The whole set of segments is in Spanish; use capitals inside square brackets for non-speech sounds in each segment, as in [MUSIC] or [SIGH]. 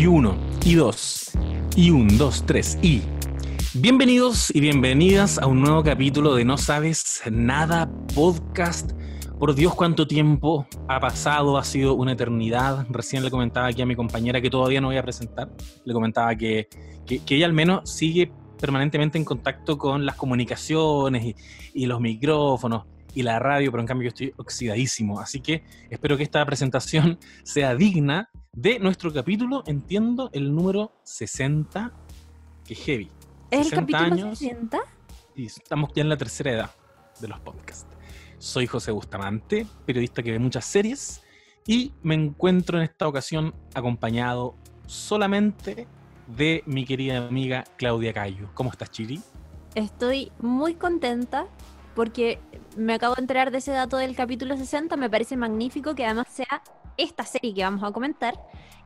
y uno, y dos, y un, dos, tres, y... Bienvenidos y bienvenidas a un nuevo capítulo de No Sabes Nada Podcast. Por Dios, cuánto tiempo ha pasado, ha sido una eternidad. Recién le comentaba aquí a mi compañera que todavía no voy a presentar. Le comentaba que, que, ella al menos sigue permanentemente en contacto con las comunicaciones y, y los micrófonos y la radio, pero en cambio yo estoy oxidadísimo. Así que espero que esta presentación [LAUGHS] sea digna de nuestro capítulo, entiendo, el número 60, que es heavy. ¿Es el capítulo 60? Y estamos ya en la tercera edad de los podcasts. Soy José Bustamante, periodista que ve muchas series, y me encuentro en esta ocasión acompañado solamente de mi querida amiga Claudia Cayo. ¿Cómo estás, Chili? Estoy muy contenta porque me acabo de enterar de ese dato del capítulo 60, me parece magnífico que además sea esta serie que vamos a comentar,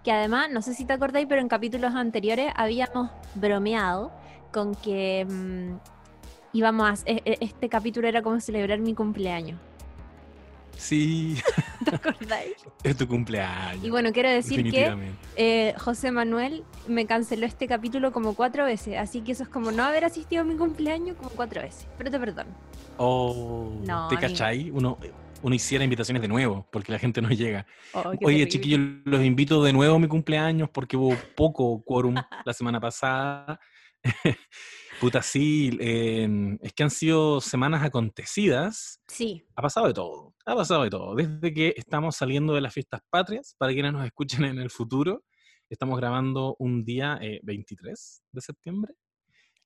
que además, no sé si te acordáis, pero en capítulos anteriores habíamos bromeado con que mm, íbamos a, e, e, este capítulo era como celebrar mi cumpleaños. Sí. [LAUGHS] ¿Te acordáis? Es tu cumpleaños. Y bueno, quiero decir que eh, José Manuel me canceló este capítulo como cuatro veces, así que eso es como no haber asistido a mi cumpleaños como cuatro veces. Pero te perdono. Oh, no, ¿te cachai? Uno, uno hiciera invitaciones de nuevo, porque la gente no llega. Oh, Oye, chiquillos, los invito de nuevo a mi cumpleaños porque hubo poco quórum la semana pasada. [LAUGHS] Puta, sí, es que han sido semanas acontecidas. Sí. Ha pasado de todo, ha pasado de todo. Desde que estamos saliendo de las fiestas patrias, para quienes nos escuchen en el futuro, estamos grabando un día 23 eh, de septiembre.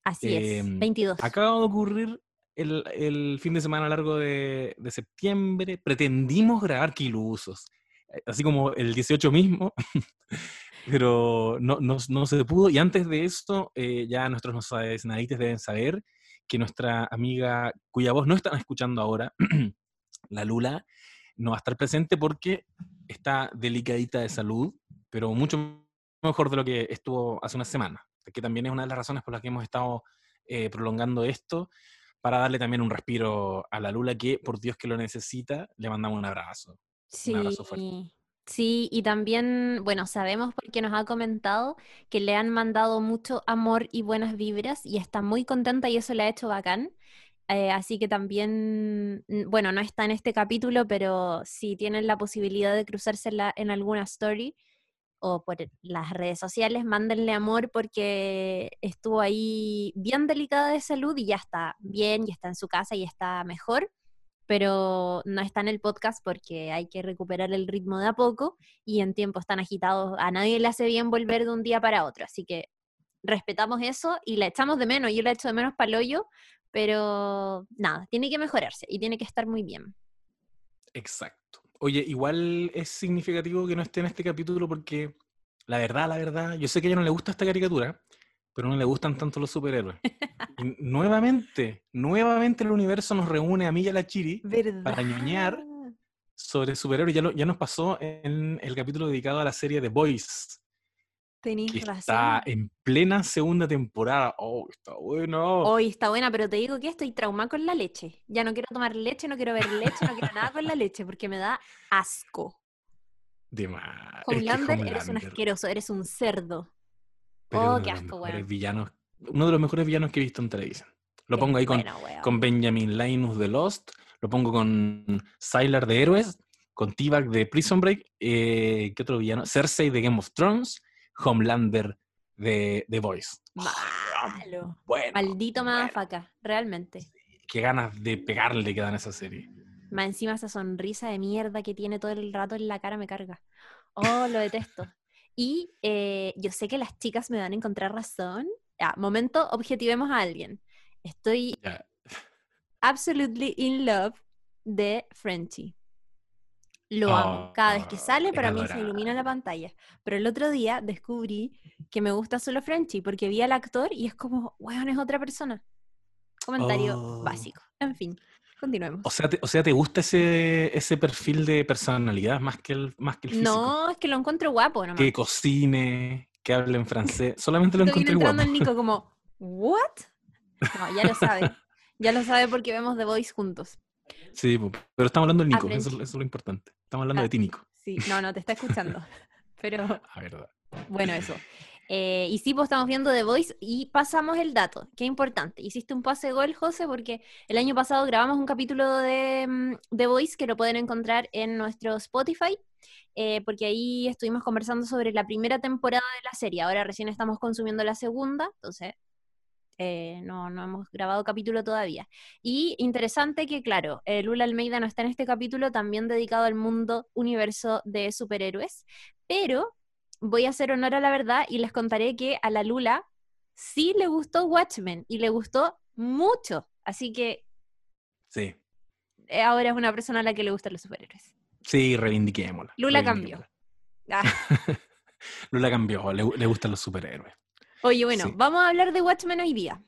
Así es, 22. Em, acaba de ocurrir el, fin de semana largo de, de septiembre. Pretendimos grabar Quilusos, eh, así como el 18 mismo. [LAUGHS] pero no, no, no, se pudo. Y antes de esto, eh, ya nuestros nadites deben saber que nuestra amiga, cuya voz no están escuchando ahora, [CLEARS THROAT] la Lula, no va a estar presente porque está delicadita de salud, pero mucho mejor de lo que estuvo hace una semana, que también es una de las razones por las que hemos estado eh, prolongando esto, para darle también un respiro a la Lula, que por Dios que lo necesita, le mandamos un abrazo. Sí. Un abrazo fuerte. Sí, y también, bueno, sabemos porque nos ha comentado que le han mandado mucho amor y buenas vibras y está muy contenta y eso le ha hecho bacán. Eh, así que también, bueno, no está en este capítulo, pero si tienen la posibilidad de cruzársela en alguna story o por las redes sociales, mándenle amor porque estuvo ahí bien delicada de salud y ya está bien, ya está en su casa y está mejor pero no está en el podcast porque hay que recuperar el ritmo de a poco y en tiempos tan agitados a nadie le hace bien volver de un día para otro. Así que respetamos eso y la echamos de menos. Yo la echo de menos hoyo, pero nada, tiene que mejorarse y tiene que estar muy bien. Exacto. Oye, igual es significativo que no esté en este capítulo porque la verdad, la verdad, yo sé que a ella no le gusta esta caricatura, pero no le gustan tanto los superhéroes. [LAUGHS] nuevamente, nuevamente el universo nos reúne a mí y a la Chiri para ñoñar sobre superhéroes. Ya, ya nos pasó en el capítulo dedicado a la serie The Boys. Tenéis razón. Está en plena segunda temporada. Oh, está bueno. Hoy está buena, pero te digo que estoy traumada con la leche. Ya no quiero tomar leche, no quiero ver leche, no quiero nada con la leche porque me da asco. De más. Homelander, eres un asqueroso, eres un cerdo oh, qué asco, Villanos, uno de los mejores villanos que he visto en televisión. Lo pongo ahí con, con Benjamin Linus de Lost, lo pongo con Sylar de Héroes, con T-Bag de Prison Break, eh, ¿qué otro villano? Cersei de Game of Thrones, Homelander de The Voice. Malo. Maldito bueno. realmente. Qué ganas de pegarle que dan esa serie. Más encima esa sonrisa de mierda que tiene todo el rato en la cara me carga. Oh, lo detesto. Y eh, yo sé que las chicas me van a encontrar razón. Ya, momento, objetivemos a alguien. Estoy absolutely in love de Frenchy. Lo amo. Cada vez que oh, sale, para mí se ilumina la pantalla. Pero el otro día descubrí que me gusta solo Frenchy porque vi al actor y es como, weón, es otra persona. Comentario oh. básico. En fin. Continuemos. O sea, te, o sea, ¿te gusta ese, ese perfil de personalidad más que el, más que el físico? No, es que lo encuentro guapo nomás. Que cocine, que hable en francés. Solamente lo encuentro guapo. el Nico como, [LAUGHS] ¿what? No, ya lo sabe. [LAUGHS] ya lo sabe porque vemos The Voice juntos. Sí, pero estamos hablando del Nico, eso, es lo importante. Estamos hablando de ti, Nico. Sí, no, no, te está escuchando. [LAUGHS] [LAUGHS] Pero La verdad. bueno, eso. Eh, y sí, pues estamos viendo The Voice y pasamos el dato, qué importante. Hiciste un pase gol, José, porque el año pasado grabamos un capítulo de mm, The Voice que lo pueden encontrar en nuestro Spotify, eh, porque ahí estuvimos conversando sobre la primera temporada de la serie. Ahora recién estamos consumiendo la segunda, entonces eh, no, no hemos grabado capítulo todavía. Y interesante que, claro, eh, Lula Almeida no está en este capítulo, también dedicado al mundo universo de superhéroes, pero voy a hacer honor a la verdad y les contaré que a la Lula sí le gustó Watchmen y le gustó mucho. Así que Sí. eh, ahora es una persona a la que le gustan los superhéroes. Sí, reivindiquémosla. Lula cambió. Ah. [LAUGHS] Lula cambió, le, le gustan los superhéroes. Oye, bueno, Sí. vamos a hablar de Watchmen hoy día.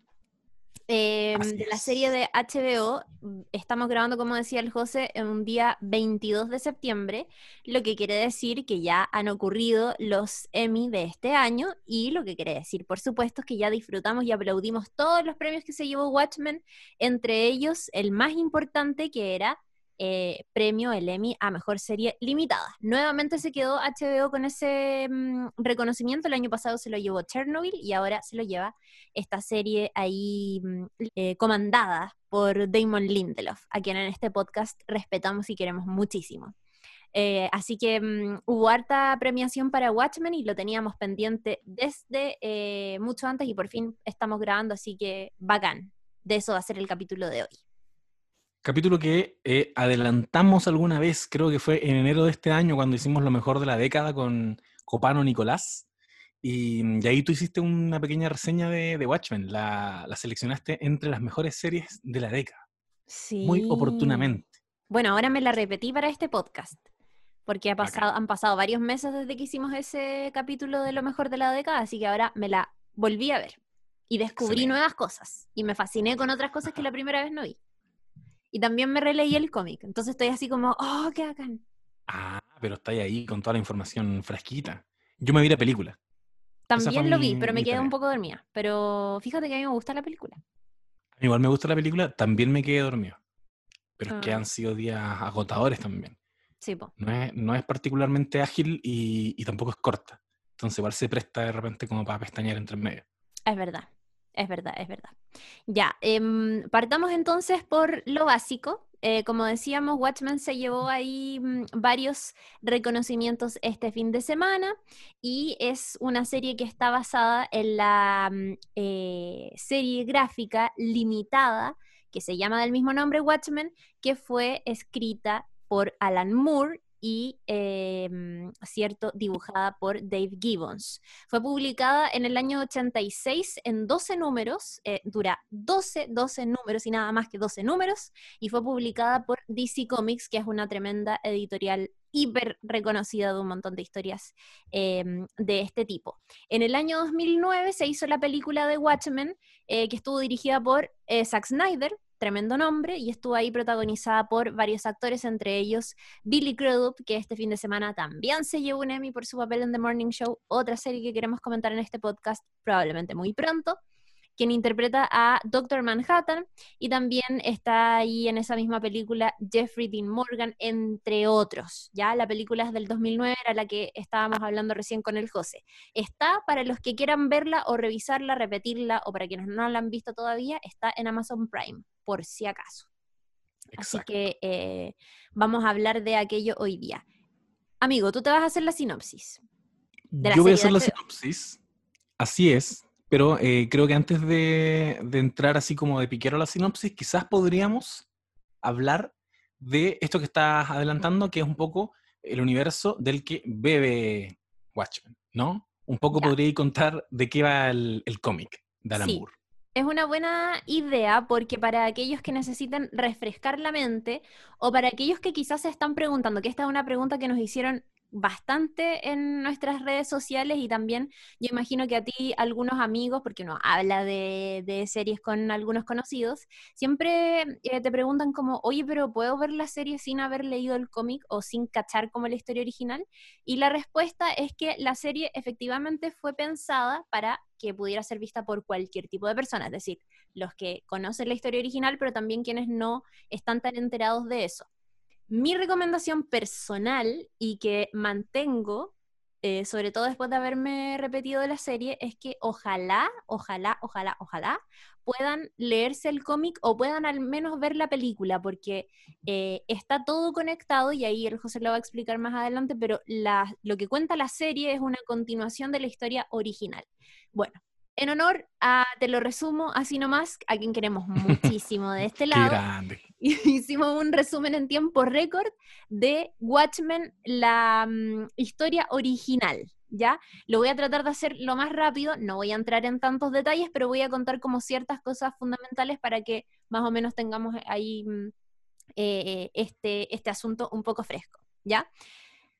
Eh, Así de la serie de HBO, mm, estamos grabando, como decía el José, en un día 22 de septiembre, lo que quiere decir que ya han ocurrido los Emmy de este año y lo que quiere decir, por supuesto, es que ya disfrutamos y aplaudimos todos los premios que se llevó Watchmen, entre ellos el más importante que era eh, premio el Emmy a Mejor Serie Limitada. Nuevamente se quedó HBO con ese mm, reconocimiento, el año pasado se lo llevó Chernobyl y ahora se lo lleva esta serie ahí mm, eh, comandada por Damon Lindelof, a quien en este podcast respetamos y queremos muchísimo. Eh, así que mm, hubo harta premiación para Watchmen y lo teníamos pendiente desde mucho antes y por fin estamos grabando, así que bacán. De eso va a ser el capítulo de hoy. Capítulo que eh, adelantamos alguna vez, creo que fue en enero de este año, cuando hicimos lo mejor de la década con Copano Nicolás. Y, y ahí tú hiciste una pequeña reseña de, de Watchmen, la, la seleccionaste entre las mejores series de la década, Sí. muy oportunamente. Bueno, ahora me la repetí para este podcast, porque ha pasado, han pasado varios meses desde que hicimos ese capítulo de lo mejor de la década, así que ahora me la volví a ver y descubrí Excelente. nuevas cosas y me fasciné con otras cosas que la primera vez no vi. Y también me releí el cómic, entonces estoy así como, oh, qué bacán. Ah, pero está ahí con toda la información fresquita. Yo me vi la película. También lo mi- vi, pero me quedé un poco dormida. Pero fíjate que a mí me gusta la película. Igual me gusta la película, también me quedé dormido. Pero es que Ah. han sido días agotadores también. Sí, po. No es, no es particularmente ágil y, y tampoco es corta. Entonces igual se presta de repente como para pestañear entre medio. Es verdad, es verdad, es verdad. Ya, em, partamos entonces por lo básico. Eh, como decíamos, Watchmen se llevó ahí mm, varios reconocimientos este fin de semana y es una serie que está basada en la mm, eh, serie gráfica limitada que se llama del mismo nombre Watchmen, que fue escrita por Alan Moore y, em, cierto, dibujada por Dave Gibbons. Fue publicada en el año 86 en 12 números, eh, dura 12, 12 números y nada más que 12 números, y fue publicada por DC Comics, que es una tremenda editorial hiper reconocida de un montón de historias eh, de este tipo. En el año 2009 se hizo la película de Watchmen, eh, que estuvo dirigida por eh, Zack Snyder, tremendo nombre, y estuvo ahí protagonizada por varios actores, entre ellos Billy Crudup, que este fin de semana también se llevó un Emmy por su papel en The Morning Show, otra serie que queremos comentar en este podcast probablemente muy pronto, quien interpreta a Doctor Manhattan, y también está ahí en esa misma película Jeffrey Dean Morgan, entre otros. Ya la película es del 2009, era la que estábamos hablando recién con el José. Está para los que quieran verla o revisarla, repetirla, o para quienes no la han visto todavía, está en Amazon Prime, por si acaso. Así que eh, vamos a hablar de aquello hoy día. Amigo, tú te vas a hacer la sinopsis. de la Yo voy a hacer la sinopsis. Así es. Pero eh, creo que antes de, de entrar así como de piquero a la sinopsis, quizás podríamos hablar de esto que estás adelantando, que es un poco el universo del que bebe Watchmen, ¿no? Un poco podría contar de qué va el, el cómic de Alan Sí. Moore. Es una buena idea porque para aquellos que necesitan refrescar la mente o para aquellos que quizás se están preguntando, que esta es una pregunta que nos hicieron bastante en nuestras redes sociales y también yo imagino que a ti algunos amigos, porque uno habla de, series con algunos conocidos, siempre eh, te preguntan como, oye, pero ¿puedo ver la serie sin haber leído el cómic o sin cachar como la historia original? Y la respuesta es que la serie efectivamente fue pensada para que pudiera ser vista por cualquier tipo de persona, es decir, los que conocen la historia original, pero también quienes no están tan enterados de eso. Mi recomendación personal y que mantengo eh, sobre todo después de haberme repetido de la serie, es que ojalá, ojalá, ojalá, ojalá puedan leerse el cómic o puedan al menos ver la película, porque eh, está todo conectado y ahí el José lo va a explicar más adelante, pero lo que cuenta la serie es una continuación de la historia original. Bueno, en honor a, te lo resumo así nomás, a quien queremos [LAUGHS] muchísimo de este lado. Qué grande. [LAUGHS] Hicimos un resumen en tiempo récord de Watchmen, la mm, historia original. ¿Ya? Lo voy a tratar de hacer lo más rápido, no voy a entrar en tantos detalles, pero voy a contar como ciertas cosas fundamentales para que más o menos tengamos ahí mm, eh, este, este asunto un poco fresco, ¿ya?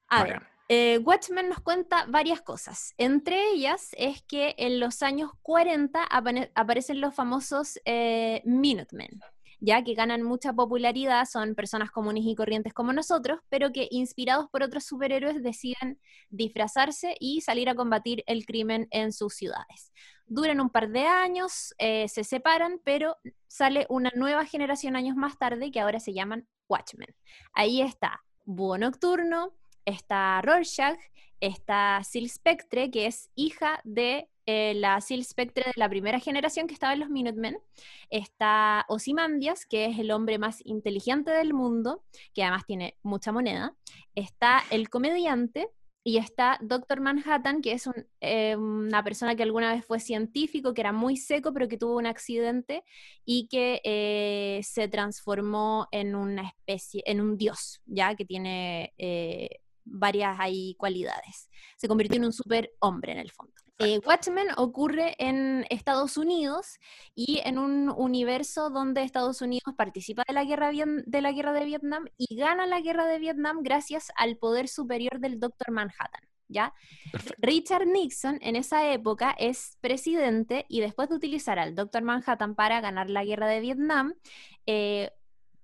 A ver, eh, Watchmen nos cuenta varias cosas. Entre ellas es que en los años 40 aparecen los famosos eh, Minutemen, ya que ganan mucha popularidad, son personas comunes y corrientes como nosotros, pero que inspirados por otros superhéroes deciden disfrazarse y salir a combatir el crimen en sus ciudades. Duran un par de años, eh, se separan, pero sale una nueva generación años más tarde que ahora se llaman Watchmen. Ahí está Búho Nocturno, está Rorschach, está Sil Spectre, que es hija de eh, la Sil Spectre de la primera generación que estaba en los Minutemen, está Ozymandias, que es el hombre más inteligente del mundo, que además tiene mucha moneda, está el comediante, y está Doctor Manhattan, que es eh, una persona que alguna vez fue científico, que era muy seco, pero que tuvo un accidente y que eh, se transformó en una especie, en un dios, ya que tiene varias ahí cualidades. Se convirtió en un superhombre en el fondo. Eh, Watchmen ocurre en Estados Unidos y en un universo donde Estados Unidos participa de la, guerra de la guerra de Vietnam y gana la guerra de Vietnam gracias al poder superior del Doctor Manhattan. ¿Ya? Richard Nixon en esa época es presidente y después de utilizar al Doctor Manhattan para ganar la guerra de Vietnam, eh,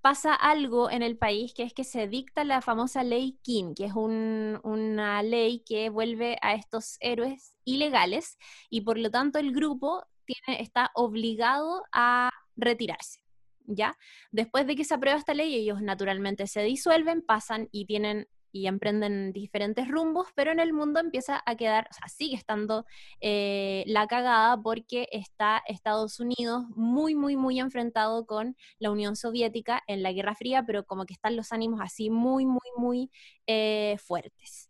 pasa algo en el país que es que se dicta la famosa ley King, que es una ley que vuelve a estos héroes ilegales y por lo tanto el grupo tiene, está obligado a retirarse. ¿Ya? Después de que se aprueba esta ley, ellos naturalmente se disuelven, pasan y tienen y emprenden diferentes rumbos, pero en el mundo empieza a quedar, o sea, sigue estando eh, la cagada porque está Estados Unidos muy, muy, muy enfrentado con la Unión Soviética en la Guerra Fría, pero como que están los ánimos así muy, muy, muy eh, fuertes.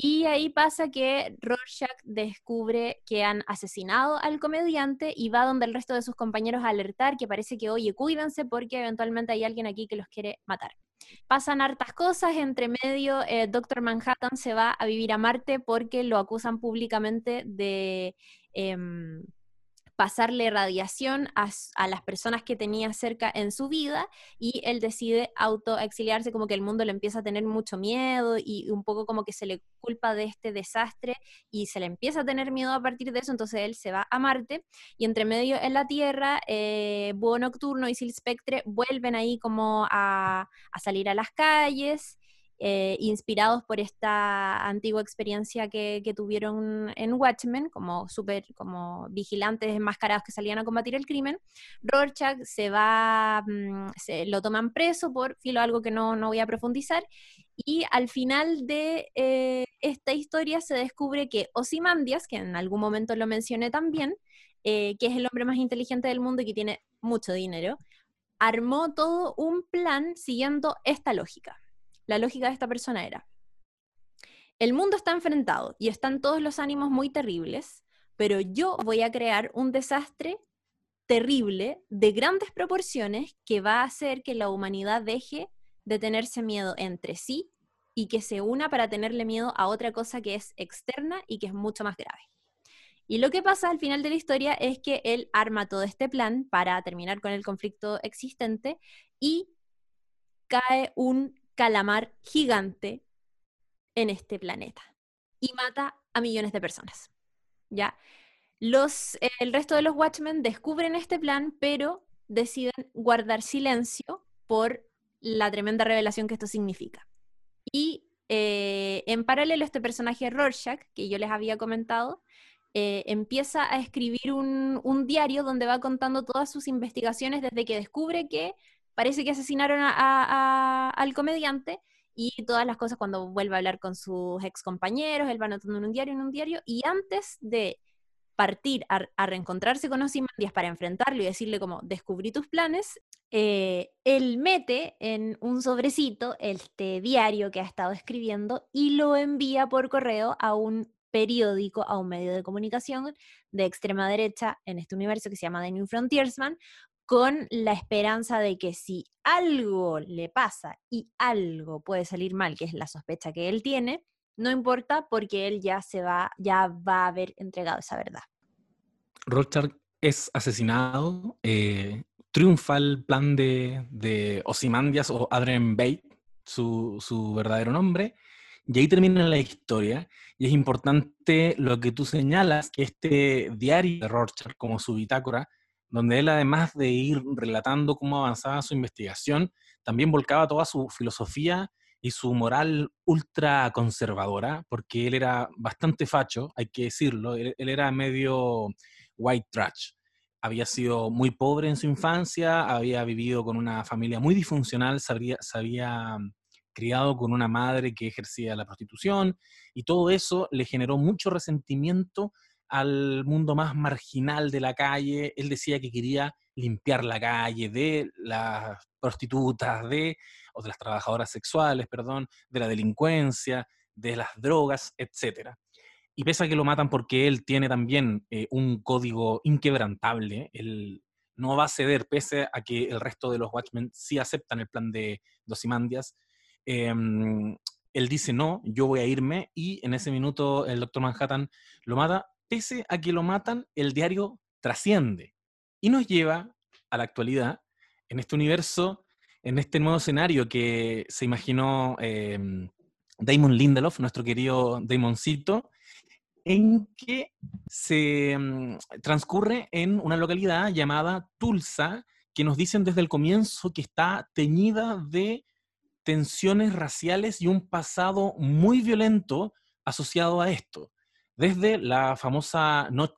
Y ahí pasa que Rorschach descubre que han asesinado al comediante y va donde el resto de sus compañeros a alertar que parece que, oye, cuídense porque eventualmente hay alguien aquí que los quiere matar. Pasan hartas cosas, entre medio eh, Doctor Manhattan se va a vivir a Marte porque lo acusan públicamente de... Em, pasarle radiación a, las personas que tenía cerca en su vida y él decide autoexiliarse, como que el mundo le empieza a tener mucho miedo y un poco como que se le culpa de este desastre y se le empieza a tener miedo a partir de eso, entonces él se va a Marte y entre medio en la Tierra, eh, Búho Nocturno y Sil Spectre vuelven ahí como a, a salir a las calles eh, inspirados por esta antigua experiencia que, tuvieron en Watchmen, como super, como vigilantes enmascarados que salían a combatir el crimen, Rorschach se va, mm, se lo toman preso por filo algo que no, voy a profundizar, y al final de eh, esta historia se descubre que Ozymandias, que en algún momento lo mencioné también, eh, que es el hombre más inteligente del mundo y que tiene mucho dinero, armó todo un plan siguiendo esta lógica la lógica de esta persona era, el mundo está enfrentado y están todos los ánimos muy terribles, pero yo voy a crear un desastre terrible de grandes proporciones que va a hacer que la humanidad deje de tenerse miedo entre sí y que se una para tenerle miedo a otra cosa que es externa y que es mucho más grave. Y lo que pasa al final de la historia es que él arma todo este plan para terminar con el conflicto existente y cae un calamar gigante en este planeta y mata a millones de personas. ¿Ya? Los, el resto de los Watchmen descubren este plan, pero deciden guardar silencio por la tremenda revelación que esto significa. Y eh, en paralelo, este personaje Rorschach, que yo les había comentado, eh, empieza a escribir un, un, diario donde va contando todas sus investigaciones desde que descubre que parece que asesinaron al comediante y todas las cosas cuando vuelve a hablar con sus ex compañeros, él va anotando en un diario, en un diario, y antes de partir a, reencontrarse con Ozymandias para enfrentarlo y decirle como, descubrí tus planes, eh, él mete en un sobrecito este diario que ha estado escribiendo y lo envía por correo a un periódico, a un medio de comunicación de extrema derecha en este universo que se llama The New Frontiersman, con la esperanza de que si algo le pasa y algo puede salir mal, que es la sospecha que él tiene, no importa porque él ya se va, ya va a haber entregado esa verdad. Rothschild es asesinado, eh, triunfa el plan de, de Ozymandias o Adrian Bate, su, verdadero nombre, y ahí termina la historia. Y es importante lo que tú señalas, que este diario de Rothschild, como su bitácora, donde él además de ir relatando cómo avanzaba su investigación, también volcaba toda su filosofía y su moral ultra conservadora, porque él era bastante facho, hay que decirlo, él, era medio white trash. Había sido muy pobre en su infancia, había vivido con una familia muy disfuncional, se había, mm, criado con una madre que ejercía la prostitución y todo eso le generó mucho resentimiento al mundo más marginal de la calle. Él decía que quería limpiar la calle de las prostitutas, de, o de las trabajadoras sexuales, perdón, de la delincuencia, de las drogas, etc. Y pese a que lo matan porque él tiene también eh, un código inquebrantable, él no va a ceder, pese a que el resto de los Watchmen sí aceptan el plan de Dosimandias. Em, él dice, no, yo voy a irme, y en ese minuto el doctor Manhattan lo mata, pese a que lo matan, el diario trasciende y nos lleva a la actualidad, en este universo, en este nuevo escenario que se imaginó em, Damon Lindelof, nuestro querido Damoncito, en que se em, transcurre en una localidad llamada Tulsa, que nos dicen desde el comienzo que está teñida de tensiones raciales y un pasado muy violento asociado a esto desde la famosa, no,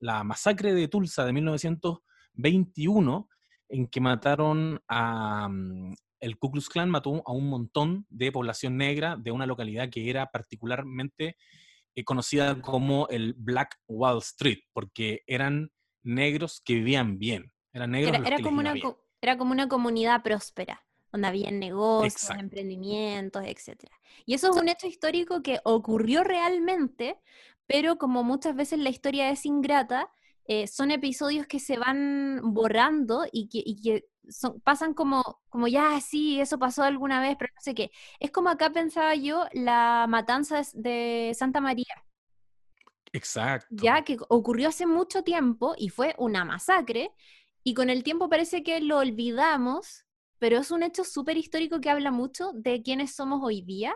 la, masacre de Tulsa de 1921, en que mataron a... Mm, el Ku Klux Klan mató a un montón de población negra de una localidad que era particularmente eh, conocida como el Black Wall Street, porque eran negros que vivían bien. Eran negros era, como una, era como una comunidad próspera donde había negocios, emprendimientos, etc. Y eso es un hecho histórico que ocurrió realmente, pero como muchas veces la historia es ingrata, eh, son episodios que se van borrando y que, pasan como, como ya, sí, eso pasó alguna vez, pero no sé qué. Es como acá pensaba yo la matanza de Santa María. Exacto. Ya que ocurrió hace mucho tiempo y fue una masacre, y con el tiempo parece que lo olvidamos, pero es un hecho súper histórico que habla mucho de quiénes somos hoy día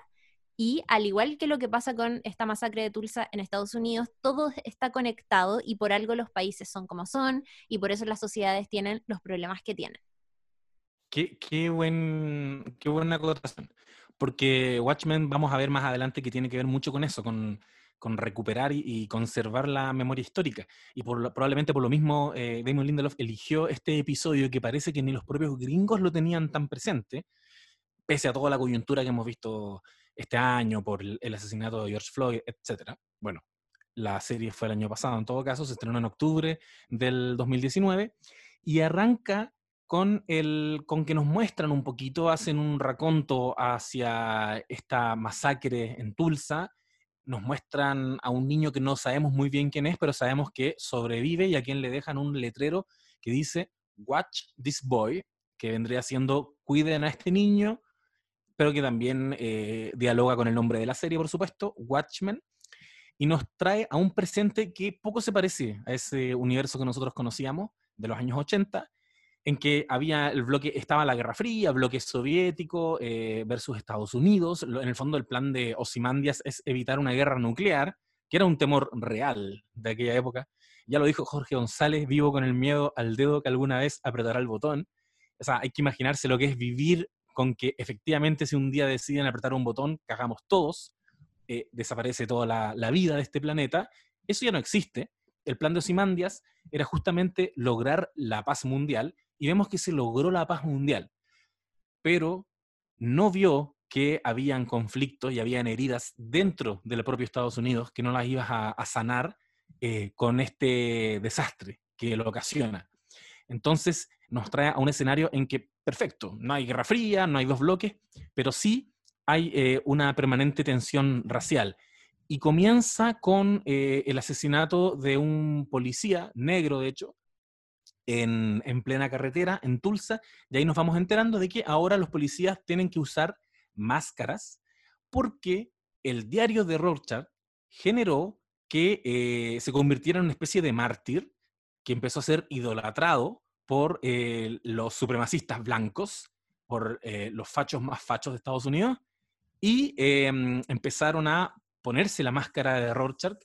y al igual que lo que pasa con esta masacre de Tulsa en Estados Unidos, todo está conectado y por algo los países son como son y por eso las sociedades tienen los problemas que tienen. Qué, qué, buen, qué buena acotación. Porque Watchmen vamos a ver más adelante que tiene que ver mucho con eso, con, con recuperar y, conservar la memoria histórica. Y probablemente por lo mismo eh, Damon Lindelof eligió este episodio que parece que ni los propios gringos lo tenían tan presente, pese a toda la coyuntura que hemos visto este año por el, asesinato de George Floyd, etc. Bueno, la serie fue el año pasado, en todo caso, se estrenó en octubre del 2019 y arranca con, el, con que nos muestran un poquito, hacen un raconto hacia esta masacre en Tulsa, nos muestran a un niño que no sabemos muy bien quién es, pero sabemos que sobrevive y a quien le dejan un letrero que dice Watch this boy, que vendría siendo cuiden a este niño, pero que también eh, dialoga con el nombre de la serie, por supuesto, Watchmen, y nos trae a un presente que poco se parece a ese universo que nosotros conocíamos de los años 80, en que había el bloque, estaba la Guerra Fría, bloque soviético eh, versus Estados Unidos. En el fondo, el plan de Osimandias es evitar una guerra nuclear, que era un temor real de aquella época. Ya lo dijo Jorge González, vivo con el miedo al dedo que alguna vez apretará el botón. O sea, hay que imaginarse lo que es vivir con que efectivamente si un día deciden apretar un botón, cagamos todos, eh, desaparece toda la, vida de este planeta, eso ya no existe. El plan de Osimandias era justamente lograr la paz mundial y vemos que se logró la paz mundial, pero no vio que habían conflictos y habían heridas dentro del propio Estados Unidos que no las ibas a, sanar eh, con este desastre que lo ocasiona. Entonces nos trae a un escenario en que, perfecto, no hay guerra fría, no hay dos bloques, pero sí hay eh, una permanente tensión racial. Y comienza con eh, el asesinato de un policía negro, de hecho, en, en, plena carretera, en Tulsa, y ahí nos vamos enterando de que ahora los policías tienen que usar máscaras porque el diario de Rorschach generó que eh, se convirtiera en una especie de mártir que empezó a ser idolatrado por eh, los supremacistas blancos, por eh, los fachos más fachos de Estados Unidos, y em, empezaron a ponerse la máscara de Rorschach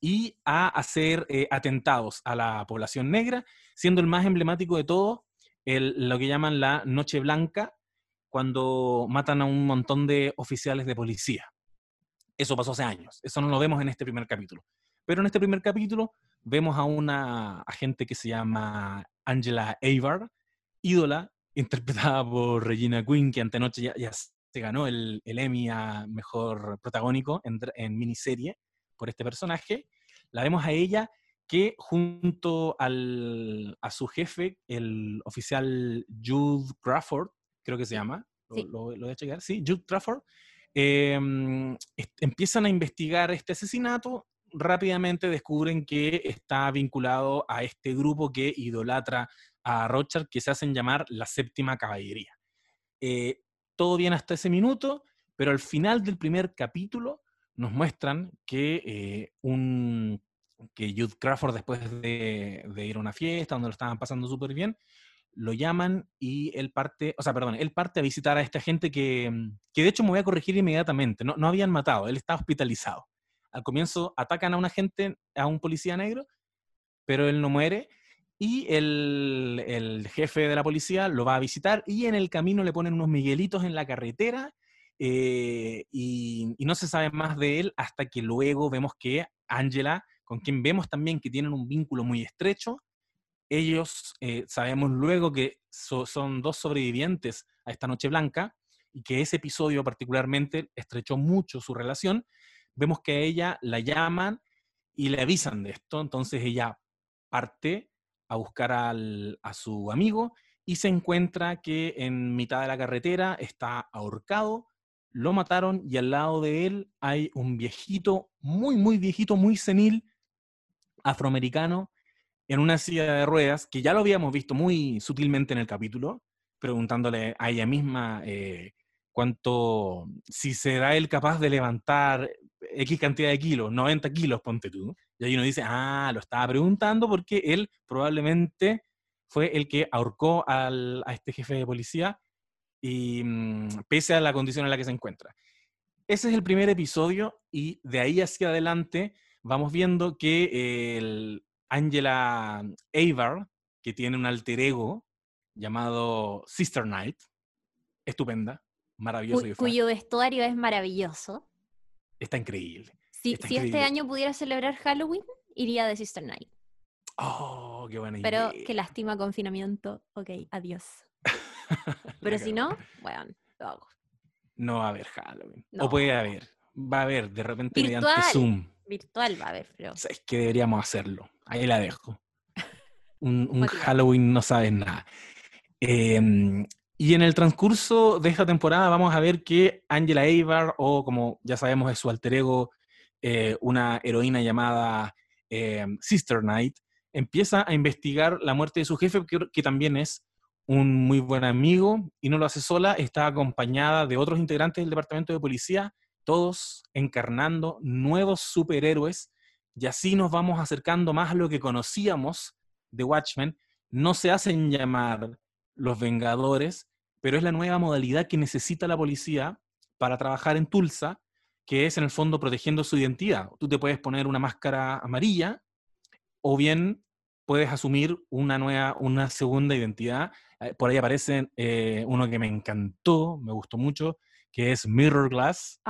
y a hacer atentados a la población negra, siendo el más emblemático de todo el, lo que llaman la Noche Blanca, cuando matan a un montón de oficiales de policía. Eso pasó hace años, eso no lo vemos en este primer capítulo. Pero en este primer capítulo vemos a una agente que se llama Angela Avar, ídola, [LAUGHS] interpretada por Regina Quinn, que antenoche ya, ya se ganó el, el, Emmy a Mejor Protagónico en, en, miniserie por este personaje. La vemos a ella que junto al, a su jefe, el oficial Jude Crawford, creo que se llama, lo, lo, voy a checar, sí, Jude Trafford, em, empiezan a investigar este asesinato, rápidamente descubren que está vinculado a este grupo que idolatra a Rochard, que se hacen llamar la séptima caballería. Eh, todo bien hasta ese minuto, pero al final del primer capítulo nos muestran que eh, un que Jude Crawford, después de, ir a una fiesta donde lo estaban pasando súper bien, lo llaman y él parte, o sea, perdón, él parte a visitar a esta gente que, que de hecho me voy a corregir inmediatamente, no, no habían matado, él está hospitalizado. Al comienzo atacan a una gente, a un policía negro, pero él no muere y el, jefe de la policía lo va a visitar y en el camino le ponen unos miguelitos en la carretera eh, y, y, no se sabe más de él hasta que luego vemos que Angela, con quien vemos también que tienen un vínculo muy estrecho, ellos eh, sabemos luego que son dos sobrevivientes a esta Noche Blanca y que ese episodio particularmente estrechó mucho su relación. Vemos que a ella la llaman y le avisan de esto, entonces ella parte a buscar a su amigo y se encuentra que en mitad de la carretera está ahorcado, lo mataron y al lado de él hay un viejito, muy, muy viejito, muy senil, afroamericano, en una silla de ruedas, que ya lo habíamos visto muy sutilmente en el capítulo, preguntándole a ella misma eh, cuánto, si será él capaz de levantar X cantidad de kilos, 90 kilos, ponte tú. Y ahí uno dice, ah, lo estaba preguntando porque él probablemente fue el que ahorcó al, a este jefe de policía y mm, pese a la condición en la que se encuentra. Ese es el primer episodio y de ahí hacia adelante vamos viendo que el, Angela Avar, que tiene un alter ego llamado Sister Night, estupenda, maravilloso. cuyo vestuario es maravilloso. Está increíble. Si, si este año pudiera celebrar Halloween, iría de Sister Night. Oh, qué buena Pero qué lástima confinamiento. Ok, adiós. [LAUGHS] Pero si no, bueno, lo hago. No va a haber Halloween. O puede haber. Va a haber, de repente mediante Zoom. Virtual va a haber, pero. Es que deberíamos hacerlo. Ahí la dejo. Un, Halloween no sabes nada. Em, y en el transcurso de esta temporada vamos a ver que Angela Avar, o como ya sabemos es su alter ego, eh, una heroína llamada em, Sister Knight, empieza a investigar la muerte de su jefe, que, también es un muy buen amigo, y no lo hace sola, está acompañada de otros integrantes del departamento de policía, todos encarnando nuevos superhéroes y así nos vamos acercando más a lo que conocíamos de Watchmen. No se hacen llamar los Vengadores, pero es la nueva modalidad que necesita la policía para trabajar en Tulsa, que es en el fondo protegiendo su identidad. Tú te puedes poner una máscara amarilla o bien puedes asumir una nueva, una segunda identidad. Eh, por ahí aparece eh, uno que me encantó, me gustó mucho, que es Mirror Glass,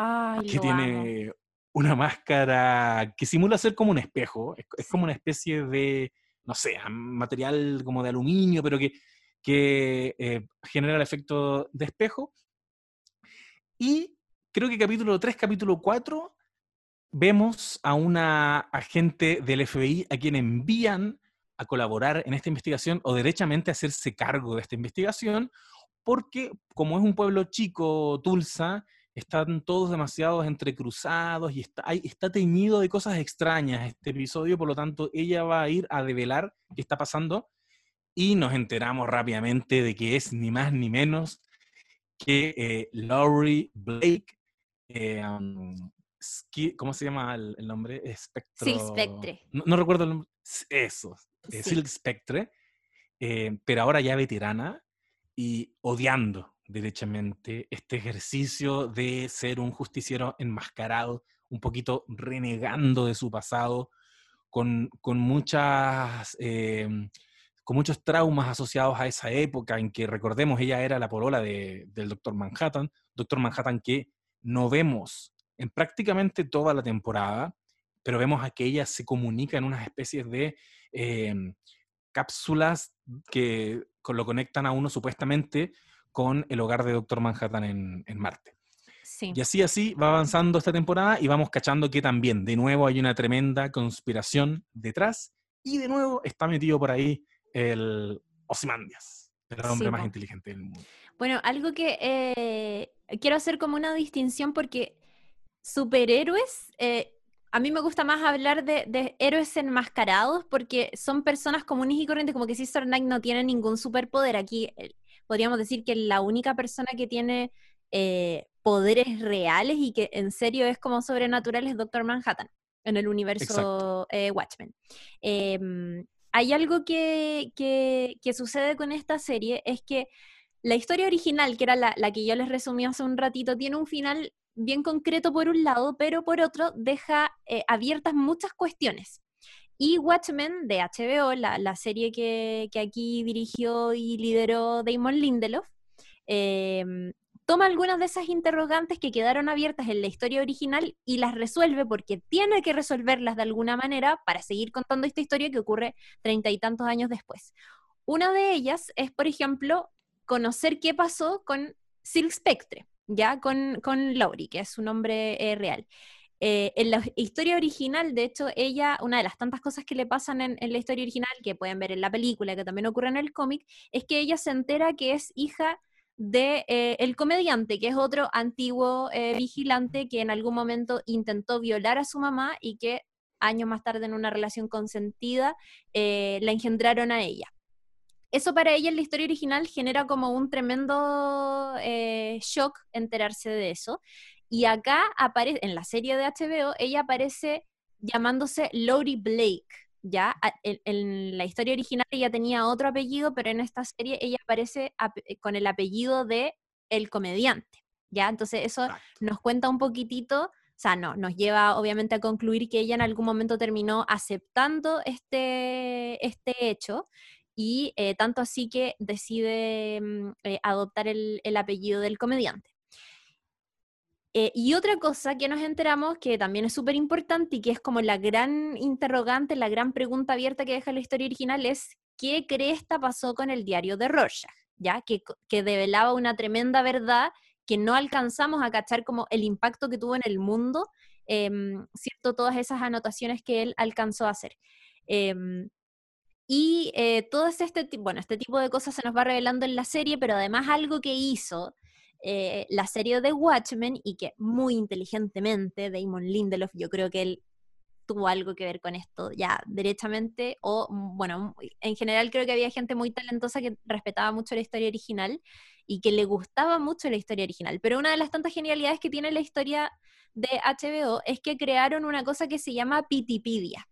que tiene una máscara que simula ser como un espejo, es, como una especie de, no sé, material como de aluminio, pero que, que eh, genera el efecto de espejo. Y creo que capítulo 3, capítulo 4, vemos a una agente del FBI a quien envían a colaborar en esta investigación o derechamente a hacerse cargo de esta investigación, porque como es un pueblo chico, Tulsa, están todos demasiado entrecruzados y está, está teñido de cosas extrañas este episodio, por lo tanto ella va a ir a develar qué está pasando y nos enteramos rápidamente de que es ni más ni menos que eh, Laurie Blake, eh, ¿cómo se llama el, nombre? Espectro. Silk Spectre. No, recuerdo el nombre. Eso, eh, Silk Spectre, pero ahora ya veterana y odiando derechamente este ejercicio de ser un justiciero enmascarado, un poquito renegando de su pasado, con, con muchas... Con muchos traumas asociados a esa época en que, recordemos, ella era la polola de, del Doctor Manhattan, Doctor Manhattan que no vemos en prácticamente toda la temporada, pero vemos a que ella se comunica en unas especies de em, cápsulas que lo conectan a uno supuestamente con el hogar de Doctor Manhattan en, Marte. Y así, así va avanzando esta temporada y vamos cachando que también, de nuevo, hay una tremenda conspiración detrás y de nuevo está metido por ahí el Ozymandias, el hombre más inteligente del mundo. Bueno, algo que eh, quiero hacer como una distinción porque superhéroes, eh, a mí me gusta más hablar de, héroes enmascarados porque son personas comunes y corrientes, como que Sister Knight no tiene ningún superpoder. Aquí podríamos decir que la única persona que tiene eh, poderes reales y que en serio es como sobrenatural es Doctor Manhattan en el universo eh, Watchmen. Hay algo que, sucede con esta serie, es que la historia original, que era la, que yo les resumí hace un ratito, tiene un final bien concreto por un lado, pero por otro deja eh, abiertas muchas cuestiones. Y Watchmen de HBO, la, serie que, aquí dirigió y lideró Damon Lindelof, em, toma algunas de esas interrogantes que quedaron abiertas en la historia original y las resuelve porque tiene que resolverlas de alguna manera para seguir contando esta historia que ocurre treinta y tantos años después. Una de ellas es, por ejemplo, conocer qué pasó con Silk Spectre, ya con, con Laurie, que es su nombre eh, real. Eh, en la historia original, de hecho, ella, una de las tantas cosas que le pasan en, la historia original, que pueden ver en la película, que también ocurre en el cómic, es que ella se entera que es hija de eh, el comediante, que es otro antiguo eh, vigilante que en algún momento intentó violar a su mamá y que años más tarde en una relación consentida la engendraron a ella. Eso para ella en la historia original genera como un tremendo shock enterarse de eso. Y acá aparece, en la serie de HBO, ella aparece llamándose Lori Blake, ¿ya? En, la historia original ella tenía otro apellido, pero en esta serie ella aparece con el apellido de el comediante, ¿ya? Entonces eso nos cuenta un poquitito, o sea, no, nos lleva obviamente a concluir que ella en algún momento terminó aceptando este, este hecho y eh, tanto así que decide mm, eh, adoptar el apellido del comediante. Eh, y otra cosa que nos enteramos, que también es súper importante y que es como la gran interrogante, la gran pregunta abierta que deja la historia original, es ¿qué cresta pasó con el diario de Rorschach? ¿Ya? Que, que develaba una tremenda verdad que no alcanzamos a cachar como el impacto que tuvo en el mundo, em, ¿cierto? Todas esas anotaciones que él alcanzó a hacer. Em, y eh, todo este, bueno, este tipo de cosas se nos va revelando en la serie, pero además algo que hizo eh, la serie de Watchmen y que muy inteligentemente Damon Lindelof, yo creo que él tuvo algo que ver con esto ya derechamente o mm, bueno, en general creo que había gente muy talentosa que respetaba mucho la historia original y que le gustaba mucho la historia original, pero una de las tantas genialidades que tiene la historia de HBO es que crearon una cosa que se llama Pitipedia,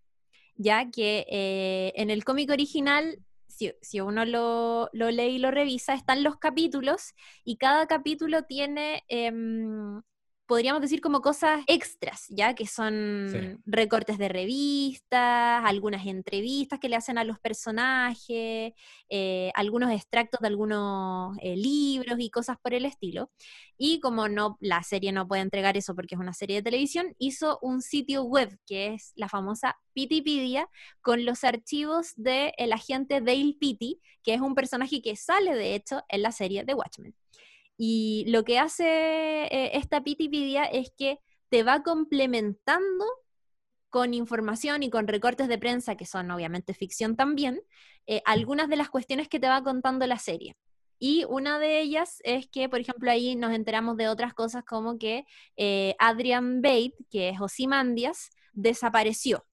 ya que eh, en el cómic original si, uno lo, lee y lo revisa, están los capítulos y cada capítulo tiene em, podríamos decir como cosas extras, ya que son recortes de revistas, algunas entrevistas que le hacen a los personajes, eh, algunos extractos de algunos eh, libros y cosas por el estilo. Y como no, la serie no puede entregar eso porque es una serie de televisión, hizo un sitio web que es la famosa Pitipedia con los archivos del el agente Dale Pitty, que es un personaje que sale de hecho en la serie de Watchmen. Y lo que hace eh, esta Pitipedia es que te va complementando con información y con recortes de prensa, que son obviamente ficción también, eh, algunas de las cuestiones que te va contando la serie. Y una de ellas es que, por ejemplo, ahí nos enteramos de otras cosas como que eh, Adrian Bate, que es Osimandias, desapareció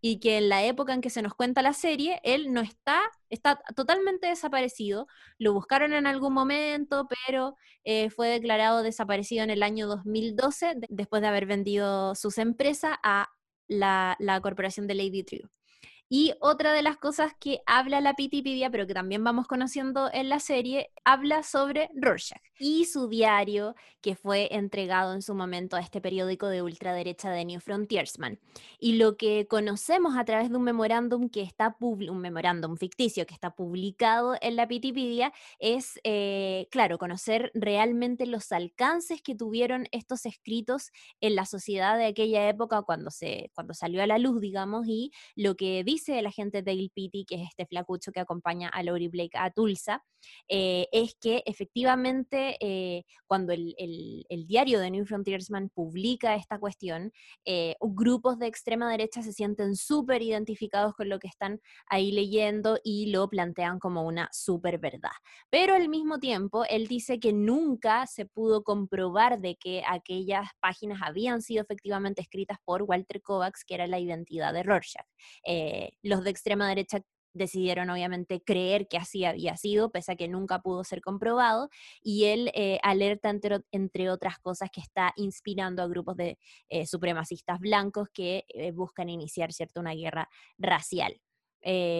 y que en la época en que se nos cuenta la serie, él no está, está totalmente desaparecido. Lo buscaron en algún momento, pero eh, fue declarado desaparecido en el año 2012, después de haber vendido sus empresas a la, la corporación de Lady True. Y otra de las cosas que habla la Pitipedia, pero que también vamos conociendo en la serie, habla sobre Rorschach y su diario que fue entregado en su momento a este periódico de ultraderecha de New Frontiersman. Y lo que conocemos a través de un memorándum que está un memorándum ficticio que está publicado en la Pitipedia es, eh, claro, conocer realmente los alcances que tuvieron estos escritos en la sociedad de aquella época cuando, se, cuando salió a la luz, digamos, y lo que dice dice la gente de Dale Pitti, que es este flacucho que acompaña a Lori Blake a Tulsa, eh, es que efectivamente eh, cuando el, diario de New Frontiersman publica esta cuestión, eh, grupos de extrema derecha se sienten súper identificados con lo que están ahí leyendo y lo plantean como una súper verdad. Pero al mismo tiempo, él dice que nunca se pudo comprobar de que aquellas páginas habían sido efectivamente escritas por Walter Kovacs, que era la identidad de Rorschach los de extrema derecha decidieron obviamente creer que así había sido, pese a que nunca pudo ser comprobado, y él eh, alerta entre, otras cosas que está inspirando a grupos de eh, supremacistas blancos que eh, buscan iniciar cierto, una guerra racial.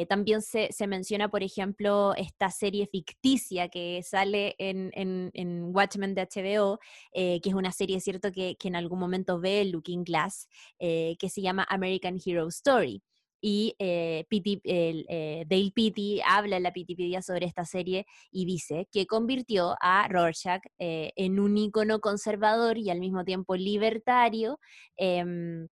también se, menciona, por ejemplo, esta serie ficticia que sale en, Watchmen de HBO, que es una serie, cierto, que, que, en algún momento ve Looking Glass, que se llama American Hero Story y eh, eh, Dale habla en la Pitipedia sobre esta serie y dice que convirtió a Rorschach eh, en un ícono conservador y al mismo tiempo libertario em,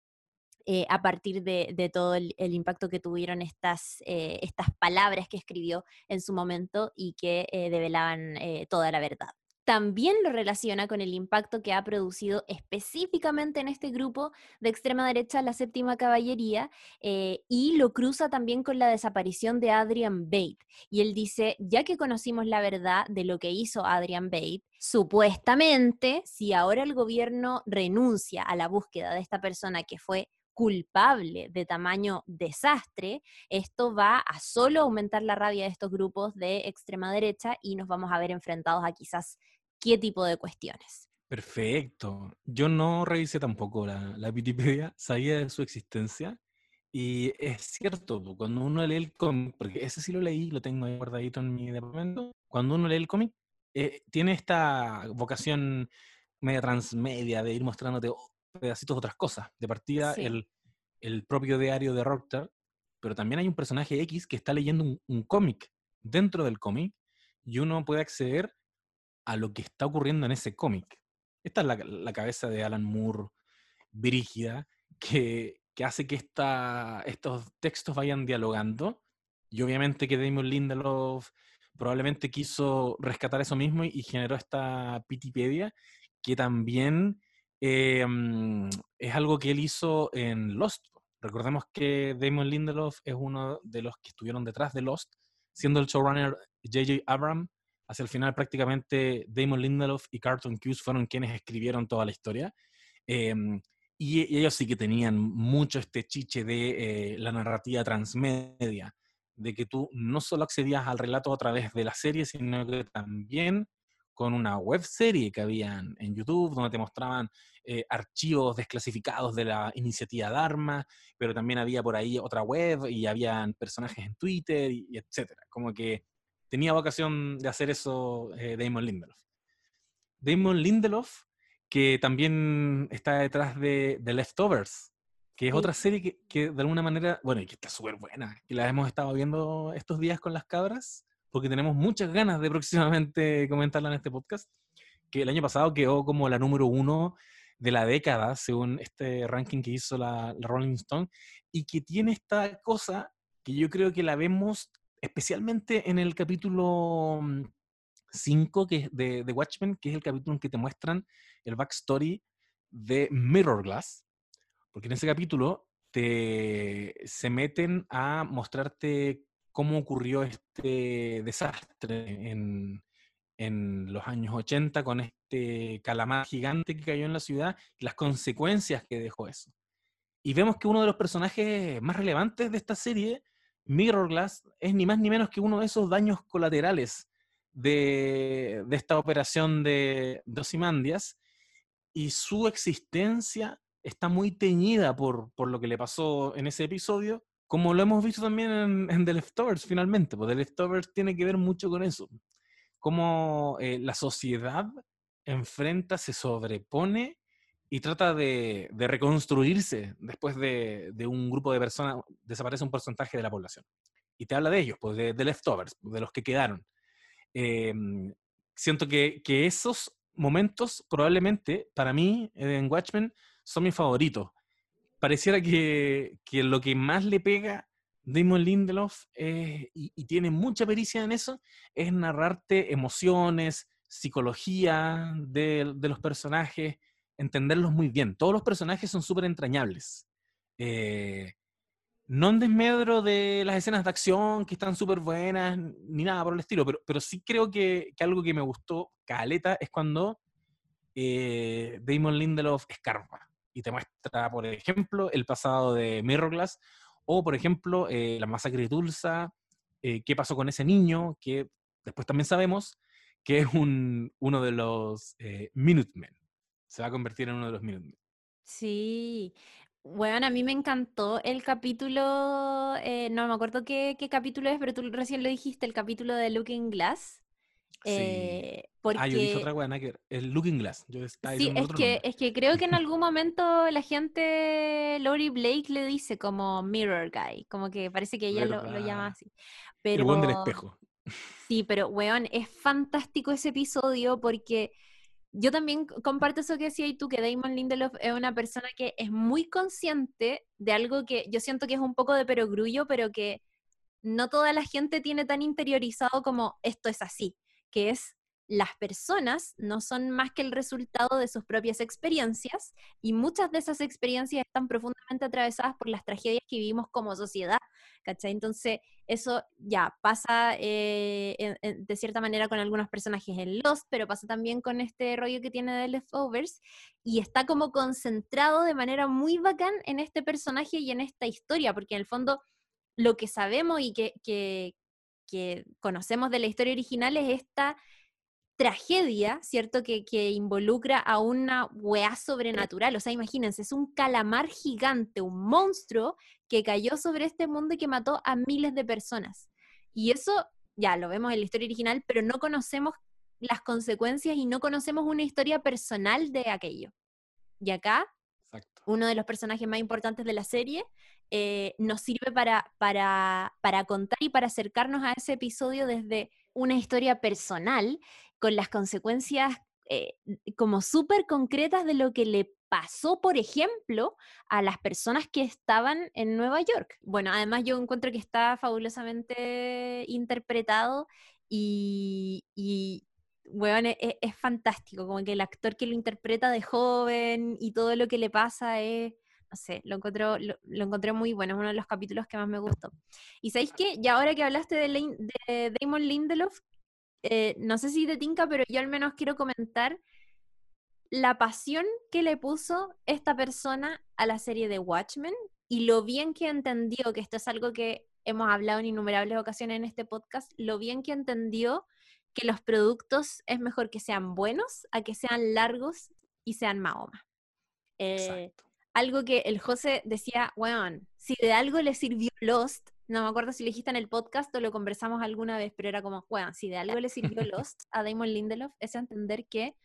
a partir de, todo el, impacto que tuvieron estas, estas palabras que escribió en su momento y que develaban toda la verdad también lo relaciona con el impacto que ha producido específicamente en este grupo de extrema derecha la séptima caballería eh, y lo cruza también con la desaparición de Adrian Bate. Y él dice, ya que conocimos la verdad de lo que hizo Adrian Bate, supuestamente, si ahora el gobierno renuncia a la búsqueda de esta persona que fue culpable de tamaño desastre, esto va a solo aumentar la rabia de estos grupos de extrema derecha y nos vamos a ver enfrentados a quizás qué tipo de cuestiones. Perfecto. Yo no revisé tampoco la, la Wikipedia, sabía de su existencia. Y es cierto, cuando uno lee el cómic, porque ese sí lo leí, lo tengo ahí guardadito en mi departamento, cuando uno lee el cómic, eh, tiene esta vocación media transmedia de ir mostrándote pedacitos de otras cosas. De partida, el, el, propio diario de Rockstar, pero también hay un personaje X que está leyendo un, un cómic dentro del cómic y uno puede acceder a lo que está ocurriendo en ese cómic. Esta es la, cabeza de Alan Moore brígida que, hace que estos textos vayan dialogando. Y obviamente que Damon Lindelof probablemente quiso rescatar eso mismo y, generó esta Pitipedia, que también em, es algo que él hizo en Lost. Recordemos que Damon Lindelof es uno de los que estuvieron detrás de Lost, siendo el showrunner J.J. Abrams hacia el final prácticamente Damon Lindelof y Carlton Cuse fueron quienes escribieron toda la historia. Em, y, ellos sí que tenían mucho este chiche de eh, la narrativa transmedia, de que tú no solo accedías al relato a través de la serie, sino que también con una web serie que habían en YouTube, donde te mostraban eh, archivos desclasificados de la iniciativa Dharma, pero también había por ahí otra web y habían personajes en Twitter y, y etcétera. Como que tenía vocación de hacer eso eh, Damon Lindelof. Damon Lindelof, que también está detrás de The Leftovers, que es otra serie que, de alguna manera, bueno, y que está súper buena, que la hemos estado viendo estos días con las cabras, porque tenemos muchas ganas de próximamente [LAUGHS] comentarla en este podcast, que el año pasado quedó como la número uno de la década, según este ranking que hizo la Rolling Stone, y que tiene esta cosa que yo creo que la vemos especialmente en el capítulo 5 que es de, de Watchmen, que es el capítulo en que te muestran el backstory de Mirror Glass, porque en ese capítulo te, se meten a mostrarte cómo ocurrió este desastre en, en los años 80 con este calamar gigante que cayó en la ciudad y las consecuencias que dejó eso. Y vemos que uno de los personajes más relevantes de esta serie, Mirror Glass, es ni más ni menos que uno de esos daños colaterales de, de esta operación de, de y su existencia está muy teñida por, por, lo que le pasó en ese episodio, como lo hemos visto también en, en The Leftovers finalmente, porque The Leftovers tiene que ver mucho con eso cómo eh, la sociedad enfrenta, se sobrepone y trata de, de reconstruirse después de, de, un grupo de personas, desaparece un porcentaje de la población. Y te habla de ellos, pues de, de leftovers, de los que quedaron. Eh, siento que, que, esos momentos probablemente para mí en Watchmen son mis favoritos. Pareciera que, que lo que más le pega Damon Lindelof eh, y, y, tiene mucha pericia en eso, es narrarte emociones, psicología de, de los personajes, entenderlos muy bien. Todos los personajes son súper entrañables. Eh, no en desmedro de las escenas de acción que están súper buenas, ni nada por el estilo, pero, sí creo que, algo que me gustó, Caleta, es cuando eh, Damon Lindelof escarba y te muestra, por ejemplo, el pasado de Mirror Glass o, por ejemplo, eh, la masacre de Tulsa, eh, qué pasó con ese niño, que después también sabemos que es un, uno de los Minutemen. Se va a convertir en uno de los Minutemen. Sí. Bueno, a mí me encantó el capítulo, eh, no me acuerdo qué, qué, capítulo es, pero tú recién lo dijiste, el capítulo de Looking Glass. Eh, porque... Ah, yo dije otra que el Looking Glass. Yo sí, es que, es que creo que en algún momento la gente, Lori Blake le dice como Mirror Guy, como que parece que ella lo, lo, llama así. Pero, el buen del espejo. Sí, pero weón, es fantástico ese episodio porque yo también comparto eso que decías tú, que Damon Lindelof es una persona que es muy consciente de algo que yo siento que es un poco de perogrullo, pero que no toda la gente tiene tan interiorizado como esto es así que es las personas no son más que el resultado de sus propias experiencias y muchas de esas experiencias están profundamente atravesadas por las tragedias que vivimos como sociedad, ¿cachai? Entonces, eso ya pasa eh, de cierta manera con algunos personajes en Lost, pero pasa también con este rollo que tiene de Leftovers y está como concentrado de manera muy bacán en este personaje y en esta historia, porque en el fondo lo que sabemos y que conocemos de la historia original es esta tragedia, ¿cierto? Que, que, involucra a una weá sobrenatural. O sea, imagínense, es un calamar gigante, un monstruo que cayó sobre este mundo y que mató a miles de personas. Y eso ya lo vemos en la historia original, pero no conocemos las consecuencias y no conocemos una historia personal de aquello. Y acá, Exacto. uno de los personajes más importantes de la serie eh, nos sirve para, para, para contar y para acercarnos a ese episodio desde una historia personal, con las consecuencias eh, como súper concretas de lo que le pasó, por ejemplo, a las personas que estaban en Nueva York. Bueno, además yo encuentro que está fabulosamente interpretado y, y bueno, es, es, fantástico, como que el actor que lo interpreta de joven y todo lo que le pasa es no sé, lo, encontró, lo, encontré muy bueno, es uno de los capítulos que más me gustó. Y sabéis qué, ya ahora que hablaste de, de Damon Lindelof, eh, no sé si de Tinka, pero yo al menos quiero comentar la pasión que le puso esta persona a la serie de Watchmen y lo bien que entendió, que esto es algo que hemos hablado en innumerables ocasiones en este podcast, lo bien que entendió que los productos es mejor que sean buenos a que sean largos y sean Mahoma. Eh, algo que el José decía, weón, si de algo le sirvió Lost, no me acuerdo si lo dijiste en el podcast o lo conversamos alguna vez, pero era como, weón, si de algo le sirvió [LAUGHS] Lost a Damon Lindelof, es entender que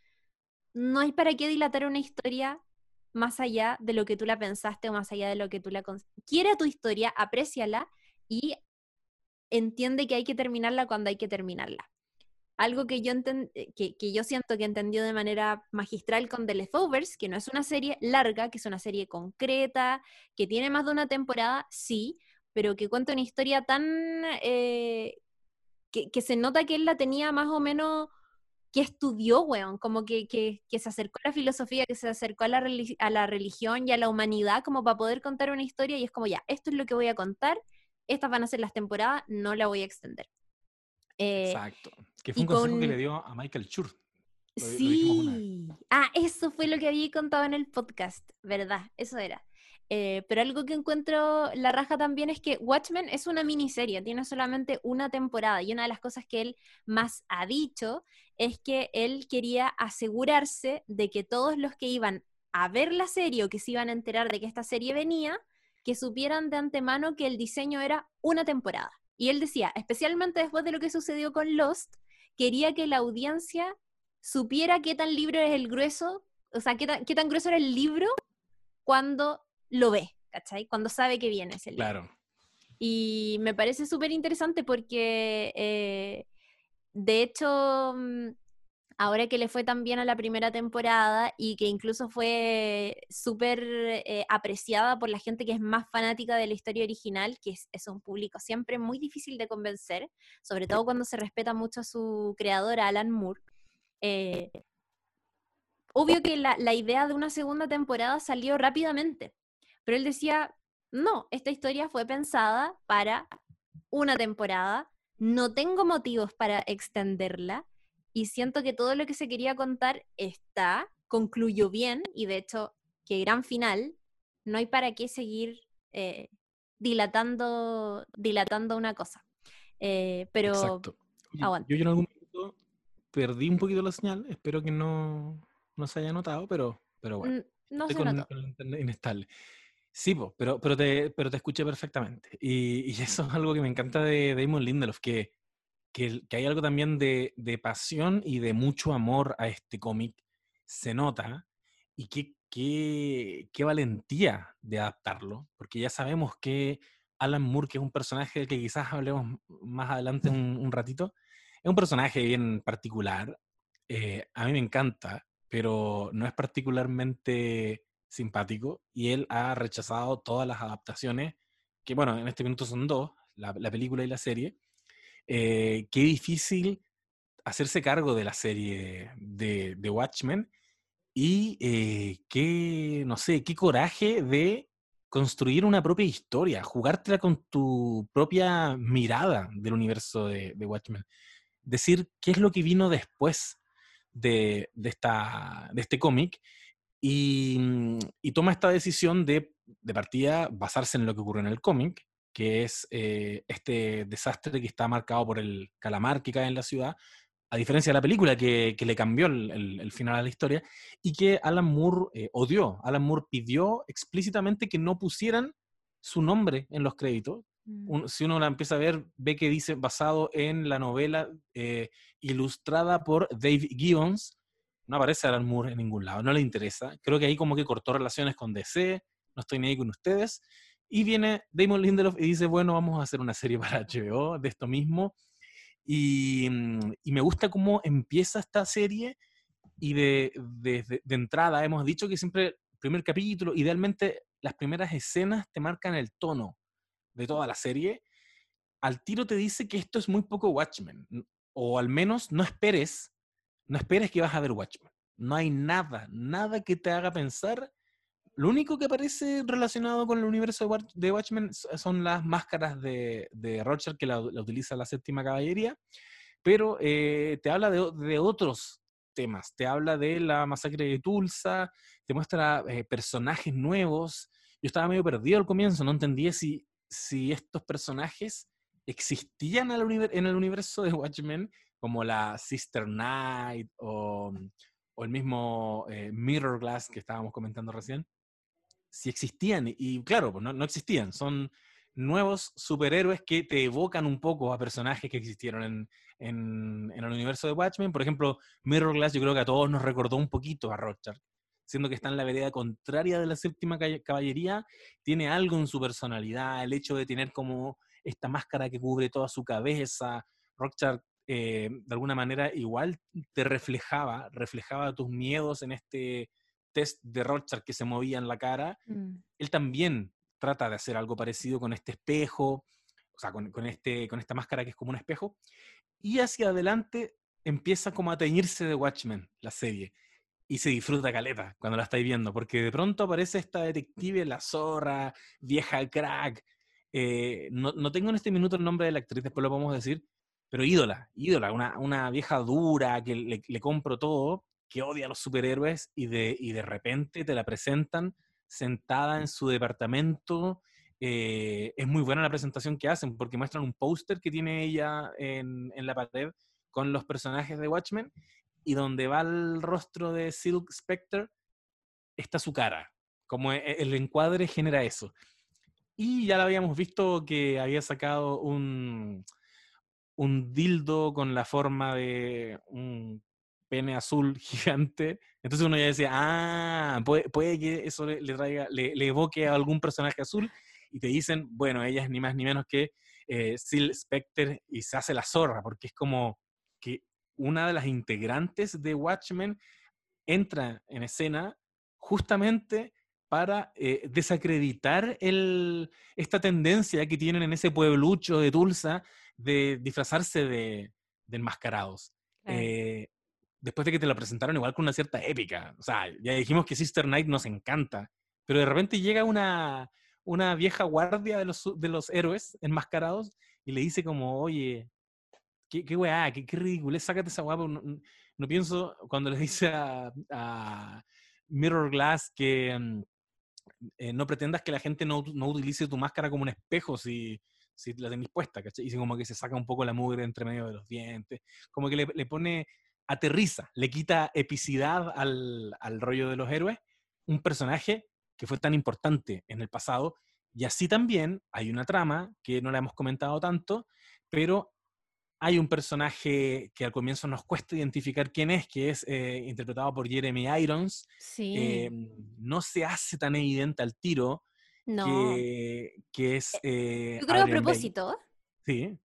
no hay para qué dilatar una historia más allá de lo que tú la pensaste o más allá de lo que tú la... Quiere tu historia, apréciala y entiende que hay que terminarla cuando hay que terminarla. Algo que yo, eh, que, que, yo siento que entendió de manera magistral con The Leftovers, que no es una serie larga, que es una serie concreta, que tiene más de una temporada, sí, pero que cuenta una historia tan... Eh, que, que, se nota que él la tenía más o menos que estudió, weón, como que, que, que, se acercó a la filosofía, que se acercó a la, a la religión y a la humanidad como para poder contar una historia y es como, ya, esto es lo que voy a contar, estas van a ser las temporadas, no la voy a extender. Eh, Exacto. Que fue un consejo que le dio a Michael Schur. sí. ah, eso fue lo que había contado en el podcast, ¿verdad? Eso era. Eh, pero algo que encuentro la raja también es que Watchmen es una miniserie, tiene solamente una temporada y una de las cosas que él más ha dicho es que él quería asegurarse de que todos los que iban a ver la serie o que se iban a enterar de que esta serie venía, que supieran de antemano que el diseño era una temporada. Y él decía, especialmente después de lo que sucedió con Lost, quería que la audiencia supiera qué tan libro es el grueso, o sea, qué qué tan grueso era el libro cuando lo ve, ¿cachai? Cuando sabe que viene ese libro. Claro. Y me parece súper interesante porque, eh, de hecho, mm, ahora que le fue tan bien a la primera temporada y que incluso fue súper eh, apreciada por la gente que es más fanática de la historia original, que es, un público siempre muy difícil de convencer, sobre todo cuando se respeta mucho a su creador, Alan Moore. Eh, obvio que la, la idea de una segunda temporada salió rápidamente, pero él decía, no, esta historia fue pensada para una temporada, no tengo motivos para extenderla y siento que todo lo que se quería contar está, concluyó bien y de hecho, qué gran final, no hay para qué seguir eh, dilatando, dilatando una cosa. Eh, pero Exacto. Yo, en algún momento perdí un poquito la señal, espero que no, no se haya notado, pero, pero bueno. No se notó. inestable. Sí, pero, pero, te, pero te escuché perfectamente. Y, y, [LAUGHS] eso es algo que me encanta de Damon Lindelof, que, que, que hay algo también de, de, pasión y de mucho amor a este cómic. Se nota. Y qué, qué, qué, valentía de adaptarlo, porque ya sabemos que Alan Moore, que es un personaje del que quizás hablemos más adelante [LAUGHS] un, un ratito, es un personaje bien particular. Eh, a mí me encanta, pero no es particularmente simpático y él ha rechazado todas las adaptaciones, que bueno, en este minuto son dos, la, película y la serie. Eh, qué difícil hacerse cargo de la serie de, de Watchmen y eh, qué, no sé, qué coraje de construir una propia historia, jugártela con tu propia mirada del universo de, de Watchmen. Decir qué es lo que vino después de, de, esta, de este cómic Mm, y, toma esta decisión de, de, partida basarse en lo que ocurre en el cómic, que es eh, este desastre que está marcado por el calamar que cae en la ciudad, a diferencia de la película que, que le cambió el, el, final a la historia, y que Alan Moore eh, odió. Alan Moore pidió explícitamente que no pusieran su nombre en los créditos. Mm. si uno la empieza a ver, ve que dice basado en la novela eh, ilustrada por Dave Gibbons, no aparece Alan Moore en ningún lado, no le interesa. Creo que ahí como que cortó relaciones con DC, no estoy ni ahí con ustedes. Y viene Damon Lindelof y dice, bueno, vamos a hacer una serie [LAUGHS] para HBO de esto mismo. Y, mm, y me gusta cómo empieza esta serie y de, de, de, entrada hemos dicho que siempre primer capítulo, idealmente las primeras escenas te marcan el tono de toda la serie. Al tiro te dice que esto es muy poco Watchmen, o al menos no esperes no esperes que vas a ver Watchmen. No hay nada, nada que te haga pensar. Lo único que aparece relacionado con el universo de Watchmen son las máscaras de, de Roger que la, utiliza la séptima caballería, pero eh, te habla de, otros temas. Te habla de la masacre de Tulsa, te muestra eh, personajes nuevos. Yo estaba medio perdido al comienzo, no entendía si, si estos personajes existían en el universo de Watchmen como la Sister Night o, o el mismo eh, Mirror Glass que estábamos comentando recién, si existían, y claro, pues no, no, existían, son nuevos superhéroes que te evocan un poco a personajes que existieron en, en, en, el universo de Watchmen. Por ejemplo, Mirror Glass yo creo que a todos nos recordó un poquito a Rothschild, siendo que está en la vereda contraria de la séptima caballería, tiene algo en su personalidad, el hecho de tener como esta máscara que cubre toda su cabeza. Rothschild eh, de alguna manera igual te reflejaba, reflejaba tus miedos en este test de Rothschild que se movía en la cara. Mm. Él también trata de hacer algo parecido con este espejo, o sea, con, este, con esta máscara que es como un espejo. Y hacia adelante empieza como a teñirse de Watchmen, la serie. Y se disfruta caleta cuando la estáis viendo, porque de pronto aparece esta detective, la zorra, vieja crack. Eh, no, no, tengo en este minuto el nombre de la actriz, después lo podemos decir, pero ídola, ídola, una, una vieja dura que le, compro todo, que odia a los superhéroes y de, y de repente te la presentan sentada en su departamento. Eh, es muy buena la presentación que hacen porque muestran un póster que tiene ella en, en, la pared con los personajes de Watchmen y donde va el rostro de Silk Spectre está su cara. Como e, el encuadre genera eso. Y ya la habíamos visto que había sacado un, un dildo con la forma de un pene azul [LAUGHS] gigante. Entonces uno ya decía, ah, puede, que eso le, traiga, le, evoque a algún personaje azul. Y te dicen, bueno, ella es ni más ni menos que eh, Sil Specter y se hace la zorra, porque es como que una de las integrantes de Watchmen entra en escena justamente para eh, desacreditar esta tendencia que tienen en ese pueblucho de Tulsa de disfrazarse de, enmascarados. Eh, después de que te la presentaron igual con una cierta épica. O sea, ya dijimos que Sister Night nos encanta, pero de repente llega una, una vieja guardia de los, de los héroes enmascarados y le dice como, oye, qué, qué weá, qué, qué ridículo, sácate esa guapa. No, no, pienso cuando le dice a, a Mirror Glass que mm, eh, no pretendas que la gente no, no, utilice tu máscara como un espejo si, si la tenés puesta, ¿cachai? Y como que se saca un poco la mugre entre medio de los dientes, como que le, le pone, aterriza, le quita epicidad al, al rollo de los héroes, un personaje que fue tan importante en el pasado, y así también hay una trama que no la hemos comentado tanto, pero hay un personaje que al comienzo nos cuesta identificar quién es, que es eh, interpretado por Jeremy Irons. Sí. Eh, no se hace tan evidente al tiro, no. que, que es... Eh, Eh, Yo creo a Adrian Bale. propósito. Sí.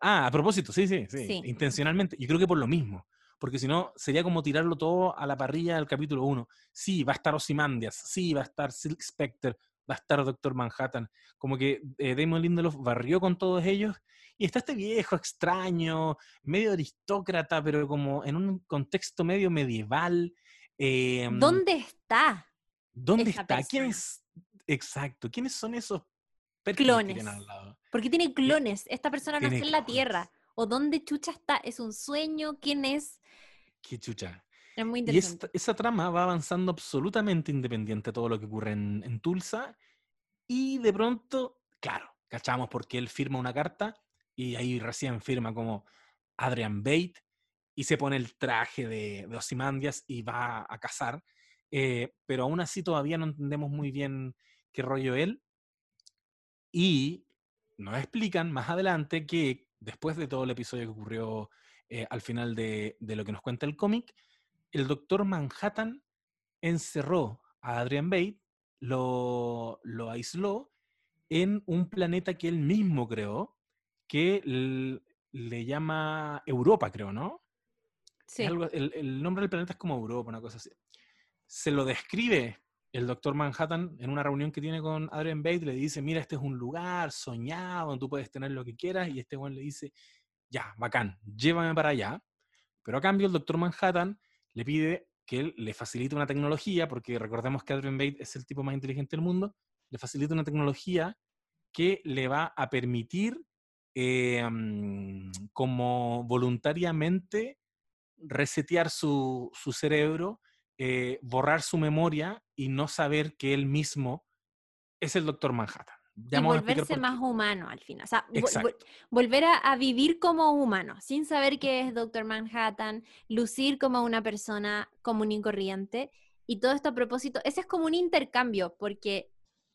Ah, a propósito, sí, sí, sí, Sí. Intencionalmente. Y creo que por lo mismo. Porque si no, sería como tirarlo todo a la parrilla del capítulo 1. Sí, va a estar Ozymandias. Sí, va a estar Silk Spectre. Va a estar Doctor Manhattan. Como que eh, Damon Lindelof barrió con todos ellos. Y está este viejo extraño, medio aristócrata, pero como en un contexto medio medieval. eh, ¿Dónde está? ¿Dónde está? ¿Quién es? Exacto. ¿Quiénes son esos que Clones. tienen al lado? Porque tiene clones. Esta persona no está en la clones. Tierra. ¿O dónde chucha está? ¿Es un sueño? ¿Quién es? Qué chucha. Es muy Y interesante. esta- esa trama va avanzando absolutamente independiente de todo lo que ocurre en, en Tulsa. Y de pronto, claro, cachamos porque él firma una carta y ahí recién firma como Adrian Bate y se pone el traje de, de Ozymandias y va a cazar. Eh, pero aún así todavía no entendemos muy bien qué rollo él. Y nos explican más adelante que después de todo el episodio que ocurrió eh, al final de, de lo que nos cuenta el cómic, el doctor Manhattan encerró a Adrian Bate, lo, lo aisló en un planeta que él mismo creó, que le llama Europa, creo, ¿no? Sí. algo- el, el nombre del planeta es como Europa, una cosa así. Se lo describe el doctor Manhattan en una reunión que tiene con Adrian Bate, le dice, mira, este es un lugar soñado, donde tú puedes tener lo que quieras, y este buen le dice, ya, bacán, llévame para allá. Pero a cambio el doctor Manhattan le pide que él le facilite una tecnología, porque recordemos que Adrian Bate es el tipo más inteligente del mundo, le facilita una tecnología que le va a permitir mm, como voluntariamente resetear su cerebro, eh, borrar su memoria y no saber que él mismo es el doctor Manhattan. Ya Y volverse más humano al final. O sea, vol- volver a, a vivir como humano, sin saber que es Doctor Manhattan, lucir como una persona común y corriente. Y todo esto a propósito, ese es como un intercambio, porque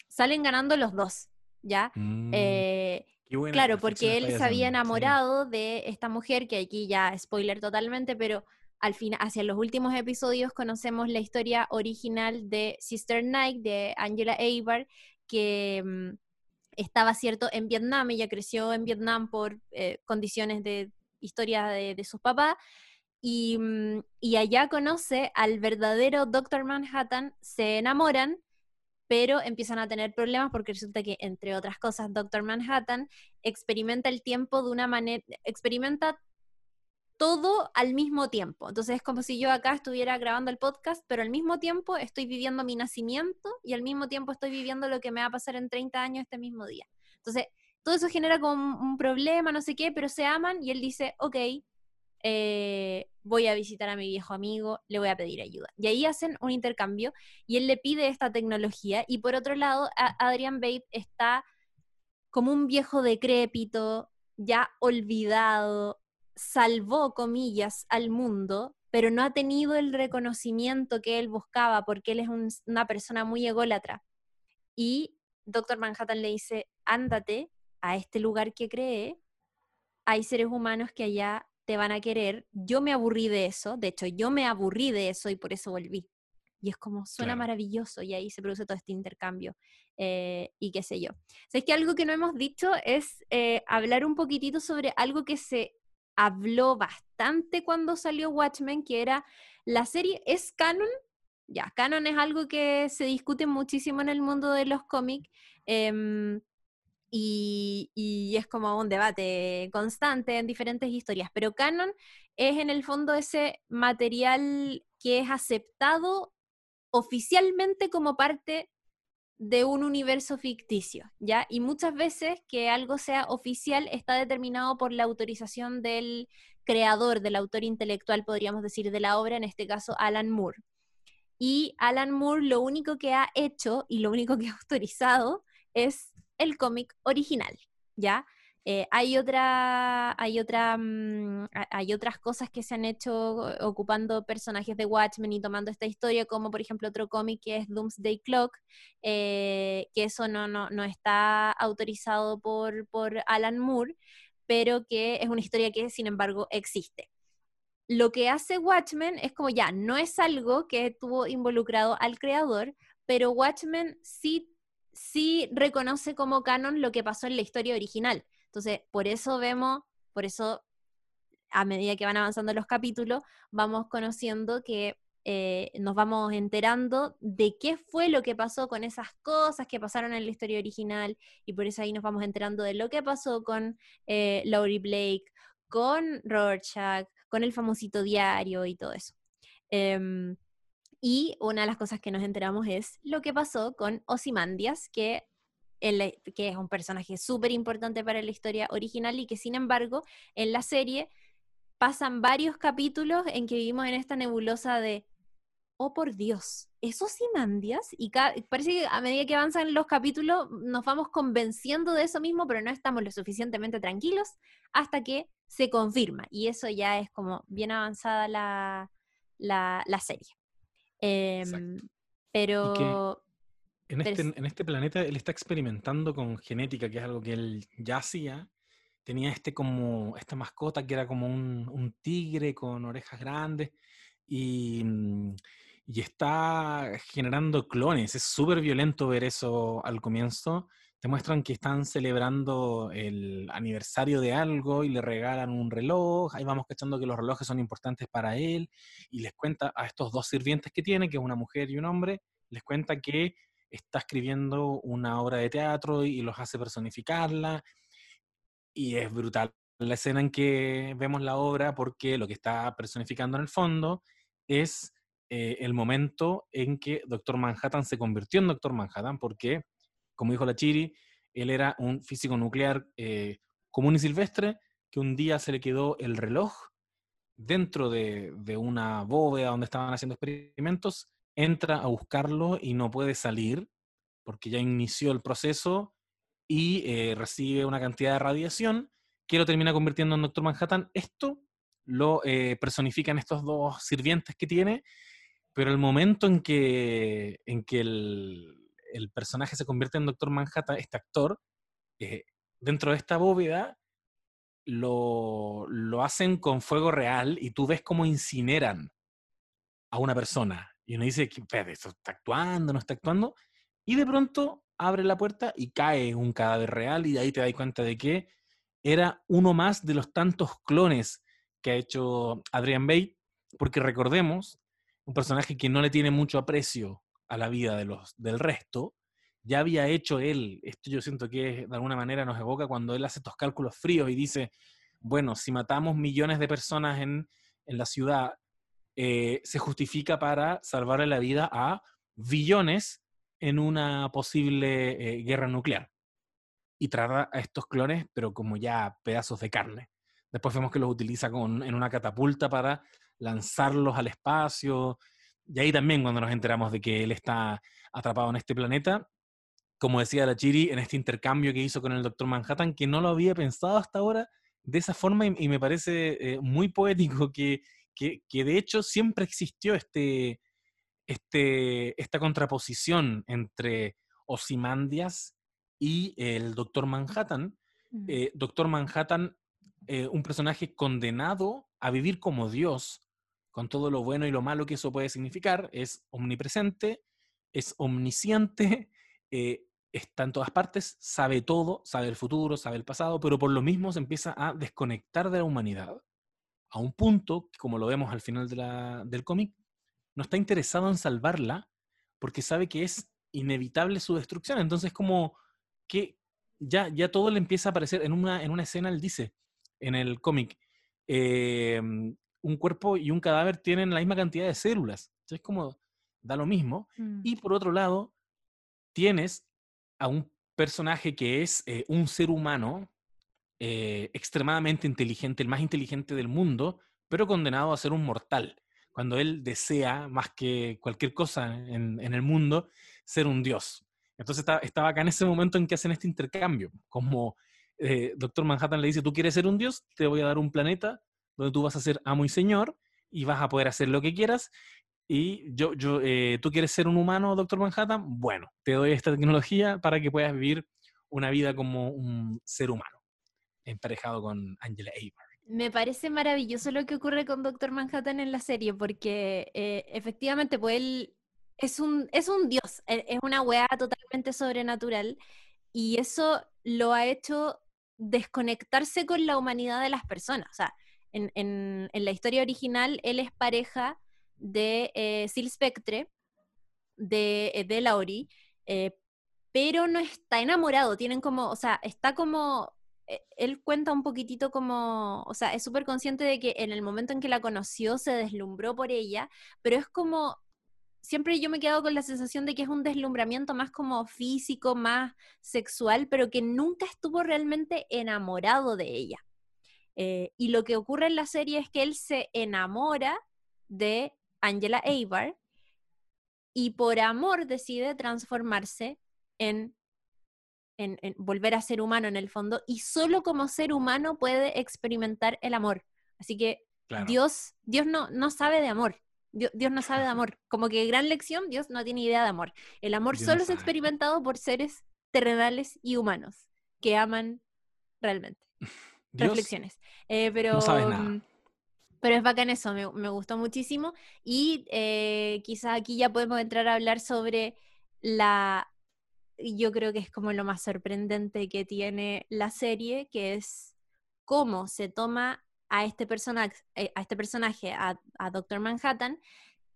salen ganando los dos, ¿ya? Mm, Eh, Claro, porque él se había sí. enamorado de esta mujer, que aquí ya spoiler totalmente, pero al final, hacia los últimos episodios conocemos la historia original de Sister Night, de Angela Abar, que mm, estaba, cierto, en Vietnam, ella creció en Vietnam por eh, condiciones de historia de, de sus papás, y, mm, y allá conoce al verdadero Doctor Manhattan, se enamoran, pero empiezan a tener problemas porque resulta que, entre otras cosas, Doctor Manhattan experimenta el tiempo de una manera, experimenta todo al mismo tiempo. Entonces es como si yo acá estuviera grabando el podcast, pero al mismo tiempo estoy viviendo mi nacimiento y al mismo tiempo estoy viviendo lo que me va a pasar en 30 años este mismo día. Entonces, todo eso genera como un problema, no sé qué, pero se aman y él dice, ok, eh, voy a visitar a mi viejo amigo, le voy a pedir ayuda. Y ahí hacen un intercambio y él le pide esta tecnología y por otro lado, Adrian Babe está como un viejo decrépito, ya olvidado, salvó, comillas, al mundo, pero no ha tenido el reconocimiento que él buscaba porque él es una persona muy ególatra. Y Doctor Manhattan le dice, ándate a este lugar que cree, hay seres humanos que allá te van a querer. Yo me aburrí de eso, de hecho yo me aburrí de eso y por eso volví. Y es como, suena maravilloso y ahí se produce todo este intercambio eh, y qué sé yo. O que algo que no hemos dicho es eh, hablar un poquitito sobre algo que se habló bastante cuando salió Watchmen, que era la serie es canon. Ya, canon es algo que se discute muchísimo en el mundo de los cómics. Em, y, es como un debate constante en diferentes historias, pero canon es en el fondo ese material que es aceptado oficialmente como parte de un universo ficticio, ¿ya? Y muchas veces que algo sea oficial está determinado por la autorización del creador, del autor intelectual, podríamos decir, de la obra, en este caso Alan Moore. Y Alan Moore lo único que ha hecho y lo único que ha [LAUGHS] autorizado es el cómic original, ¿ya? Eh, hay, otra, hay, otra, mm, hay otras cosas que se han hecho ocupando personajes de Watchmen y tomando esta historia, como por ejemplo otro cómic que es Doomsday Clock, eh, que eso no, no, no, está autorizado por, por Alan Moore, pero que es una historia que sin embargo existe. Lo que hace Watchmen es como ya, no es algo que tuvo involucrado al creador, pero Watchmen sí, sí reconoce como canon lo que pasó en la historia original. Entonces, por eso vemos, por eso a medida que van avanzando los capítulos, vamos conociendo que eh, nos vamos enterando de qué fue lo que pasó con esas cosas que pasaron en la historia original y por eso ahí nos vamos enterando de lo que pasó con eh, Laurie Blake, con Rorschach, con el famosito diario y todo eso. Em, y una de las cosas que nos enteramos es lo que pasó con Ozymandias, que que es un personaje súper importante para la historia original y que sin embargo en la serie pasan varios capítulos en que vivimos en esta nebulosa de, oh por Dios, ¿esos Simandias? Y parece que a medida que avanzan los capítulos nos vamos convenciendo de eso mismo, pero no estamos lo suficientemente tranquilos hasta que se confirma. Y eso ya es como bien avanzada la, la, serie. Em, pero este, en este, planeta él está experimentando con genética, que es algo que él ya hacía. Tenía este como, esta mascota que era como un, tigre con orejas grandes y, y está generando clones. Es súper violento ver eso al comienzo. Te muestran que están celebrando el aniversario de algo y le regalan un reloj. Ahí vamos cachando que los relojes son importantes para él y les cuenta a estos dos sirvientes que tiene, que es una mujer y un hombre, les cuenta que está escribiendo una obra de teatro y los hace personificarla. Y es brutal la escena en que vemos la obra porque lo que está personificando en el fondo es eh, el momento en que Doctor Manhattan se convirtió en Doctor Manhattan porque, como dijo la Chiri, él era un físico nuclear eh, común y silvestre que un día se le quedó el reloj dentro de, de una bóveda donde estaban haciendo experimentos entra a buscarlo y no puede salir porque ya inició el proceso y eh, recibe una cantidad de radiación que lo termina convirtiendo en Doctor Manhattan. Esto lo eh, personifican estos dos sirvientes que tiene, pero el momento en que, en que el, personaje se convierte en Doctor Manhattan, este actor, eh, dentro de esta bóveda, lo, lo, hacen con fuego real y tú ves cómo incineran a una persona. Y uno dice, espérate, ¿esto está actuando? ¿No está actuando? Y de pronto abre la puerta y cae un cadáver real y de ahí te das cuenta de que era uno más de los tantos clones que ha hecho Adrian Bate, porque recordemos, un personaje que no le tiene mucho aprecio a la vida de los, del resto, ya había hecho él, esto yo siento que de alguna manera nos evoca cuando él hace estos cálculos fríos y dice, bueno, si matamos millones de personas en, la ciudad, eh, se justifica para salvarle la vida a billones en una posible eh, guerra nuclear. Y trata a estos clones, pero como ya pedazos de carne. Después vemos que los utiliza en una catapulta para lanzarlos al espacio. Y ahí también cuando nos enteramos de que él está atrapado en este planeta, como decía la Chiri, en este intercambio que hizo con el Doctor Manhattan, que no lo había pensado hasta ahora de esa forma y, me parece eh, muy poético que, que, de hecho siempre existió este, este, esta contraposición entre Osimandias y el Doctor Manhattan. Eh, Doctor Manhattan, eh, un personaje condenado a vivir como Dios, con todo lo bueno y lo malo que eso puede significar, es omnipresente, es omnisciente, [LAUGHS] está en todas partes, sabe todo, sabe el futuro, sabe el pasado, pero por lo mismo se empieza a desconectar de la humanidad a un punto, como lo vemos al final del cómic, no está interesado en salvarla porque sabe que es inevitable su destrucción. Entonces, como que ya, ya todo le empieza a aparecer. En una, en una escena, él dice en el cómic, em, un cuerpo y un cadáver tienen la misma cantidad de células. Entonces, como da lo mismo. Mm. Y por otro lado, tienes a un personaje que es eh, un ser humano eh, extremadamente inteligente, el más inteligente del mundo, pero condenado a ser un mortal, cuando él desea, más que cualquier cosa en, el mundo, ser un dios. Entonces estaba acá en ese momento en que hacen este intercambio, como eh, Doctor Manhattan le dice, tú quieres ser un dios, te voy a dar un planeta donde tú vas a ser amo y señor y vas a poder hacer lo que quieras, y yo, yo, eh, ¿tú quieres ser un humano, Doctor Manhattan? Bueno, te doy esta tecnología para que puedas vivir una vida como un ser humano, emparejado con Angela Abar. Me parece maravilloso lo que ocurre con Doctor Manhattan en la serie, porque eh, efectivamente, pues él es un, es un dios, e, es una weá totalmente sobrenatural, y eso lo ha hecho desconectarse con la humanidad de las personas. O sea, en, en, en la historia original, él es pareja de eh, Sil Spectre, de, eh, de Laurie, eh, pero no está enamorado, tienen como, o sea, está como, él cuenta un poquitito como, o sea, es súper consciente de que en el momento en que la conoció se deslumbró por ella, pero es como, siempre yo me he quedado con la sensación de que es un deslumbramiento más como físico, más sexual, pero que nunca estuvo realmente enamorado de ella. y lo que ocurre en la serie es que él se enamora de Angela Abar, y por amor decide transformarse en, en, volver a ser humano en el fondo, y solo como ser humano puede experimentar el amor. Así que Dios, Dios no, no sabe de amor. Dios, no sabe de [LAUGHS] amor. Como que gran lección, Dios no tiene idea de amor. El amor solo es experimentado por seres terrenales y humanos que aman realmente. [LAUGHS] Reflexiones. Eh, pero, no sabes nada. Mm, pero es bacán eso, me, gustó muchísimo. Y eh, quizás aquí ya podemos entrar a hablar sobre la, yo creo que es como lo más sorprendente que tiene la serie, que es cómo se toma a este eh, a, este personaje, a, Doctor Manhattan,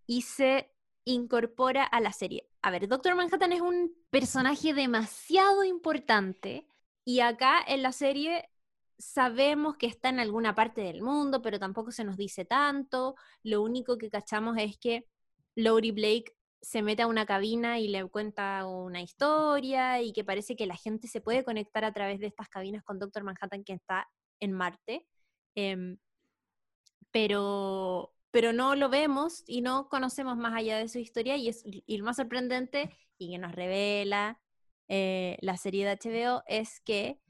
y se incorpora a la serie. A ver, Doctor Manhattan es un personaje demasiado importante y acá en la serie sabemos que está en alguna parte del mundo, pero tampoco se nos dice tanto. Lo único que cachamos es que Laurie Blake se mete a una cabina y le cuenta una historia y que parece que la gente se puede conectar a través de estas cabinas con Doctor Manhattan que está en Marte. Em, pero, pero no lo vemos y no conocemos más allá de su historia y, es, y lo más sorprendente y que nos revela eh, la serie de HBO es que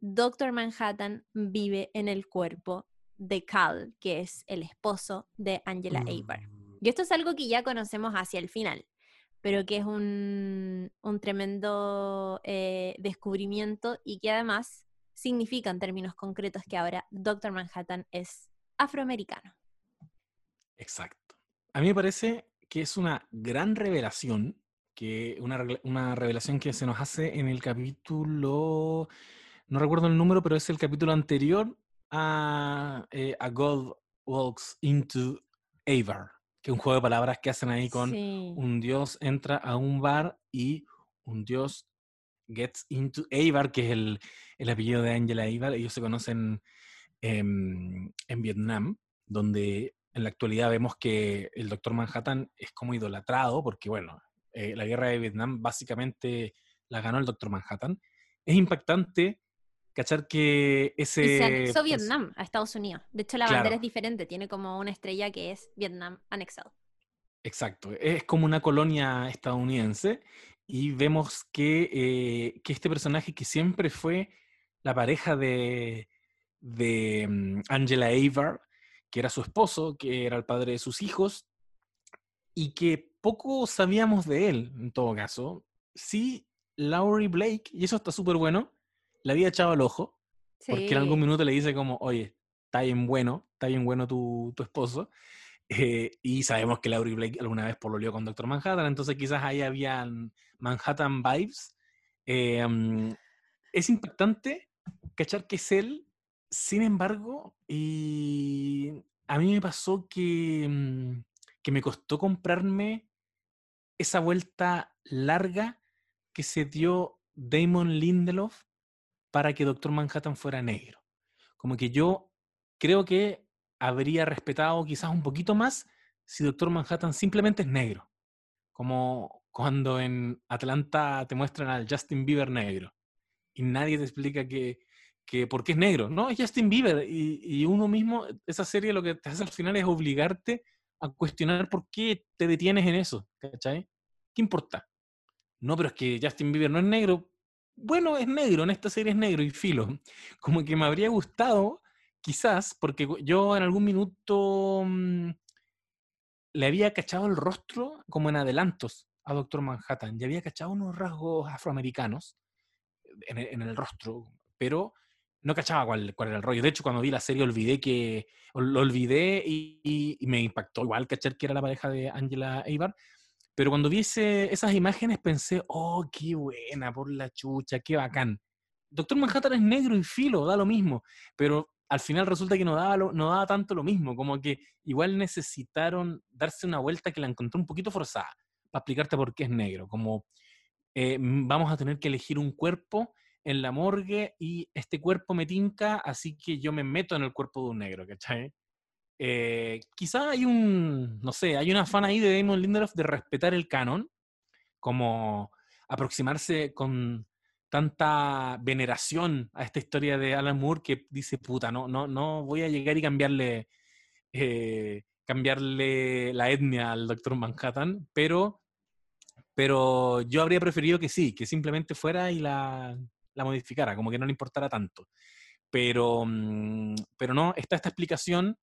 Doctor Manhattan vive en el cuerpo de Cal, que es el esposo de Angela Abar. Y esto es algo que ya conocemos hacia el final, pero que es un, tremendo eh, descubrimiento y que además significa en términos concretos que ahora Doctor Manhattan es afroamericano. Exacto. A mí me parece que es una gran revelación, que una, una revelación que se nos hace en el capítulo no recuerdo el número, pero es el capítulo anterior a, eh, a God Walks into Avar, que es un juego de palabras que hacen ahí con un dios entra a un bar y un dios gets into Avar, que es el, el apellido de Angela Avar. Ellos se conocen en, en Vietnam, donde en la actualidad vemos que el Doctor Manhattan es como idolatrado, porque bueno, eh, la guerra de Vietnam básicamente la ganó el Doctor Manhattan. Es impactante cachar que ese... Y se anexó pues, Vietnam a Estados Unidos. De hecho, la Claro. bandera es diferente, tiene como una estrella que es Vietnam anexado. Exacto, es como una colonia estadounidense y vemos que, eh, que este personaje que siempre fue la pareja de, de mm, Angela Avar, que era su esposo, que era el padre de sus hijos, y que poco sabíamos de él, en todo caso. Sí, Laurie Blake, y eso está súper bueno, le había echado el ojo, porque en algún minuto le dice como, oye, está bien bueno, está bien bueno tu, tu esposo. Eh, y sabemos que Laurie Blake alguna vez pololeó con Doctor Manhattan, entonces quizás ahí habían Manhattan vibes. Eh, mm, es impactante cachar que es él, sin embargo, y a mí me pasó que, mm, que me costó comprarme esa vuelta larga que se dio Damon Lindelof para que Doctor Manhattan fuera negro. Como que yo creo que habría respetado quizás un poquito más si Doctor Manhattan simplemente es negro. Como cuando en Atlanta te muestran al Justin Bieber negro y nadie te explica que, que por qué es negro. No, es Justin Bieber y, y uno mismo, esa serie lo que te hace al final es obligarte a cuestionar por qué te detienes en eso, ¿cachai? ¿Qué importa? No, pero es que Justin Bieber no es negro. Bueno, es negro, en esta serie es negro y filo. Como que me habría gustado, quizás, porque yo en algún minuto mm, le había cachado el rostro como en adelantos a Doctor Manhattan y había cachado unos rasgos afroamericanos en el, rostro, pero no cachaba cuál, cuál era el rollo. De hecho, cuando vi la serie olvidé que lo olvidé y, me impactó igual cachar que era la pareja de Angela Abar. Pero cuando vi ese- esas imágenes pensé, oh, qué buena, por la chucha, qué bacán. Doctor Manhattan es negro y filo, da lo mismo, pero al final resulta que no daba, lo- no daba tanto lo mismo, como que igual necesitaron darse una vuelta que la encontré un poquito forzada, para explicarte por qué es negro, como eh, mm, vamos a tener que elegir un cuerpo en la morgue y este cuerpo me tinca, así que yo me meto en el cuerpo de un negro, ¿cachai? Eh, quizá hay un, no sé, hay un afán ahí de Damon Lindelof de respetar el canon, como aproximarse con tanta veneración a esta historia de Alan Moore que dice, puta, no, no, no voy a llegar y cambiarle, eh, cambiarle la etnia al Doctor Manhattan, pero, pero yo habría preferido que sí, que simplemente fuera y la, la modificara, como que no le importara tanto. Pero, mm, pero no, está esta explicación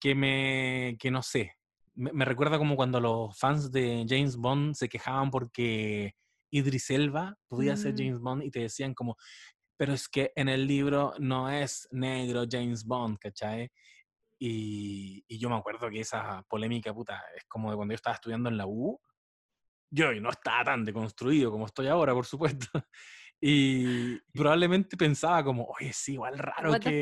que me, que no sé, me, me recuerda como cuando los fans de James Bond se quejaban porque Idris Elba podía ser Mm. James Bond y te decían como, pero es que en el libro no es negro James Bond, ¿cachai? Y, y yo me acuerdo que esa polémica, puta, es como de cuando yo estaba estudiando en la U. Yo no estaba tan deconstruido como estoy ahora, por supuesto. [LAUGHS] Y [LAUGHS] probablemente pensaba como, oye, sí, igual raro What que...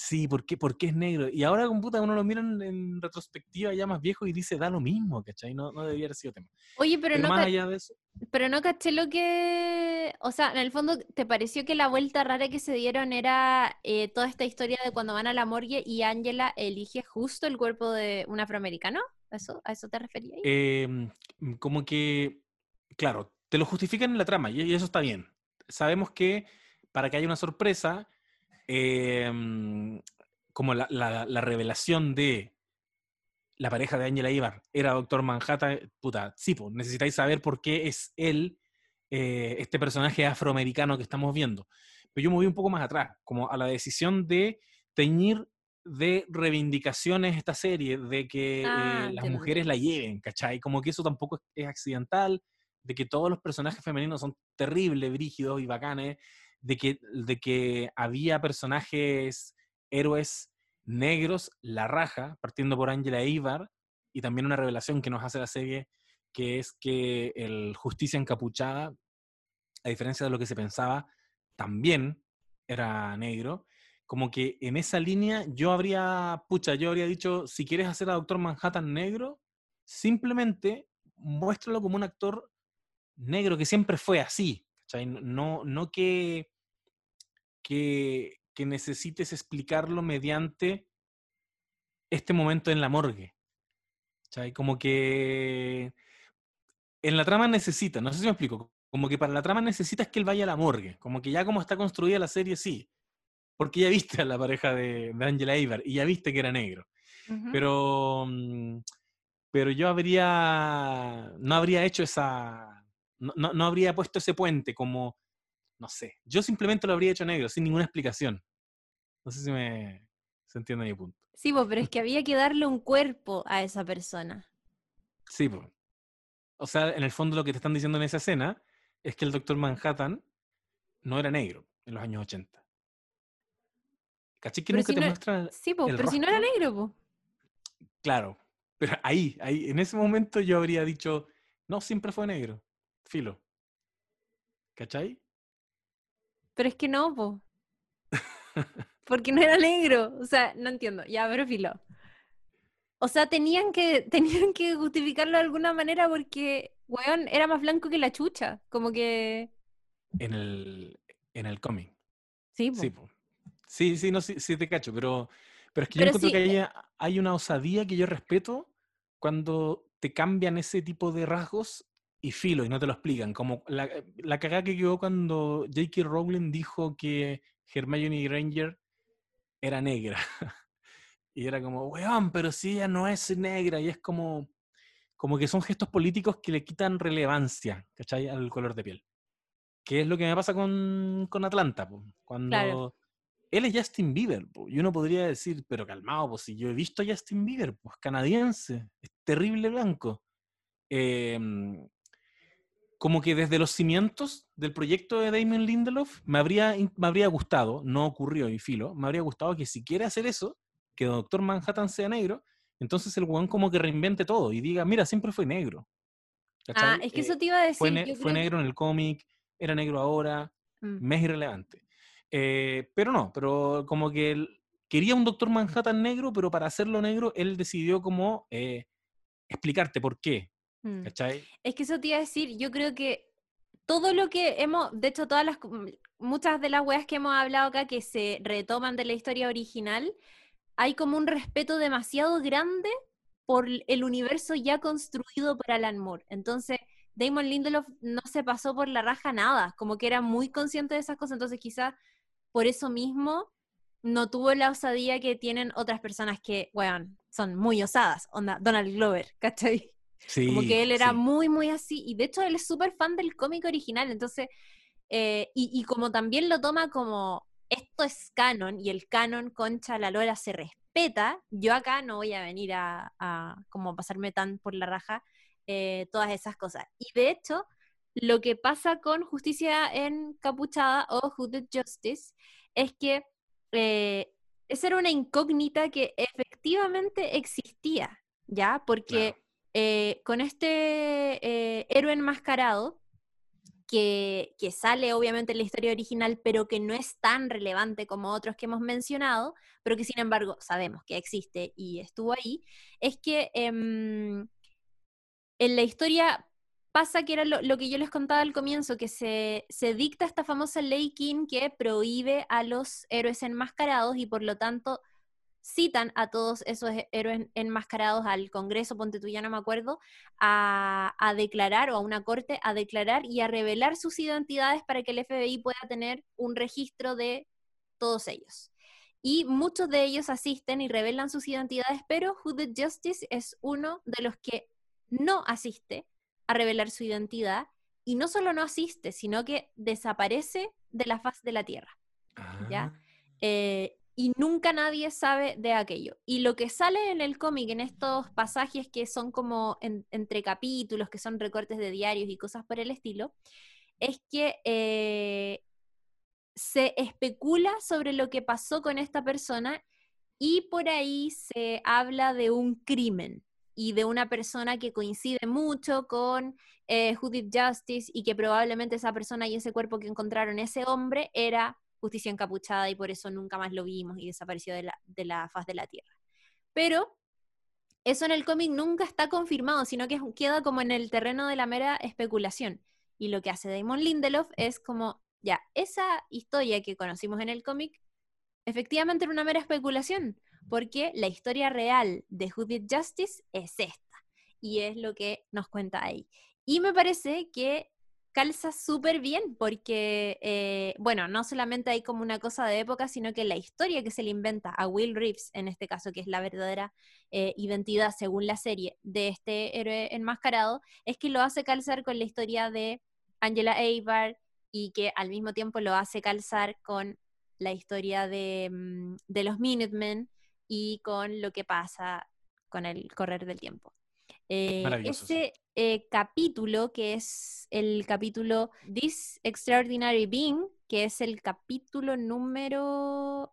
Sí, ¿por qué, por qué es negro? Y ahora con puta uno lo mira en, en retrospectiva ya más viejo y dice, da lo mismo, ¿cachai? No, no debería haber sido tema. Oye, pero, Pero, no, más allá de eso, pero no caché lo que... O sea, en el fondo, ¿te pareció que la vuelta rara que se dieron era eh, toda esta historia de cuando van a la morgue y Angela elige justo el cuerpo de un afroamericano? ¿Eso, ¿A eso te referías? eh, como que, claro, te lo justifican en la trama y, y eso está bien. Sabemos que para que haya una sorpresa, eh, como la, la- la revelación de la pareja de Angela Ibar era Doctor Manhattan, puta, sí, pues, necesitáis saber por qué es él eh, este personaje afroamericano que estamos viendo. Pero yo me voy un poco más atrás, como a la decisión de teñir de reivindicaciones esta serie, de que Ah, eh, las entiendo, mujeres la lleven, ¿cachai? Como que eso tampoco es, es accidental, de que todos los personajes femeninos son terribles, brígidos y bacanes, de que, de que había personajes, héroes negros, la raja, partiendo por Angela Ibar, y también una revelación que nos hace la serie, que es que el Justicia Encapuchada, a diferencia de lo que se pensaba, también era negro. Como que en esa línea yo habría, pucha, yo habría dicho, si quieres hacer a Doctor Manhattan negro, simplemente muéstralo como un actor negro que siempre fue así. ¿Cachai? No, no que, que, que necesites explicarlo mediante este momento en la morgue. ¿Cachai? Como que en la trama necesita, no sé si me explico, como que para la trama necesitas que él vaya a la morgue, como que ya como está construida la serie, sí, porque ya viste a la pareja de, Angela Ivar y ya viste que era negro. Pero, mm, pero yo habría, no habría hecho esa, no, no, habría puesto ese puente como, no sé, yo simplemente lo habría hecho negro, sin ninguna explicación. No sé si me se entiende mi punto. Sí, pero es que había que darle un cuerpo a esa persona. Sí, pues. O sea, en el fondo lo que te están diciendo en esa escena es que el Doctor Manhattan no era negro en los años 80. ¿Cachai que nunca te muestra Sí, pero si no era negro, po. Claro, pero ahí, ahí, en ese momento yo habría dicho, no, siempre fue negro, filo. ¿Cachai? Pero es que no, po. [LAUGHS] Porque no era negro. O sea, no entiendo. Ya, pero filo. O sea, tenían que, [LAUGHS] tenían que justificarlo de alguna manera porque, weón, era más blanco que la chucha. Como que. En el, en el cómic. Sí, po. Sí, po. Sí, sí, no, sí, te cacho, pero, pero es que yo encuentro que hay, hay, una osadía que yo respeto cuando te cambian ese tipo de rasgos y filo y no te lo explican. Como la, la cagada que quedó cuando J.K. Rowling dijo que Hermione Granger era negra. [LAUGHS] y era como, weón, pero si ella no es negra y es como, como que son gestos políticos que le quitan relevancia, ¿cachai? Al color de piel. Que es lo que me pasa con, con Atlanta, cuando él es Justin Bieber, y uno podría decir, pero calmado, pues si yo he visto a Justin Bieber, pues canadiense, es terrible blanco. Em, como que desde los cimientos del proyecto de Damon Lindelof me habría, me habría gustado, no ocurrió y filo, me habría gustado que si quiere hacer eso, que Doctor Manhattan sea negro, entonces el weón como que reinvente todo y diga, mira, siempre fue negro. Ah, es que eso eh, te iba a decir. Fue, negro en el cómic, era negro ahora, mm. me es irrelevante. Eh, pero no, pero como que él quería un Doctor Manhattan negro, pero para hacerlo negro, él decidió como eh, explicarte por qué. Mm. ¿Cachai? Es que eso te iba a decir, yo creo que todo lo que hemos, de hecho, todas las muchas de las weas que hemos hablado acá que se retoman de la historia original, hay como un respeto demasiado grande por el universo ya construido para Alan Moore. Entonces, Damon Lindelof no se pasó por la raja nada, como que era muy consciente de esas cosas, entonces quizás por eso mismo no tuvo la osadía que tienen otras personas que, bueno, son muy osadas, onda, Donald Glover, ¿cachai? Sí, Como que él era muy, muy así, y de hecho él es súper fan del cómic original, entonces, eh, y, como también lo toma como, esto es canon, y el canon, concha, la Lola se respeta, yo acá no voy a venir a, como pasarme tan por la raja eh, todas esas cosas. Y de hecho, lo que pasa con Justicia Encapuchada o Hooded Justice es que eh, esa era una incógnita que efectivamente existía, ¿ya? Porque eh, con este eh, héroe enmascarado, que, sale obviamente en la historia original, pero que no es tan relevante como otros que hemos mencionado, pero que sin embargo sabemos que existe y estuvo ahí, es que em, en la historia pasa que era lo, que yo les contaba al comienzo, que se, dicta esta famosa ley King que prohíbe a los héroes enmascarados y por lo tanto citan a todos esos héroes enmascarados al Congreso, ponte tú ya no me acuerdo, a, a, declarar o a una corte a declarar y a revelar sus identidades para que el FBI pueda tener un registro de todos ellos. Y muchos de ellos asisten y revelan sus identidades, pero Hooded Justice es uno de los que no asiste a revelar su identidad y no solo no asiste, sino que desaparece de la faz de la Tierra. ¿ya? Ah. Eh, y nunca nadie sabe de aquello. Y lo que sale en el cómic, en estos pasajes que son como entre capítulos, que son recortes de diarios y cosas por el estilo, es que eh, se especula sobre lo que pasó con esta persona y por ahí se habla de un crimen y de una persona que coincide mucho con eh, Judith Justice y que probablemente esa persona y ese cuerpo que encontraron, ese hombre, era justicia encapuchada y por eso nunca más lo vimos y desapareció de la, de la faz de la Tierra. Pero eso en el cómic nunca está confirmado, sino que queda como en el terreno de la mera especulación. Y lo que hace Damon Lindelof es como, ya, esa historia que conocimos en el cómic efectivamente era una mera especulación, porque la historia real de Who Did Justice es esta, y es lo que nos cuenta ahí. Y me parece que calza súper bien porque, eh, bueno, no solamente hay como una cosa de época, sino que la historia que se le inventa a Will Reeves, en este caso, que es la verdadera eh, identidad según la serie de este héroe enmascarado, es que lo hace calzar con la historia de Angela Eibart y que al mismo tiempo lo hace calzar con la historia de, mm, de los Minutemen y con lo que pasa con el correr del tiempo. Eh, ese eh, capítulo, que es el capítulo This Extraordinary Being, que es el capítulo número,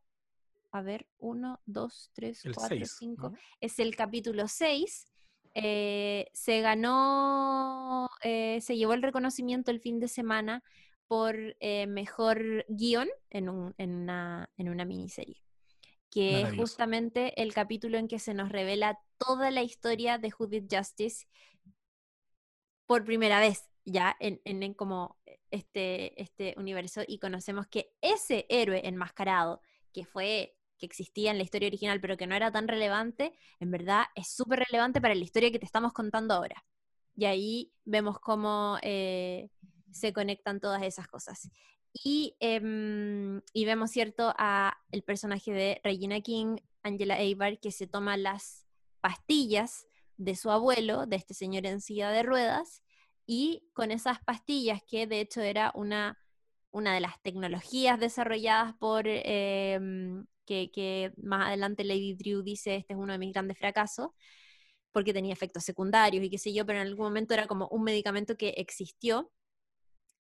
a ver, 1, 2, 3, 4, 5, es el capítulo 6. Eh, se ganó, se llevó el reconocimiento el fin de semana por mejor guion en, en, una, en una miniserie que es justamente el capítulo en que se nos revela toda la historia de Judith Justice por primera vez ya en, en, como este, este universo y conocemos que ese héroe enmascarado que fue que existía en la historia original pero que no era tan relevante, en verdad es súper relevante para la historia que te estamos contando ahora. Y ahí vemos cómo eh, se conectan todas esas cosas. Em, y, vemos, ¿cierto?, a el personaje de Regina King, Angela Eibar, que se toma las pastillas de su abuelo, de este señor en silla de ruedas, y con esas pastillas, que de hecho era una, una de las tecnologías desarrolladas por, em, que, más adelante Lady Drew dice, este es uno de mis grandes fracasos, porque tenía efectos secundarios y qué sé yo, pero en algún momento era como un medicamento que existió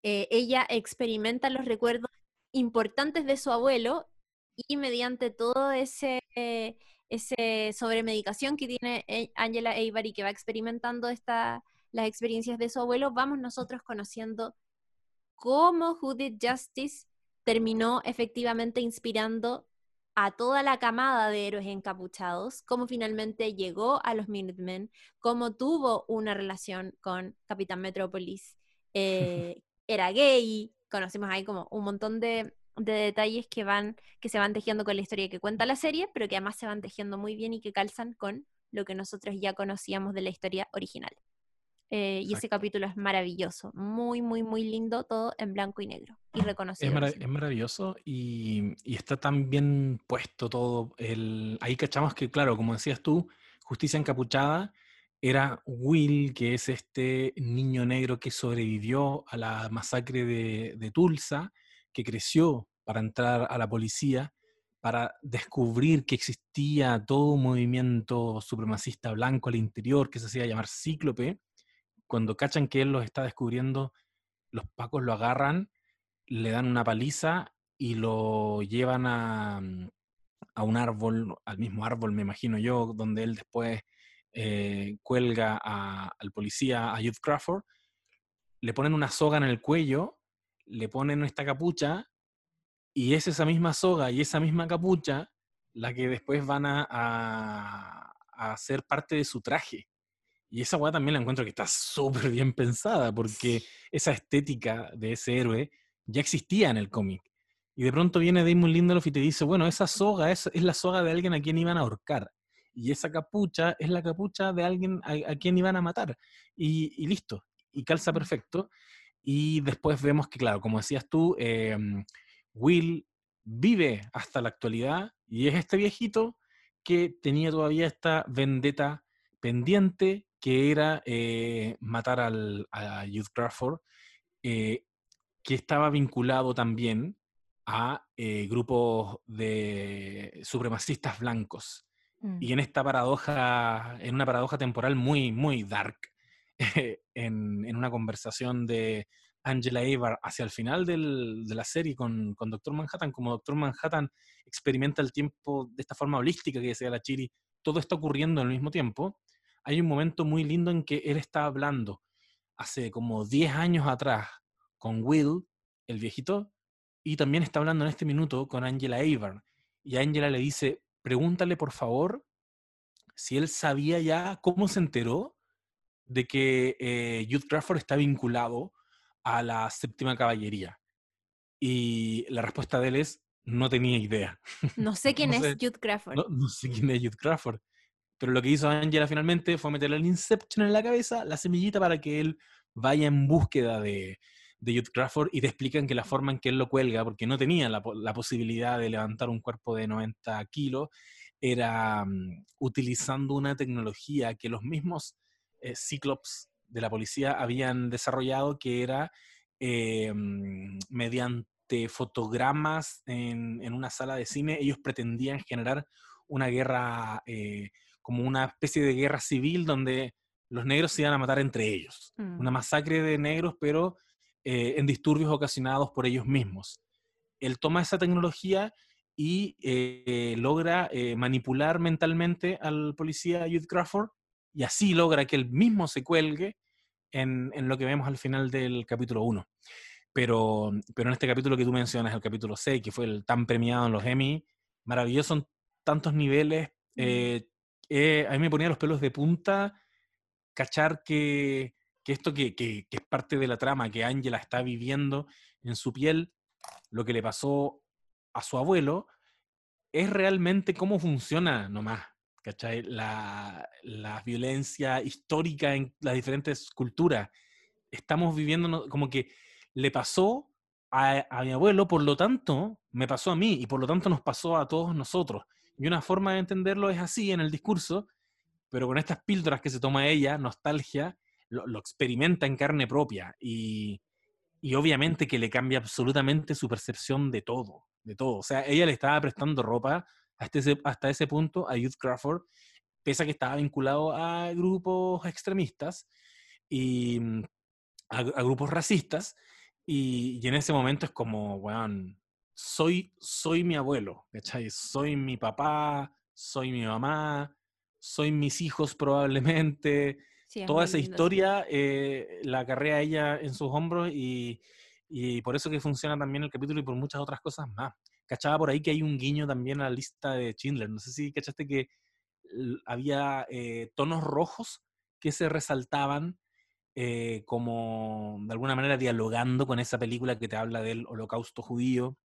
eh, ella experimenta los recuerdos importantes de su abuelo y mediante todo ese, eh, ese sobremedicación que tiene eh, Angela Avery que va experimentando esta, las experiencias de su abuelo, vamos nosotros conociendo cómo Judith Justice terminó efectivamente inspirando a toda la camada de héroes encapuchados, cómo finalmente llegó a los Minutemen, cómo tuvo una relación con Capitán Metrópolis, [LAUGHS] eh, era gay, conocimos ahí como un montón de, detalles que van, que se van tejiendo con la historia que cuenta la serie, pero que además se van tejiendo muy bien y que calzan con lo que nosotros ya conocíamos de la historia original. Eh, y ese capítulo es maravilloso, muy, muy, muy lindo, todo en blanco y negro y reconocido. Es, maravilloso y, y, está tan bien puesto todo. El, ahí cachamos que, claro, como decías tú, Justicia Encapuchada era Will, que es este niño negro que sobrevivió a la masacre de, Tulsa, que creció para entrar a la policía, para descubrir que existía todo un movimiento supremacista blanco al interior que se hacía llamar Cíclope. Cuando cachan que él los está descubriendo, los pacos lo agarran, le dan una paliza y lo llevan a, a un árbol, al mismo árbol me imagino yo, donde él después eh, cuelga al policía, a Youth Crawford, le ponen una soga en el cuello, le ponen esta capucha, y es esa misma soga y esa misma capucha la que después van a, a, ser parte de su traje. Y esa weá también la encuentro que está súper bien pensada, porque esa estética de ese héroe ya existía en el cómic. Y de pronto viene Damon Lindelof y te dice, bueno, esa soga es, es la soga de alguien a quien iban a ahorcar y esa capucha es la capucha de alguien a, quien iban a matar. Y, listo, y calza perfecto. Y después vemos que, claro, como decías tú, em, Will vive hasta la actualidad y es este viejito que tenía todavía esta vendetta pendiente que era eh, matar al, a Youth Crawford, eh, que estaba vinculado también a eh, grupos de supremacistas blancos. Mm. Y en esta paradoja, en una paradoja temporal muy, muy dark, en, en, una conversación de Angela Avar hacia el final de la serie con, Doctor Manhattan, como Doctor Manhattan experimenta el tiempo de esta forma holística que decía la Chiri, todo está ocurriendo al mismo tiempo, hay un momento muy lindo en que él está hablando hace como 10 años atrás con Will, el viejito, y también está hablando en este minuto con Angela Avar. Y Angela le dice, pregúntale por favor si él sabía ya cómo se enteró de que eh, Youth Crawford está vinculado a la séptima caballería. Y la respuesta de él es, no tenía idea. No [LAUGHS] sé quién es Jude Crawford. No, sé quién es Jude Crawford. Pero lo que hizo Angela finalmente fue meterle el Inception en la cabeza, la semillita para que él vaya en búsqueda de, de Jude Crawford y te explican que la forma en que él lo cuelga, porque no tenía la, posibilidad de levantar un cuerpo de 90 kilos, era mm, utilizando una tecnología que los mismos eh, Cyclops de la policía habían desarrollado, que era eh, mediante fotogramas en, en, una sala de cine, ellos pretendían generar una guerra, eh, como una especie de guerra civil donde los negros se iban a matar entre ellos. Una mm. masacre de negros, pero eh, en disturbios ocasionados por ellos mismos. Él toma esa tecnología y logra manipular mentalmente al policía Jude Crawford y así logra que él mismo se cuelgue en, en lo que vemos al final del capítulo 1. Pero, pero en este capítulo que tú mencionas, el capítulo 6, que fue el tan premiado en los Emmy, maravilloso en tantos niveles, mm. a mí me ponía los pelos de punta cachar que, que esto que, que, es parte de la trama que Angela está viviendo en su piel, lo que le pasó a su abuelo, es realmente cómo funciona nomás, ¿cachai? La, la violencia histórica en las diferentes culturas. Estamos viviendo como que le pasó a, a, mi abuelo, por lo tanto, me pasó a mí y por lo tanto nos pasó a todos nosotros. Y una forma de entenderlo es así en el discurso, pero con estas píldoras que se toma ella, nostalgia, lo, experimenta en carne propia y, obviamente que le cambia absolutamente su percepción de todo, de todo. O sea, ella le estaba prestando ropa hasta ese, hasta ese punto a Youth Crawford, pese a que estaba vinculado a grupos extremistas y mm, a, grupos racistas. Y, en ese momento es como, weón, soy, soy mi abuelo, ¿cachai? Soy mi papá, soy mi mamá, soy mis hijos probablemente, toda esa historia eh, la carrea ella en sus hombros y, y, por eso que funciona también el capítulo y por muchas otras cosas más. Cachaba por ahí que hay un guiño también a la lista de Schindler. No sé si cachaste que había eh, tonos rojos que se resaltaban eh, como de alguna manera dialogando con esa película que te habla del holocausto judío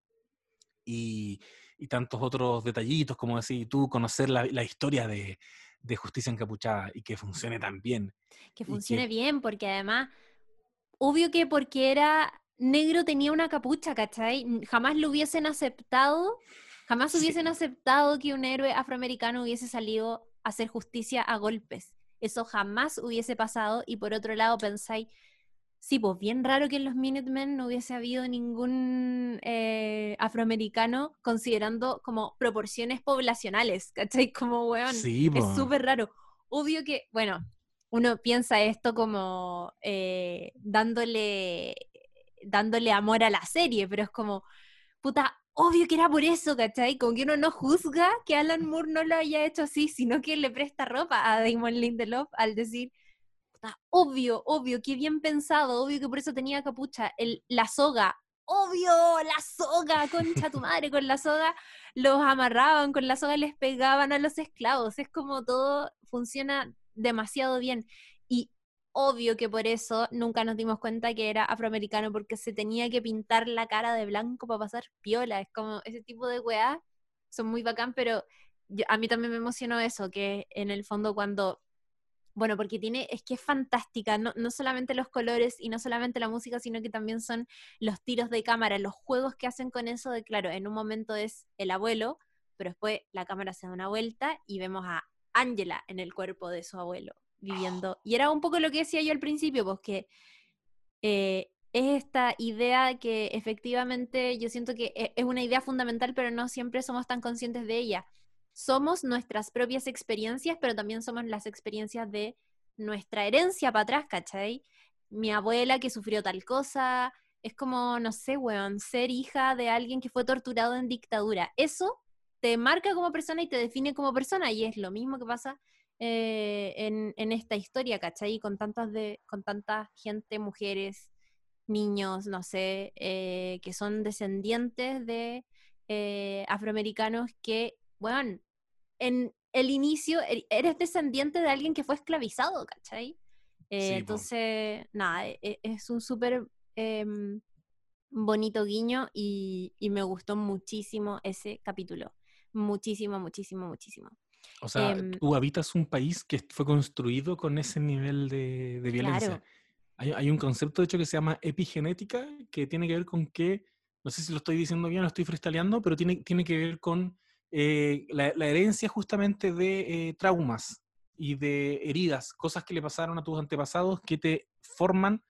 y, y tantos otros detallitos, como decir tú, conocer la, la historia de, de justicia encapuchada y que funcione tan bien. Que funcione bien, porque además, obvio que porque era negro tenía una capucha, ¿cachai? Jamás lo hubiesen aceptado, jamás hubiesen aceptado que un héroe afroamericano hubiese salido a hacer justicia a golpes. Eso jamás hubiese pasado y por otro lado pensáis, Sí, pues bien raro que en los Minutemen no hubiese habido ningún eh, afroamericano considerando como proporciones poblacionales, ¿cachai? Como, weón, es súper raro. Obvio que, bueno, uno piensa esto como eh, dándole, dándole amor a la serie, pero es como, puta, obvio que era por eso, ¿cachai? Como que uno no juzga que Alan Moore no lo haya hecho así, sino que le presta ropa a Damon Lindelof al decir, obvio, obvio, qué bien pensado, obvio que por eso tenía capucha. El, la soga, obvio, la soga, concha tu madre, con la soga los amarraban, con la soga les pegaban a los esclavos. Es como todo funciona demasiado bien. Obvio que por eso nunca nos dimos cuenta que era afroamericano, porque se tenía que pintar la cara de blanco para pasar piola. Es como ese tipo de weá, son muy bacán, pero a mí también me emocionó eso, que en el fondo cuando bueno, porque tiene, es que es fantástica, no, no, solamente los colores y no solamente la música, sino que también son los tiros de cámara, los juegos que hacen con eso de, claro, en un momento es el abuelo, pero después la cámara se da una vuelta y vemos a Angela en el cuerpo de su abuelo viviendo. Y era un poco lo que decía yo al principio, pues que eh, es esta idea que efectivamente yo siento que e, es una idea fundamental, pero no siempre somos tan conscientes de ella somos nuestras propias experiencias, pero también somos las experiencias de nuestra herencia para atrás, ¿cachai? Mi abuela que sufrió tal cosa, es como, no sé, weón, ser hija de alguien que fue torturado en dictadura. Eso te marca como persona y te define como persona, y es lo mismo que pasa eh, en, esta historia, ¿cachai? Con, tantas de, con tanta gente, mujeres, niños, no sé, eh, que son descendientes de eh, afroamericanos que, bueno, en el inicio e-, eres descendiente de alguien que fue esclavizado, ¿cachai? Entonces, nada, e-, e-, es un súper em, bonito guiño y, me gustó muchísimo ese capítulo. Muchísimo, muchísimo, muchísimo. O sea, em, tú habitas un país que fue construido con ese nivel de, violencia. Hay, hay, un concepto, de hecho, que se llama epigenética, que tiene que ver con que, no sé si lo estoy diciendo bien, lo estoy freestyleando, pero tiene, tiene que ver con eh, la, herencia justamente de eh, traumas y de heridas, cosas que le pasaron a tus antepasados que te forman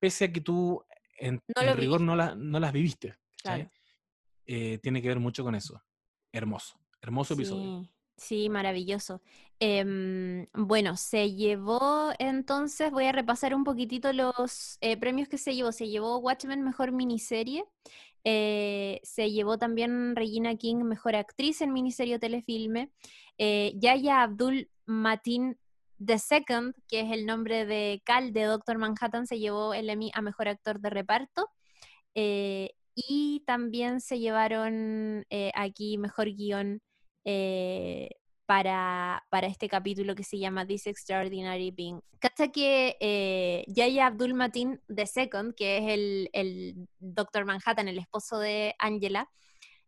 pese a que tú en, rigor no, no, las viviste. Eh, tiene que ver mucho con eso. Hermoso, hermoso episodio. Sí, maravilloso. Em, bueno, se llevó entonces, voy a repasar un poquitito los premios que se llevó. Se llevó Watchmen Mejor Miniserie, eh, se llevó también Regina King Mejor Actriz en miniserie o telefilme. Eh, Yaya Abdul Matin II, que es el nombre de Cal de Doctor Manhattan, se llevó el Emmy a Mejor Actor de Reparto. Eh, y también se llevaron aquí Mejor Guión para, este capítulo que se llama This Extraordinary Being. Cacha que eh, Yaya Abdul Matin II, que es el, el Doctor Manhattan, el esposo de Angela,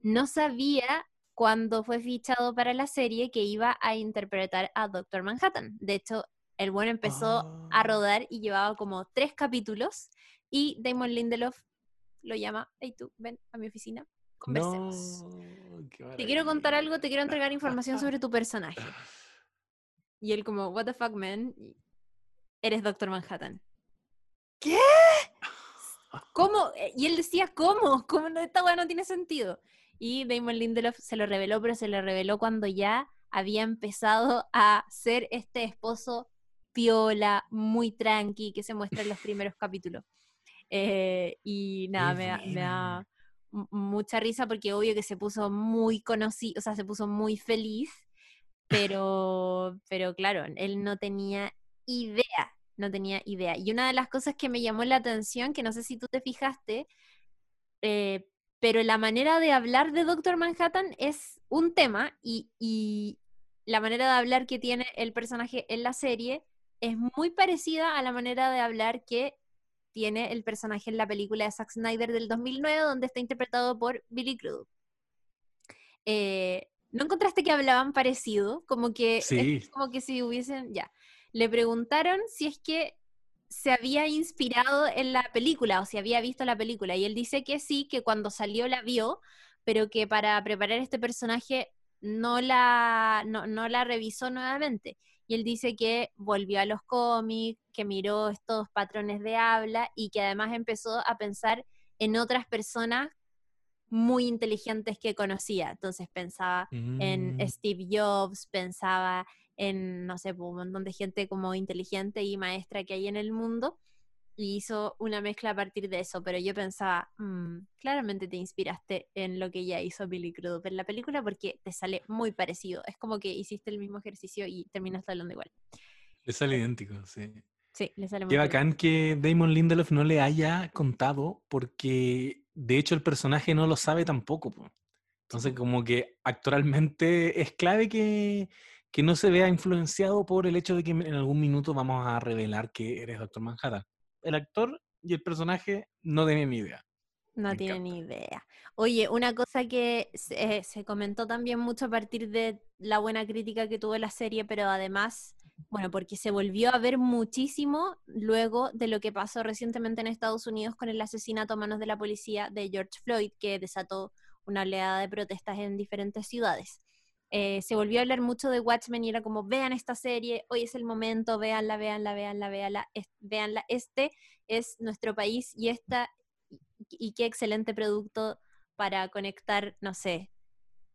no sabía cuando fue fichado para la serie que iba a interpretar a Doctor Manhattan. De hecho, el bueno empezó a ah. rodar y llevaba como tres capítulos y Damon Lindelof lo llama, hey tú, ven a mi oficina, conversemos. te quiero contar algo, te quiero entregar información sobre tu personaje. [LAUGHS] Y él como, what the fuck, man? Eres Doctor Manhattan. ¿Qué? ¿Cómo? Eh, y él decía, ¿cómo? ¿Cómo esta weá no tiene sentido? Y Damon Lindelof se lo reveló, pero se lo reveló cuando ya había empezado a ser este esposo piola, muy tranqui, que se muestra en los primeros capítulos. Eh, y nada, me me da, mucha risa porque obvio que se puso muy conocido, o sea, se puso muy feliz, pero, pero claro, él no tenía idea, no tenía idea. Y una de las cosas que me llamó la atención, que no sé si tú te fijaste, eh, pero la manera de hablar de Doctor Manhattan es un tema y, y la manera de hablar que tiene el personaje en la serie es muy parecida a la manera de hablar que tiene el personaje en la película de Zack Snyder del 2009, donde está interpretado por Billy Crudup. Eh, ¿No encontraste que hablaban parecido? Como que, como que si hubiesen, ya. Le preguntaron si es que se había inspirado en la película o si había visto la película. Y él dice que sí, que cuando salió la vio, pero que para preparar este personaje no la, no, no la revisó nuevamente y él dice que volvió a los cómics, que miró estos patrones de habla y que además empezó a pensar en otras personas muy inteligentes que conocía. Entonces pensaba en mm. Steve Jobs, pensaba en, no sé, un montón de gente como inteligente y maestra que hay en el mundo y hizo una mezcla a partir de eso, pero yo pensaba, mm, claramente te inspiraste en lo que ya hizo Billy Crudup en la película porque te sale muy parecido, es como que hiciste el mismo ejercicio y terminaste hablando igual. Le sale idéntico, sí. Sí, le sale muy Qué bacán que Damon Lindelof no le haya contado porque de hecho el personaje no lo sabe tampoco. Entonces como que actualmente es clave que, que no se vea influenciado por el hecho de que en algún minuto vamos a revelar que eres Doctor Manhattan el actor y el personaje no tienen ni idea. No tienen ni idea. Oye, una cosa que eh, se, comentó también mucho a partir de la buena crítica que tuvo la serie, pero además, bueno, porque se volvió a ver muchísimo luego de lo que pasó recientemente en Estados Unidos con el asesinato a manos de la policía de George Floyd, que desató una oleada de protestas en diferentes ciudades. Eh, se volvió a hablar mucho de Watchmen y era como, vean esta serie, hoy es el momento, véanla, véanla, véanla, véanla, véanla. Este es nuestro país y esta, y qué excelente producto para conectar, no sé,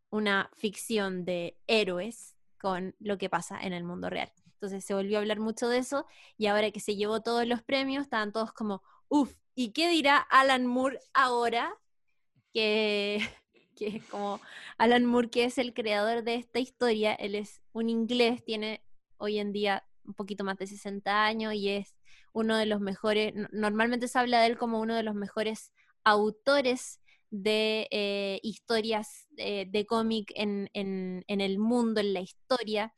una ficción de héroes con lo que pasa en el mundo real. Entonces se volvió a hablar mucho de eso y ahora que se llevó todos los premios, estaban todos como, uff, ¿y qué dirá Alan Moore ahora? Que [LAUGHS] que es como Alan Moore, que es el creador de esta historia. Él es un inglés, tiene hoy en día un poquito más de 60 años y es uno de los mejores, normalmente se habla de él como uno de los mejores autores de eh, historias de cómic en, en, el mundo, en la historia.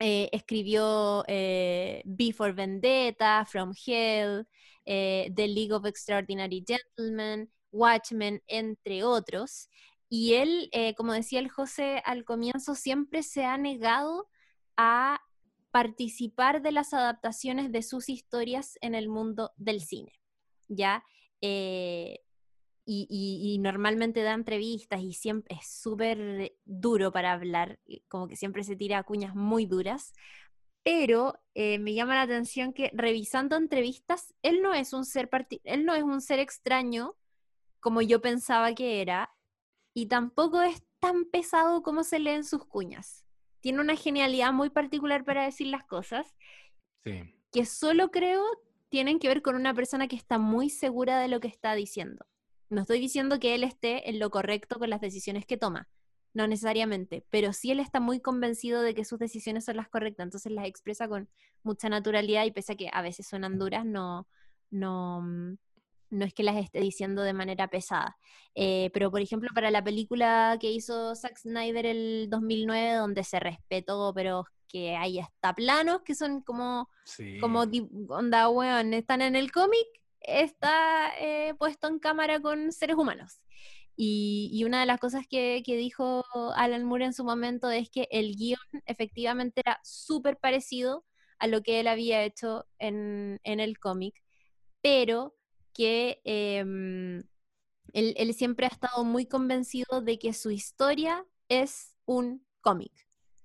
eh, escribió eh, Before Vendetta, From Hell, eh, The League of Extraordinary Gentlemen, Watchmen, entre otros. Y él, como decía el José al comienzo, siempre se ha negado a participar de las adaptaciones de sus historias en el mundo del cine. ¿Ya? y, normalmente da entrevistas y siempre es súper duro para hablar, como que siempre se tira cuñas muy duras, pero eh, me llama la atención que revisando entrevistas, él no es un ser él no es un ser extraño como yo pensaba que era y tampoco es tan pesado como se lee en sus cuñas. Tiene una genialidad muy particular para decir las cosas. Que solo creo tienen que ver con una persona que está muy segura de lo que está diciendo. No estoy diciendo que él esté en lo correcto con las decisiones que toma, no necesariamente, pero sí él está muy convencido de que sus decisiones son las correctas, entonces las expresa con mucha naturalidad y pese a que a veces suenan duras, no, no, mm, no es que las esté diciendo de manera pesada. Eh, pero, por ejemplo, para la película que hizo Zack Snyder el 2009, donde se respetó, pero que hay hasta planos que son como, como onda, weón, están en el cómic está eh, puesto en cámara con seres humanos. Y, una de las cosas que, dijo Alan Moore en su momento es que el guion efectivamente era súper parecido a lo que él había hecho en, el cómic, pero que em, él, él siempre ha estado muy convencido de que su historia es un cómic,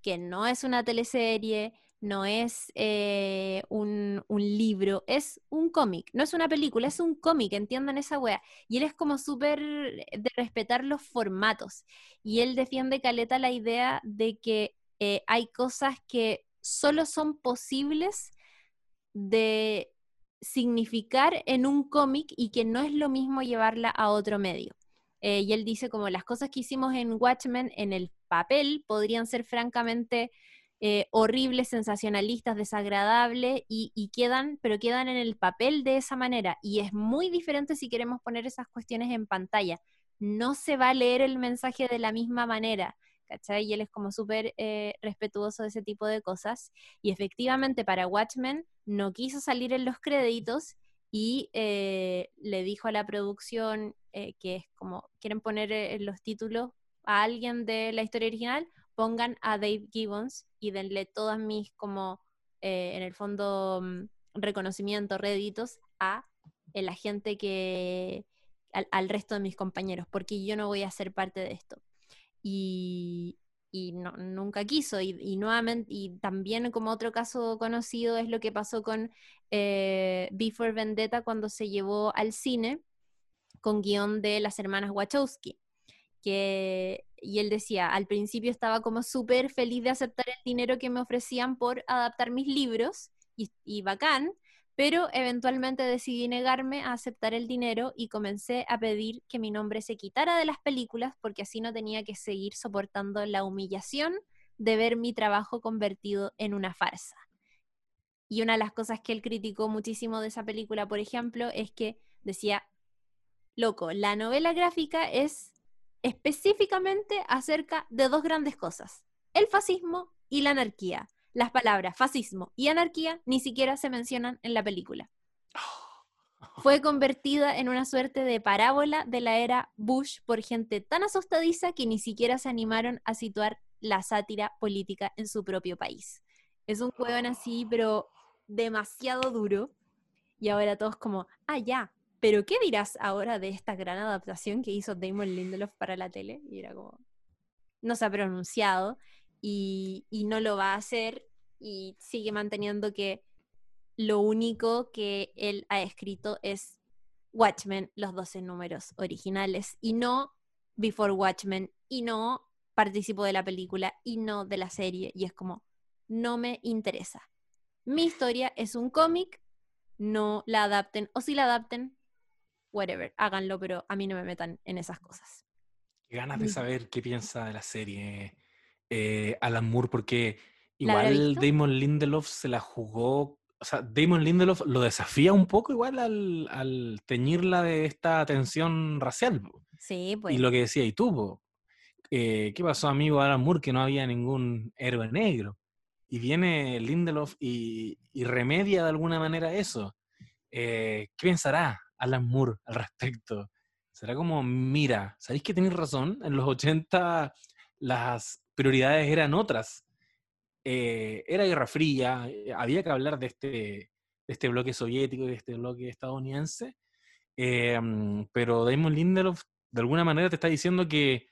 que no es una teleserie, no es eh, un, libro, es un cómic, no es una película, es un cómic, entiendan esa wea. Y él es como súper de respetar los formatos. Y él defiende Caleta la idea de que eh, hay cosas que solo son posibles de significar en un cómic y que no es lo mismo llevarla a otro medio. Eh, y él dice como las cosas que hicimos en Watchmen en el papel podrían ser francamente eh, horribles, sensacionalistas, desagradables y, quedan, pero quedan en el papel de esa manera. Y es muy diferente si queremos poner esas cuestiones en pantalla. No se va a leer el mensaje de la misma manera. ¿Cachai? Y él es como súper eh, respetuoso de ese tipo de cosas. Y efectivamente para Watchmen no quiso salir en los créditos y eh, le dijo a la producción que es como, quieren poner los títulos a alguien de la historia original, pongan a Dave Gibbons y denle todas mis como, eh, en el fondo, mm, reconocimiento, réditos a la gente que, al, resto de mis compañeros, porque yo no voy a ser parte de esto. Y, nunca quiso. Y, nuevamente, y también como otro caso conocido es lo que pasó con eh, Before Vendetta cuando se llevó al cine con guion de las hermanas Wachowski que, y él decía, al principio estaba como súper feliz de aceptar el dinero que me ofrecían por adaptar mis libros, y, bacán, pero eventualmente decidí negarme a aceptar el dinero y comencé a pedir que mi nombre se quitara de las películas porque así no tenía que seguir soportando la humillación de ver mi trabajo convertido en una farsa. Y una de las cosas que él criticó muchísimo de esa película, por ejemplo, es que decía, loco, la novela gráfica es específicamente acerca de dos grandes cosas, el fascismo y la anarquía. Las palabras fascismo y anarquía ni siquiera se mencionan en la película. [LAUGHS] Fue convertida en una suerte de parábola de la era Bush por gente tan asustadiza que ni siquiera se animaron a situar la sátira política en su propio país. Es un juego así, pero demasiado duro. Y ahora todos como, ah, ya, pero ¿qué dirás ahora de esta gran adaptación que hizo Damon Lindelof para la tele? Y era como, no se ha pronunciado y, no lo va a hacer y sigue manteniendo que lo único que él ha escrito es Watchmen, los 12 números originales, y no Before Watchmen, y no participo de la película, y no de la serie, y es como, no me interesa. Mi historia es un cómic, no la adapten, o si la adapten, whatever, háganlo, pero a mí no me metan en esas cosas. Ganas de saber qué piensa de la serie eh, Alan Moore, porque igual Damon Lindelof se la jugó, o sea, Damon Lindelof lo desafía un poco igual al, teñirla de esta tensión racial. Sí, pues. Y lo que decía, y tú, eh, ¿qué pasó, amigo Alan Moore, que no había ningún héroe negro? y viene Lindelof y, remedia de alguna manera eso. Eh, ¿Qué pensará Alan Moore al respecto? Será como, mira, ¿sabéis que tenéis razón? En los 80 las prioridades eran otras. Eh, era Guerra Fría, eh, había que hablar de este, de este bloque soviético y de este bloque estadounidense, em, pero Damon Lindelof de alguna manera te está diciendo que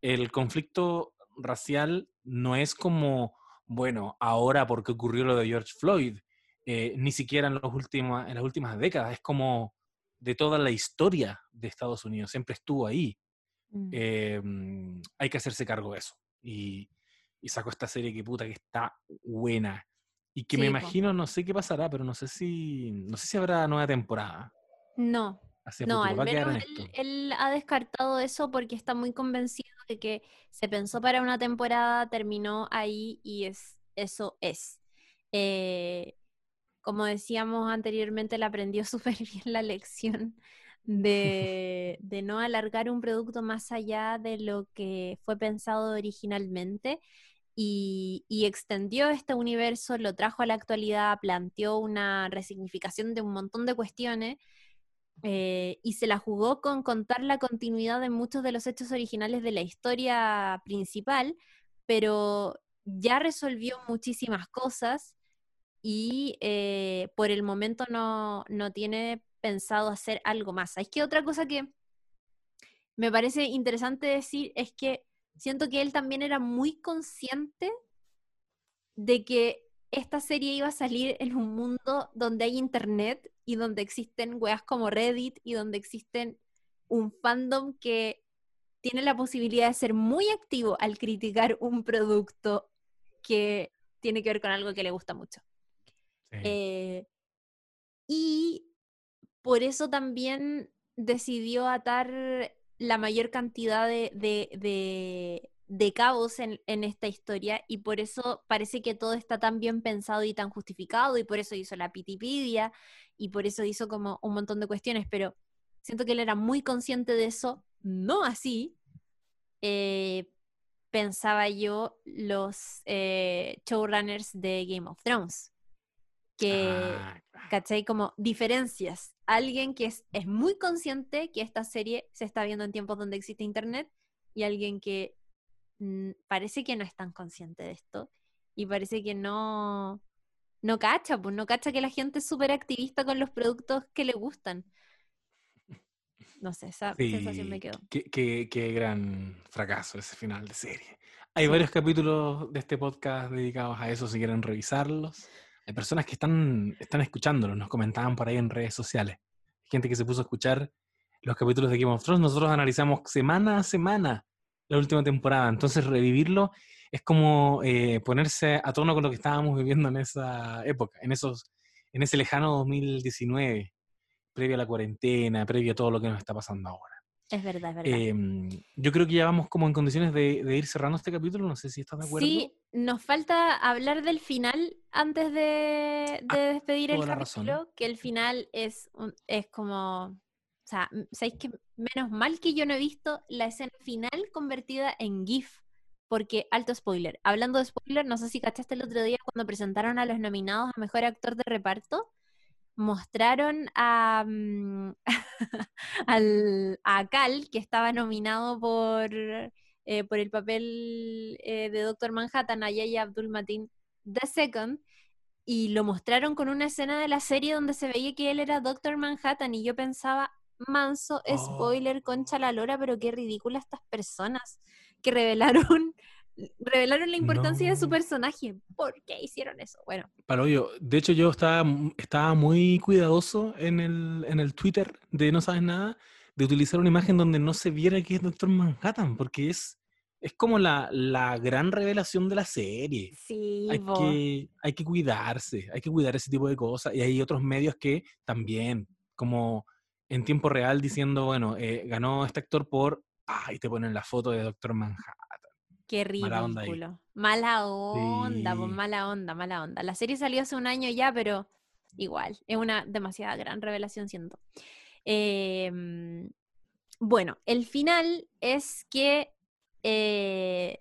el conflicto racial no es como, bueno, ahora porque ocurrió lo de George Floyd, eh, ni siquiera en, los últimos, en las últimas décadas, es como de toda la historia de Estados Unidos, siempre estuvo ahí. Mm. Em, hay que hacerse cargo de eso. Y, y sacó esta serie que puta que está buena. Y que me imagino, no sé qué pasará, pero no sé si no sé si habrá nueva temporada. No. no, al menos él, ha descartado eso porque está muy convencido de que se pensó para una temporada, terminó ahí y es eso es. Eh, como decíamos anteriormente, él aprendió [LAUGHS] súper bien la lección de, de, no alargar un producto más allá de lo que fue pensado originalmente y, extendió este universo, lo trajo a la actualidad, planteó una resignificación de un montón de cuestiones eh, y se la jugó con contar la continuidad de muchos de los hechos originales de la historia principal, pero ya resolvió muchísimas cosas y eh, por el momento no, no tiene pensado hacer algo más. Es que otra cosa que me parece interesante decir es que siento que él también era muy consciente de que esta serie iba a salir en un mundo donde hay internet y donde existen weas como Reddit y donde existen un fandom que tiene la posibilidad de ser muy activo al criticar un producto que tiene que ver con algo que le gusta mucho. Eh, y por eso también decidió atar la mayor cantidad de, cabos en, esta historia y por eso parece que todo está tan bien pensado y tan justificado y por eso hizo la pitipidia y por eso hizo como un montón de cuestiones, pero siento que él era muy consciente de eso, no así, eh, pensaba yo, los eh, showrunners de Game of Thrones, que, ah, ¿cachai? Como diferencias alguien que es, es muy consciente que esta serie se está viendo en tiempos donde existe Internet y alguien que mm, parece que no es tan consciente de esto y parece que no, no cacha, pues no cacha que la gente es súper activista con los productos que le gustan. No sé, esa sensación me quedó. Qué, qué, qué, gran fracaso ese final de serie. Hay varios capítulos de este podcast dedicados a eso, si quieren revisarlos. Hay personas que están, están escuchándolos, nos comentaban por ahí en redes sociales. Gente que se puso a escuchar los capítulos de Game of Thrones. Nosotros analizamos semana a semana la última temporada. Entonces, revivirlo es como eh, ponerse a tono con lo que estábamos viviendo en esa época, en, esos, en ese lejano 2019, previo a la cuarentena, previo a todo lo que nos está pasando ahora. Es verdad, es verdad. Em, yo creo que ya vamos como en condiciones de, ir cerrando este capítulo, no sé si estás de acuerdo. Sí, nos falta hablar del final antes de, ah, despedir el capítulo, que el final es, es como, o sea, ¿sabéis que menos mal que yo no he visto la escena final convertida en GIF? Porque, alto spoiler, hablando de spoiler, no sé si cachaste el otro día cuando presentaron a los nominados a Mejor Actor de Reparto, mostraron a, mm, [LAUGHS] al, a Cal, que estaba nominado por, eh, por el papel eh, de Doctor Manhattan, a Yaya Abdul Matin II, y lo mostraron con una escena de la serie donde se veía que él era Doctor Manhattan, y yo pensaba, manso, spoiler, oh. concha la lora, pero qué ridícula estas personas que revelaron revelaron la importancia de su personaje. ¿Por qué hicieron eso? Bueno. Para yo, de hecho yo estaba, estaba muy cuidadoso en el, en el Twitter de No Sabes Nada de utilizar una imagen donde no se viera que es Doctor Manhattan, porque es, es como la, la gran revelación de la serie. Sí, hay que, hay que cuidarse, hay que cuidar ese tipo de cosas. Y hay otros medios que también, como en tiempo real, diciendo, bueno, eh, ganó este actor por... Ah, y te ponen la foto de Doctor Manhattan. Qué ridículo. Mala onda, pues mala onda, mala onda. La serie salió hace un año ya, pero igual, es una demasiada gran revelación, siento. Em, bueno, el final es que. Eh,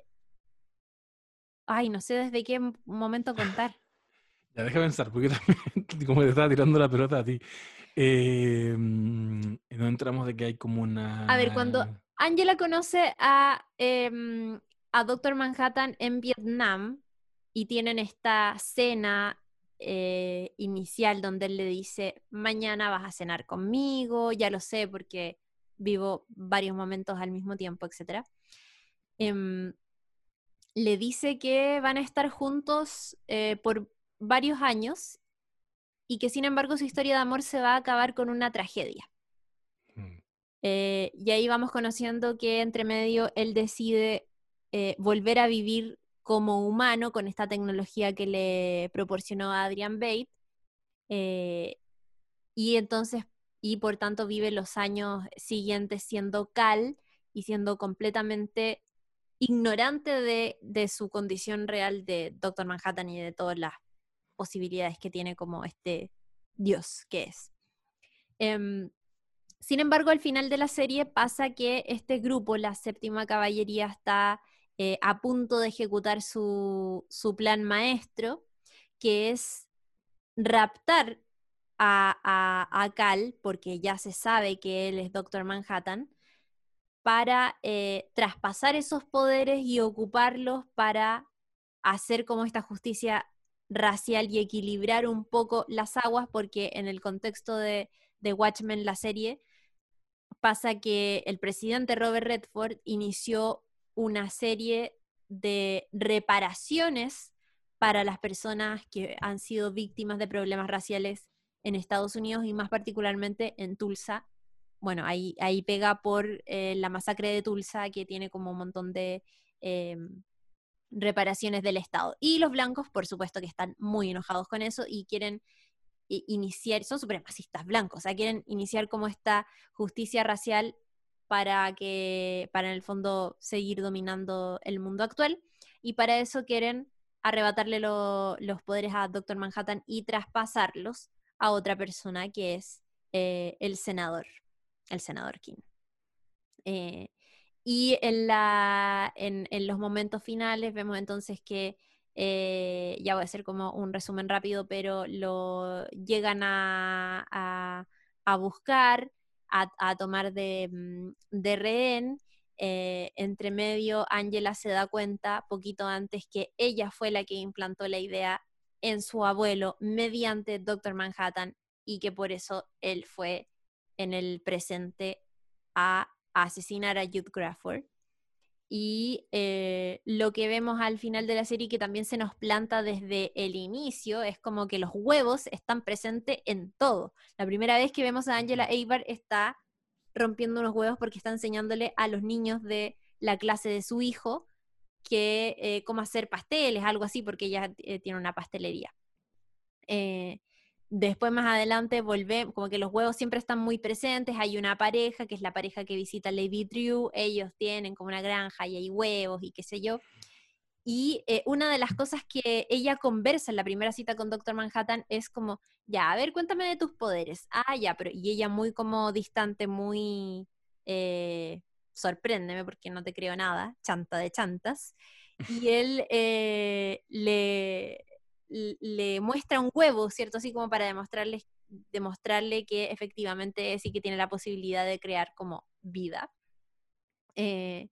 Ay, no sé desde qué momento contar. [SIGHS] Ya, deja pensar, porque [LAUGHS] también, como te estaba tirando la pelota a ti. Eh, no entramos de que hay como una. A ver, cuando Angela conoce a, em, a Doctor Manhattan en Vietnam y tienen esta cena eh, inicial donde él le dice, mañana vas a cenar conmigo, ya lo sé porque vivo varios momentos al mismo tiempo, etc. Em, le dice que van a estar juntos eh, por varios años y que sin embargo su historia de amor se va a acabar con una tragedia. Mm. Eh, y ahí vamos conociendo que entre medio él decide eh, volver a vivir como humano con esta tecnología que le proporcionó Adrian Bate. Eh, y entonces, y por tanto vive los años siguientes siendo Cal y siendo completamente ignorante de, de su condición real de Doctor Manhattan y de todas las posibilidades que tiene como este Dios que es. Em, sin embargo, al final de la serie pasa que este grupo, la séptima caballería, está eh, a punto de ejecutar su, plan maestro, que es raptar a, Cal, porque ya se sabe que él es Doctor Manhattan, para eh, traspasar esos poderes y ocuparlos para hacer como esta justicia racial y equilibrar un poco las aguas, porque en el contexto de, Watchmen, la serie, pasa que el presidente Robert Redford inició una serie de reparaciones para las personas que han sido víctimas de problemas raciales en Estados Unidos y más particularmente en Tulsa. Bueno, ahí, ahí pega por eh, la masacre de Tulsa, que tiene como un montón de em, reparaciones del Estado. Y los blancos, por supuesto, que están muy enojados con eso y quieren iniciar, son supremacistas blancos, o sea, quieren iniciar como esta justicia racial para que, para en el fondo seguir dominando el mundo actual. Y para eso quieren arrebatarle los poderes a Doctor Manhattan y traspasarlos a otra persona que es eh, el senador, el senador King. Eh, y en, la, en, los momentos finales vemos entonces que, eh, ya voy a hacer como un resumen rápido, pero lo llegan a, buscar, a, tomar de, mm, de rehén. Eh, entre medio, Angela se da cuenta poquito antes que ella fue la que implantó la idea en su abuelo mediante Doctor Manhattan y que por eso él fue en el presente a asesinar a Jude Crawford. Y eh, lo que vemos al final de la serie, que también se nos planta desde el inicio, es como que los huevos están presentes en todo. La primera vez que vemos a Angela Eibar está rompiendo unos huevos porque está enseñándole a los niños de la clase de su hijo que eh, cómo hacer pasteles, algo así, porque ella eh, tiene una pastelería. Después más adelante volvemos, como que los huevos siempre están muy presentes, hay una pareja, que es la pareja que visita Lady Drew, ellos tienen como una granja y hay huevos y qué sé yo. Y eh, una de las cosas que ella conversa en la primera cita con Doctor Manhattan es como, ya, a ver, cuéntame de tus poderes. Ah, ya, pero y ella muy como distante, muy... Eh, sorpréndeme porque no te creo nada, chanta de chantas. Y él eh, le, le muestra un huevo, ¿cierto? Así como para demostrarle, demostrarle que efectivamente sí que tiene la posibilidad de crear como vida. Eh,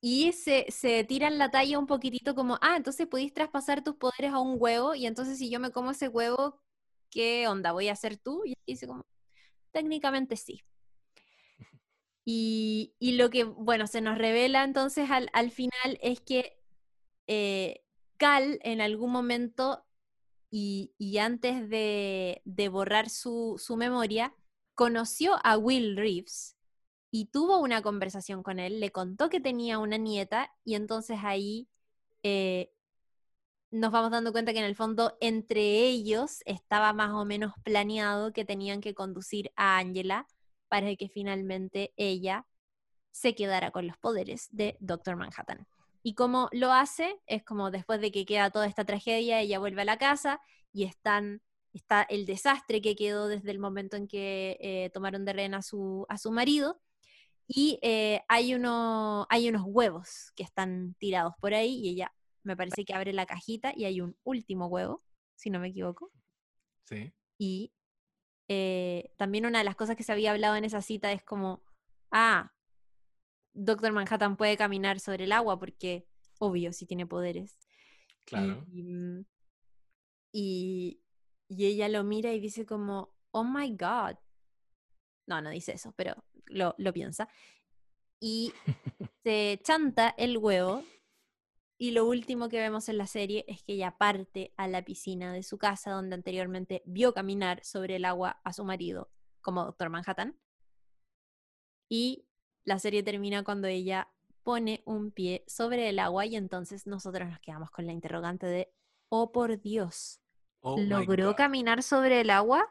y se, se tiran la talla un poquitito como, ah, entonces podéis traspasar tus poderes a un huevo y entonces si yo me como ese huevo, ¿qué onda? ¿Voy a ser tú? Y dice como, técnicamente sí. [LAUGHS] Y, lo que, bueno, se nos revela entonces al, final es que eh, Cal en algún momento y, antes de, borrar su, memoria, conoció a Will Reeves y tuvo una conversación con él, le contó que tenía una nieta y entonces ahí eh, nos vamos dando cuenta que en el fondo entre ellos estaba más o menos planeado que tenían que conducir a Angela para que finalmente ella se quedara con los poderes de Doctor Manhattan. Y cómo lo hace es como después de que queda toda esta tragedia, ella vuelve a la casa y están, está el desastre que quedó desde el momento en que eh, tomaron de rehén a su, a su marido. Y eh, hay, uno, hay unos huevos que están tirados por ahí y ella me parece que abre la cajita y hay un último huevo, si no me equivoco. Sí. Y eh, también una de las cosas que se había hablado en esa cita es como, ah, Doctor Manhattan puede caminar sobre el agua porque, obvio, si tiene poderes. Claro. Y, mm, y, y ella lo mira y dice como, oh my god. No, no dice eso, pero lo, lo piensa. Y [LAUGHS] se chanta el huevo y lo último que vemos en la serie es que ella parte a la piscina de su casa donde anteriormente vio caminar sobre el agua a su marido como Doctor Manhattan. Y la serie termina cuando ella pone un pie sobre el agua y entonces nosotros nos quedamos con la interrogante de, oh por Dios, Oh ¿logró caminar sobre el agua?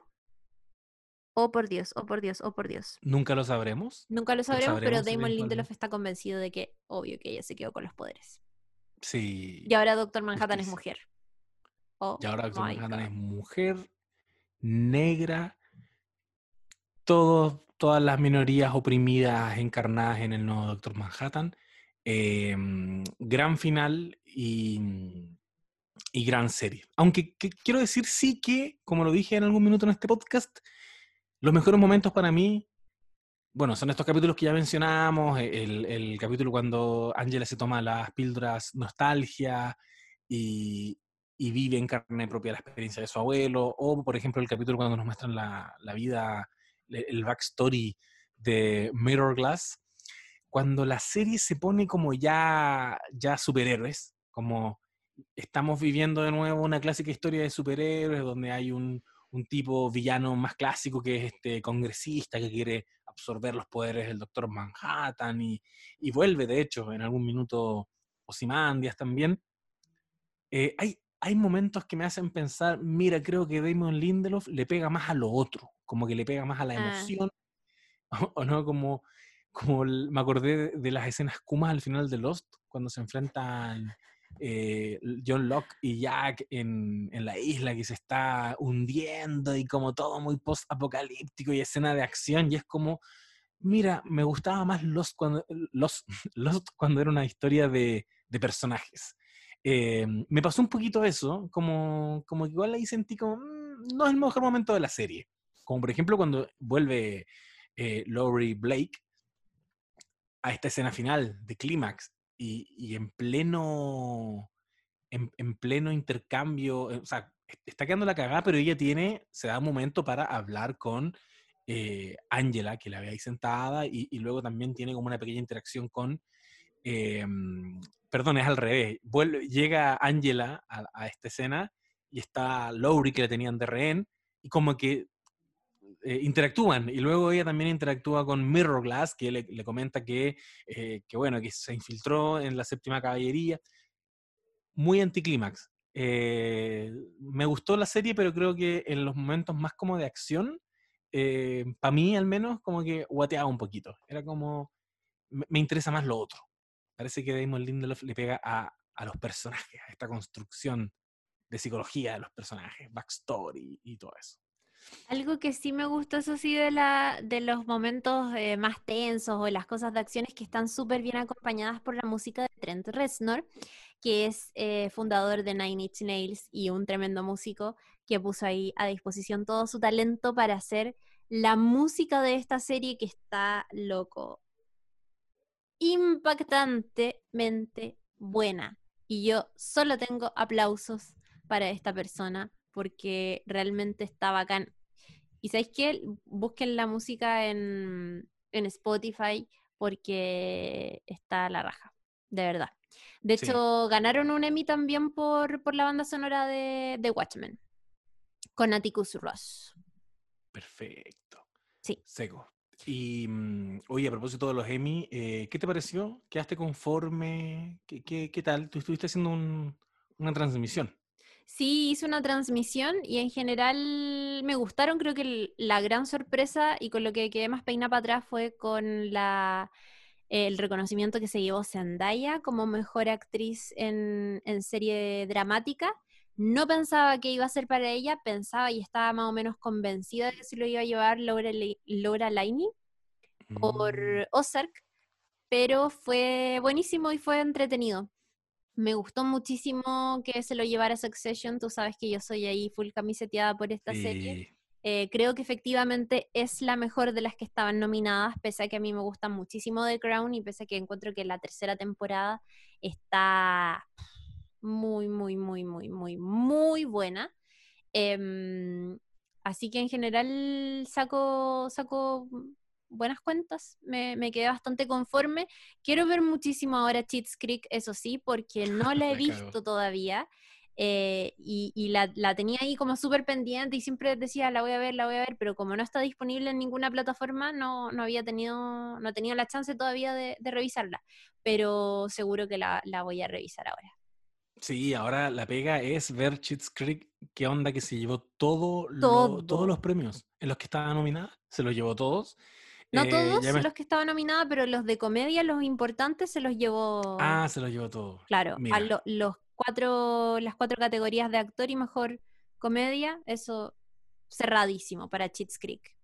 Oh por Dios, oh por Dios, oh por Dios. Nunca lo sabremos. Nunca lo sabremos, pero sabremos Damon. Lindelof está convencido de que, obvio, que ella se quedó con los poderes. Sí. Y ahora Doctor Manhattan es mujer. Oh Y ahora Doctor Manhattan God. es mujer, negra, todas las minorías oprimidas encarnadas en el nuevo Doctor Manhattan. Em, gran final y, y gran serie. Aunque que- quiero decir sí que, como lo dije en algún minuto en este podcast, los mejores momentos para mí, bueno, son estos capítulos que ya mencionamos, el, el capítulo cuando Angela se toma las píldoras nostalgia y, y vive en carne propia la experiencia de su abuelo, o por ejemplo el capítulo cuando nos muestran la, la vida, el backstory de Mirror Glass, cuando la serie se pone como ya, ya superhéroes, como estamos viviendo de nuevo una clásica historia de superhéroes donde hay un, un tipo villano más clásico que es este congresista que quiere absorber los poderes del Doctor Manhattan y, y vuelve, de hecho, en algún minuto Ozymandias también. Eh, hay, hay momentos que me hacen pensar, mira, creo que Damon Lindelof le pega más a lo otro, como que le pega más a la Ah. emoción, o, [LAUGHS] o no, como, como el- me acordé de, de las escenas Kumas al final de Lost, cuando se enfrentan eh, John Locke y Jack en, en la isla que se está hundiendo y como todo muy post-apocalíptico y escena de acción, y es como, mira, me gustaba más Lost cuando, Lost, [LAUGHS] Lost cuando era una historia de, de personajes. Eh, me pasó un poquito eso, como, como que igual ahí sentí como, "Mm, no es el mejor momento de la serie. Como por ejemplo cuando vuelve eh, Blake a esta escena final de clímax y, y en pleno en, en pleno intercambio, eh, o sea, est- está quedando la cagada, pero ella tiene, se da un momento para hablar con eh, Angela, que la ve ahí sentada, y, y luego también tiene como una pequeña interacción con, eh, perdón, es al revés, vuelve, llega Angela a, a esta escena y está Laurie, que la tenían de rehén, y como que eh, interactúan y luego ella también interactúa con Mirror Glass, que le, comenta que, eh, que, bueno, que se infiltró en la séptima caballería. Muy anticlímax. Eh, me gustó la serie, pero creo que en los momentos más como de acción, para mí al menos, como que guateaba un poquito. Era como, me, me interesa más lo otro. Parece que Damon Lindelof le pega a, a los personajes, a esta construcción de psicología de los personajes, backstory y todo eso. Algo que sí me gustó, eso sí, de, la, de los momentos eh, más tensos o las cosas de acciones que están súper bien acompañadas por la música de Trent Reznor, que es eh, fundador de Nine Inch Nails y un tremendo músico que puso ahí a disposición todo su talento para hacer la música de esta serie que está loco. Impactantemente buena. Y yo solo tengo aplausos para esta persona porque realmente está bacán. Y sabéis qué? Busquen la música en, en Spotify porque está a la raja, de verdad. De Sí. hecho, ganaron un Emmy también por, por la banda sonora de, de Watchmen, con Atticus Ross. Perfecto. Sí. Seco. Y, mm, oye, a propósito de los Emmy, eh, ¿qué te pareció? ¿Quedaste conforme? ¿Qué, qué, qué tal? Tú estuviste haciendo un- una transmisión. Sí, hice una transmisión y en general me gustaron. Creo que la gran sorpresa y con lo que quedé más peinada para atrás fue con la, el reconocimiento que se llevó Zendaya como mejor actriz en, en serie dramática. No pensaba que iba a ser para ella, pensaba y estaba más o menos convencida de que se lo iba a llevar Laura, Li- Laura Linney Mm, por Ozark, pero fue buenísimo y fue entretenido. Me gustó muchísimo que se lo llevara Succession. Tú sabes que yo soy ahí full camiseteada por esta serie. Eh, creo que efectivamente es la mejor de las que estaban nominadas, pese a que a mí me gusta muchísimo The Crown y pese a que encuentro que la tercera temporada está muy, muy, muy, muy, muy, muy buena. Em, así que en general saco, saco buenas cuentas, me, me quedé bastante conforme. Quiero ver muchísimo ahora Cheats Creek, eso sí, porque no la he [LAUGHS] visto todavía. eh, y y la, la tenía ahí como súper pendiente y siempre decía, la voy a ver, la voy a ver, pero como no está disponible en ninguna plataforma, no, no había tenido, no tenía la chance todavía de, de revisarla, pero seguro que la, la voy a revisar ahora. Sí, ahora la pega es ver Cheats Creek, qué onda que se llevó todo lo- Todo. todos los premios en los que estaba nominada, se los llevó todos. No Eh, todos me- los que estaban nominados, pero los de comedia, los importantes, se los llevó. Ah, se los llevó todos. Claro, a lo- los cuatro, las cuatro categorías de actor y mejor comedia, eso cerradísimo para Cheats Creek.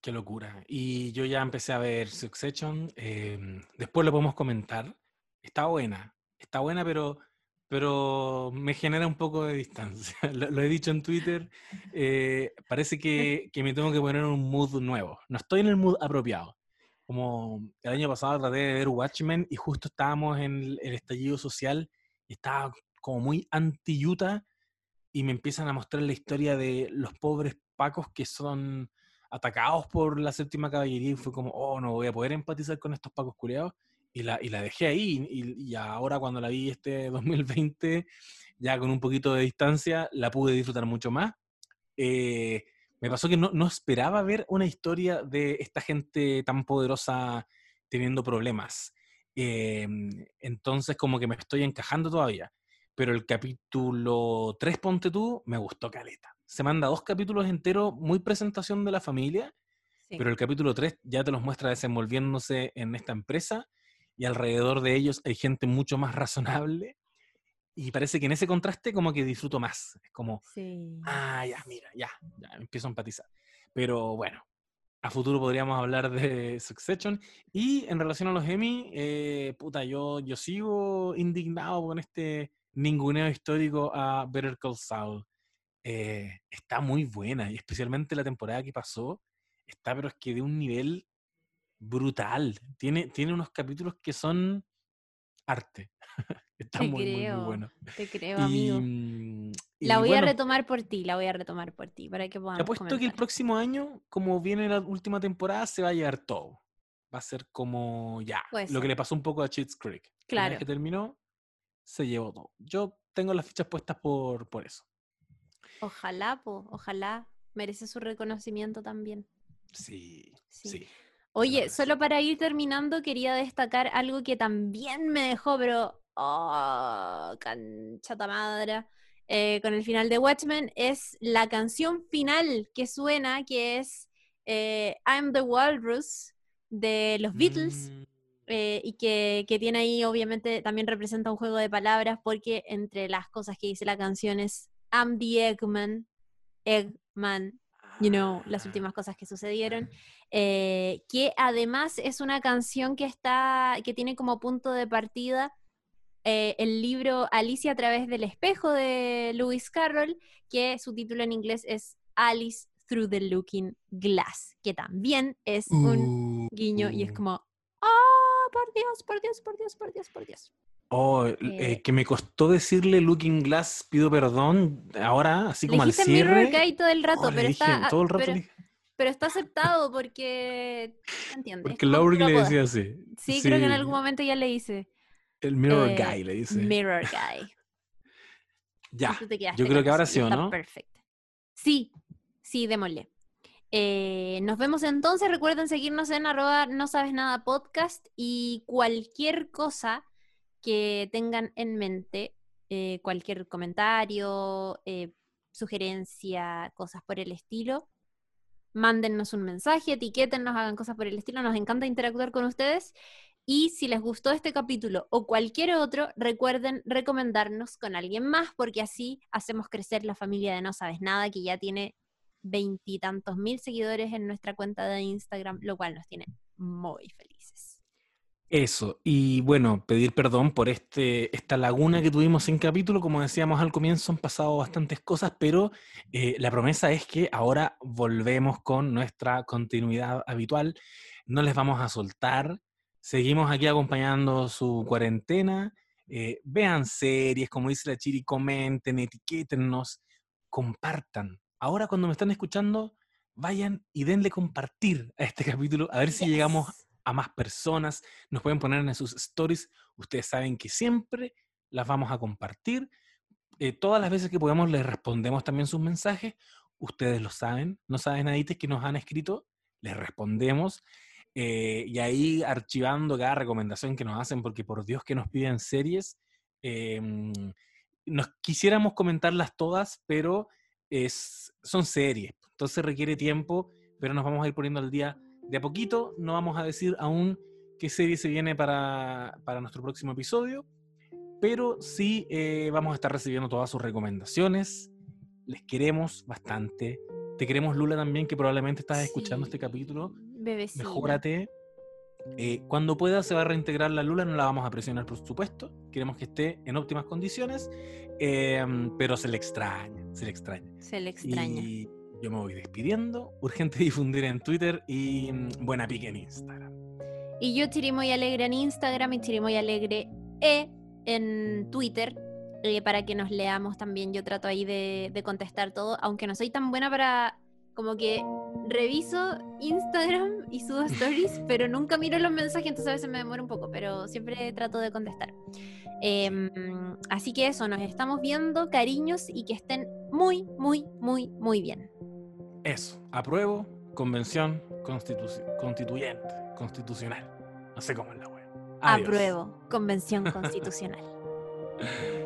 Qué locura. Y yo ya empecé a ver Succession. eh, después lo podemos comentar. Está buena. Está buena, pero, pero me genera un poco de distancia. [LAUGHS] Lo, he dicho en Twitter. eh, parece que, que me tengo que poner en un mood nuevo. No estoy en el mood apropiado. Como el año pasado traté de ver Watchmen y justo estábamos en el, estallido social estaba como muy anti-Utah y me empiezan a mostrar la historia de los pobres pacos que son atacados por la séptima caballería y fue como, oh, no voy a poder empatizar con estos pacos culeados. Y la, y la dejé ahí. Y, y ahora cuando la vi este [LAUGHS] 2020, ya con un poquito de distancia, la pude disfrutar mucho más. Eh, me pasó que no, no esperaba ver una historia de esta gente tan poderosa teniendo problemas. Eh, entonces como que me estoy encajando todavía. Pero el capítulo 3, ponte tú, me gustó caleta. Se manda dos capítulos enteros, muy presentación de la familia, Sí. pero el capítulo 3 ya te los muestra desenvolviéndose en esta empresa y alrededor de ellos hay gente mucho más razonable y parece que en ese contraste como que disfruto más. Es como, Sí. ah, ya, mira, ya, ya, empiezo a empatizar. Pero bueno, a futuro podríamos hablar de Succession. Y en relación a los Emmy, eh, puta, yo, yo sigo indignado con este ninguneo histórico a Better Call Saul. Eh, está muy buena, y especialmente la temporada que pasó, está pero es que de un nivel brutal. Tiene, tiene unos capítulos que son arte. [LAUGHS] está Te muy, muy, muy creo, bueno. Te creo, Y, amigo. mm, y La voy a retomar por ti, la voy a retomar por ti, para que te podamos apuesto que el próximo año, como viene la última temporada, se va a llevar todo. Va a ser como ya, lo que le pasó un poco a Cheats Creek. Una Claro. vez que terminó, se llevó todo. Yo tengo las fichas puestas por, por eso. Ojalá, po, ojalá. Merece su reconocimiento también. Sí, Sí. sí. Oye, solo para ir terminando, quería destacar algo que también me dejó, pero. ¡Oh! Canchata madre. eh, con el final de Watchmen, es la canción final que suena, que es eh, I'm the Walrus de los Beatles. Mm, eh, y que, que tiene ahí, obviamente, también representa un juego de palabras, porque entre las cosas que dice la canción es I'm the Eggman, Eggman, you know, las últimas cosas que sucedieron, eh, que además es una canción que está, que tiene como punto de partida eh, el libro Alicia a través del espejo de Lewis Carroll, que su título en inglés es Alice Through the Looking Glass, que también es un uh, guiño y es uh. como, ¡oh, por Dios, por Dios, por Dios, por Dios, por Dios! Oh, eh, Eh, que me costó decirle Looking Glass, pido perdón, ahora, así como al dijiste Mirror cierre. Guy todo el rato, oh, pero, dije, está, todo el rato pero, le dije- pero está aceptado porque, ¿entiendes? porque Laurie le decía así. Sí, creo que en sí, algún momento ya le hice. El Mirror eh, Guy le dice. Mirror [LAUGHS] Guy. ya, yo creo que ahora sí, ¿o no? Perfecto. Sí, sí, démosle. Eh, nos vemos entonces. Recuerden seguirnos en arroba no sabes nada podcast y cualquier cosa que tengan en mente, eh, cualquier comentario, eh, sugerencia, cosas por el estilo, mándennos un mensaje, etiquétennos, hagan cosas por el estilo. Nos encanta interactuar con ustedes. Y si les gustó este capítulo o cualquier otro, recuerden recomendarnos con alguien más, porque así hacemos crecer la familia de No Sabes Nada, que ya tiene veintitantos mil seguidores en nuestra cuenta de Instagram, lo cual nos tiene muy felices. Eso, y bueno, pedir perdón por este, esta laguna que tuvimos en capítulo. Como decíamos al comienzo, han pasado bastantes cosas, pero eh, la promesa es que ahora volvemos con nuestra continuidad habitual. No les vamos a soltar. Seguimos aquí acompañando su cuarentena. Eh, vean series, como dice la Chiri, comenten, etiquétennos, compartan. Ahora cuando me están escuchando, vayan y denle compartir a este capítulo, a ver si llegamos a más personas, nos pueden poner en sus stories. Ustedes saben que siempre las vamos a compartir. Eh, todas las veces que podemos les respondemos también sus mensajes. Ustedes lo saben, no saben nadie que nos han escrito, les respondemos. Eh, y ahí archivando cada recomendación que nos hacen, porque por Dios que nos piden series, em, nos quisiéramos comentarlas todas, pero son series, entonces requiere tiempo, pero nos vamos a ir poniendo al día de a poquito. No vamos a decir aún qué serie se viene para, nuestro próximo episodio, pero sí eh, vamos a estar recibiendo todas sus recomendaciones. Les queremos bastante. Te queremos, Lula, también, que probablemente estás escuchando este capítulo. Bebecita. Mejórate. Eh, cuando pueda se va a reintegrar la Lula, no la vamos a presionar por supuesto. Queremos que esté en óptimas condiciones, em, pero se le extraña, se le extraña. Se le extraña. Y yo me voy despidiendo. Urgente [LAUGHS] difundir en Twitter y mm, buena pique en Instagram. Y yo Chirimoy Alegre en Instagram y Chirimoy Alegre E en Twitter. Eh, para que nos leamos también. Yo trato ahí de, de contestar todo, aunque no soy tan buena para como que reviso Instagram y subo [LAUGHS] stories, pero nunca miro los mensajes, entonces a veces me demoro un poco, pero siempre trato de contestar. Em, así que eso, nos estamos viendo, cariños, y que estén muy, muy, muy, muy bien. Eso, apruebo convención constituyente, constitucional. No sé cómo es la web. Apruebo convención constitucional. [LAUGHS]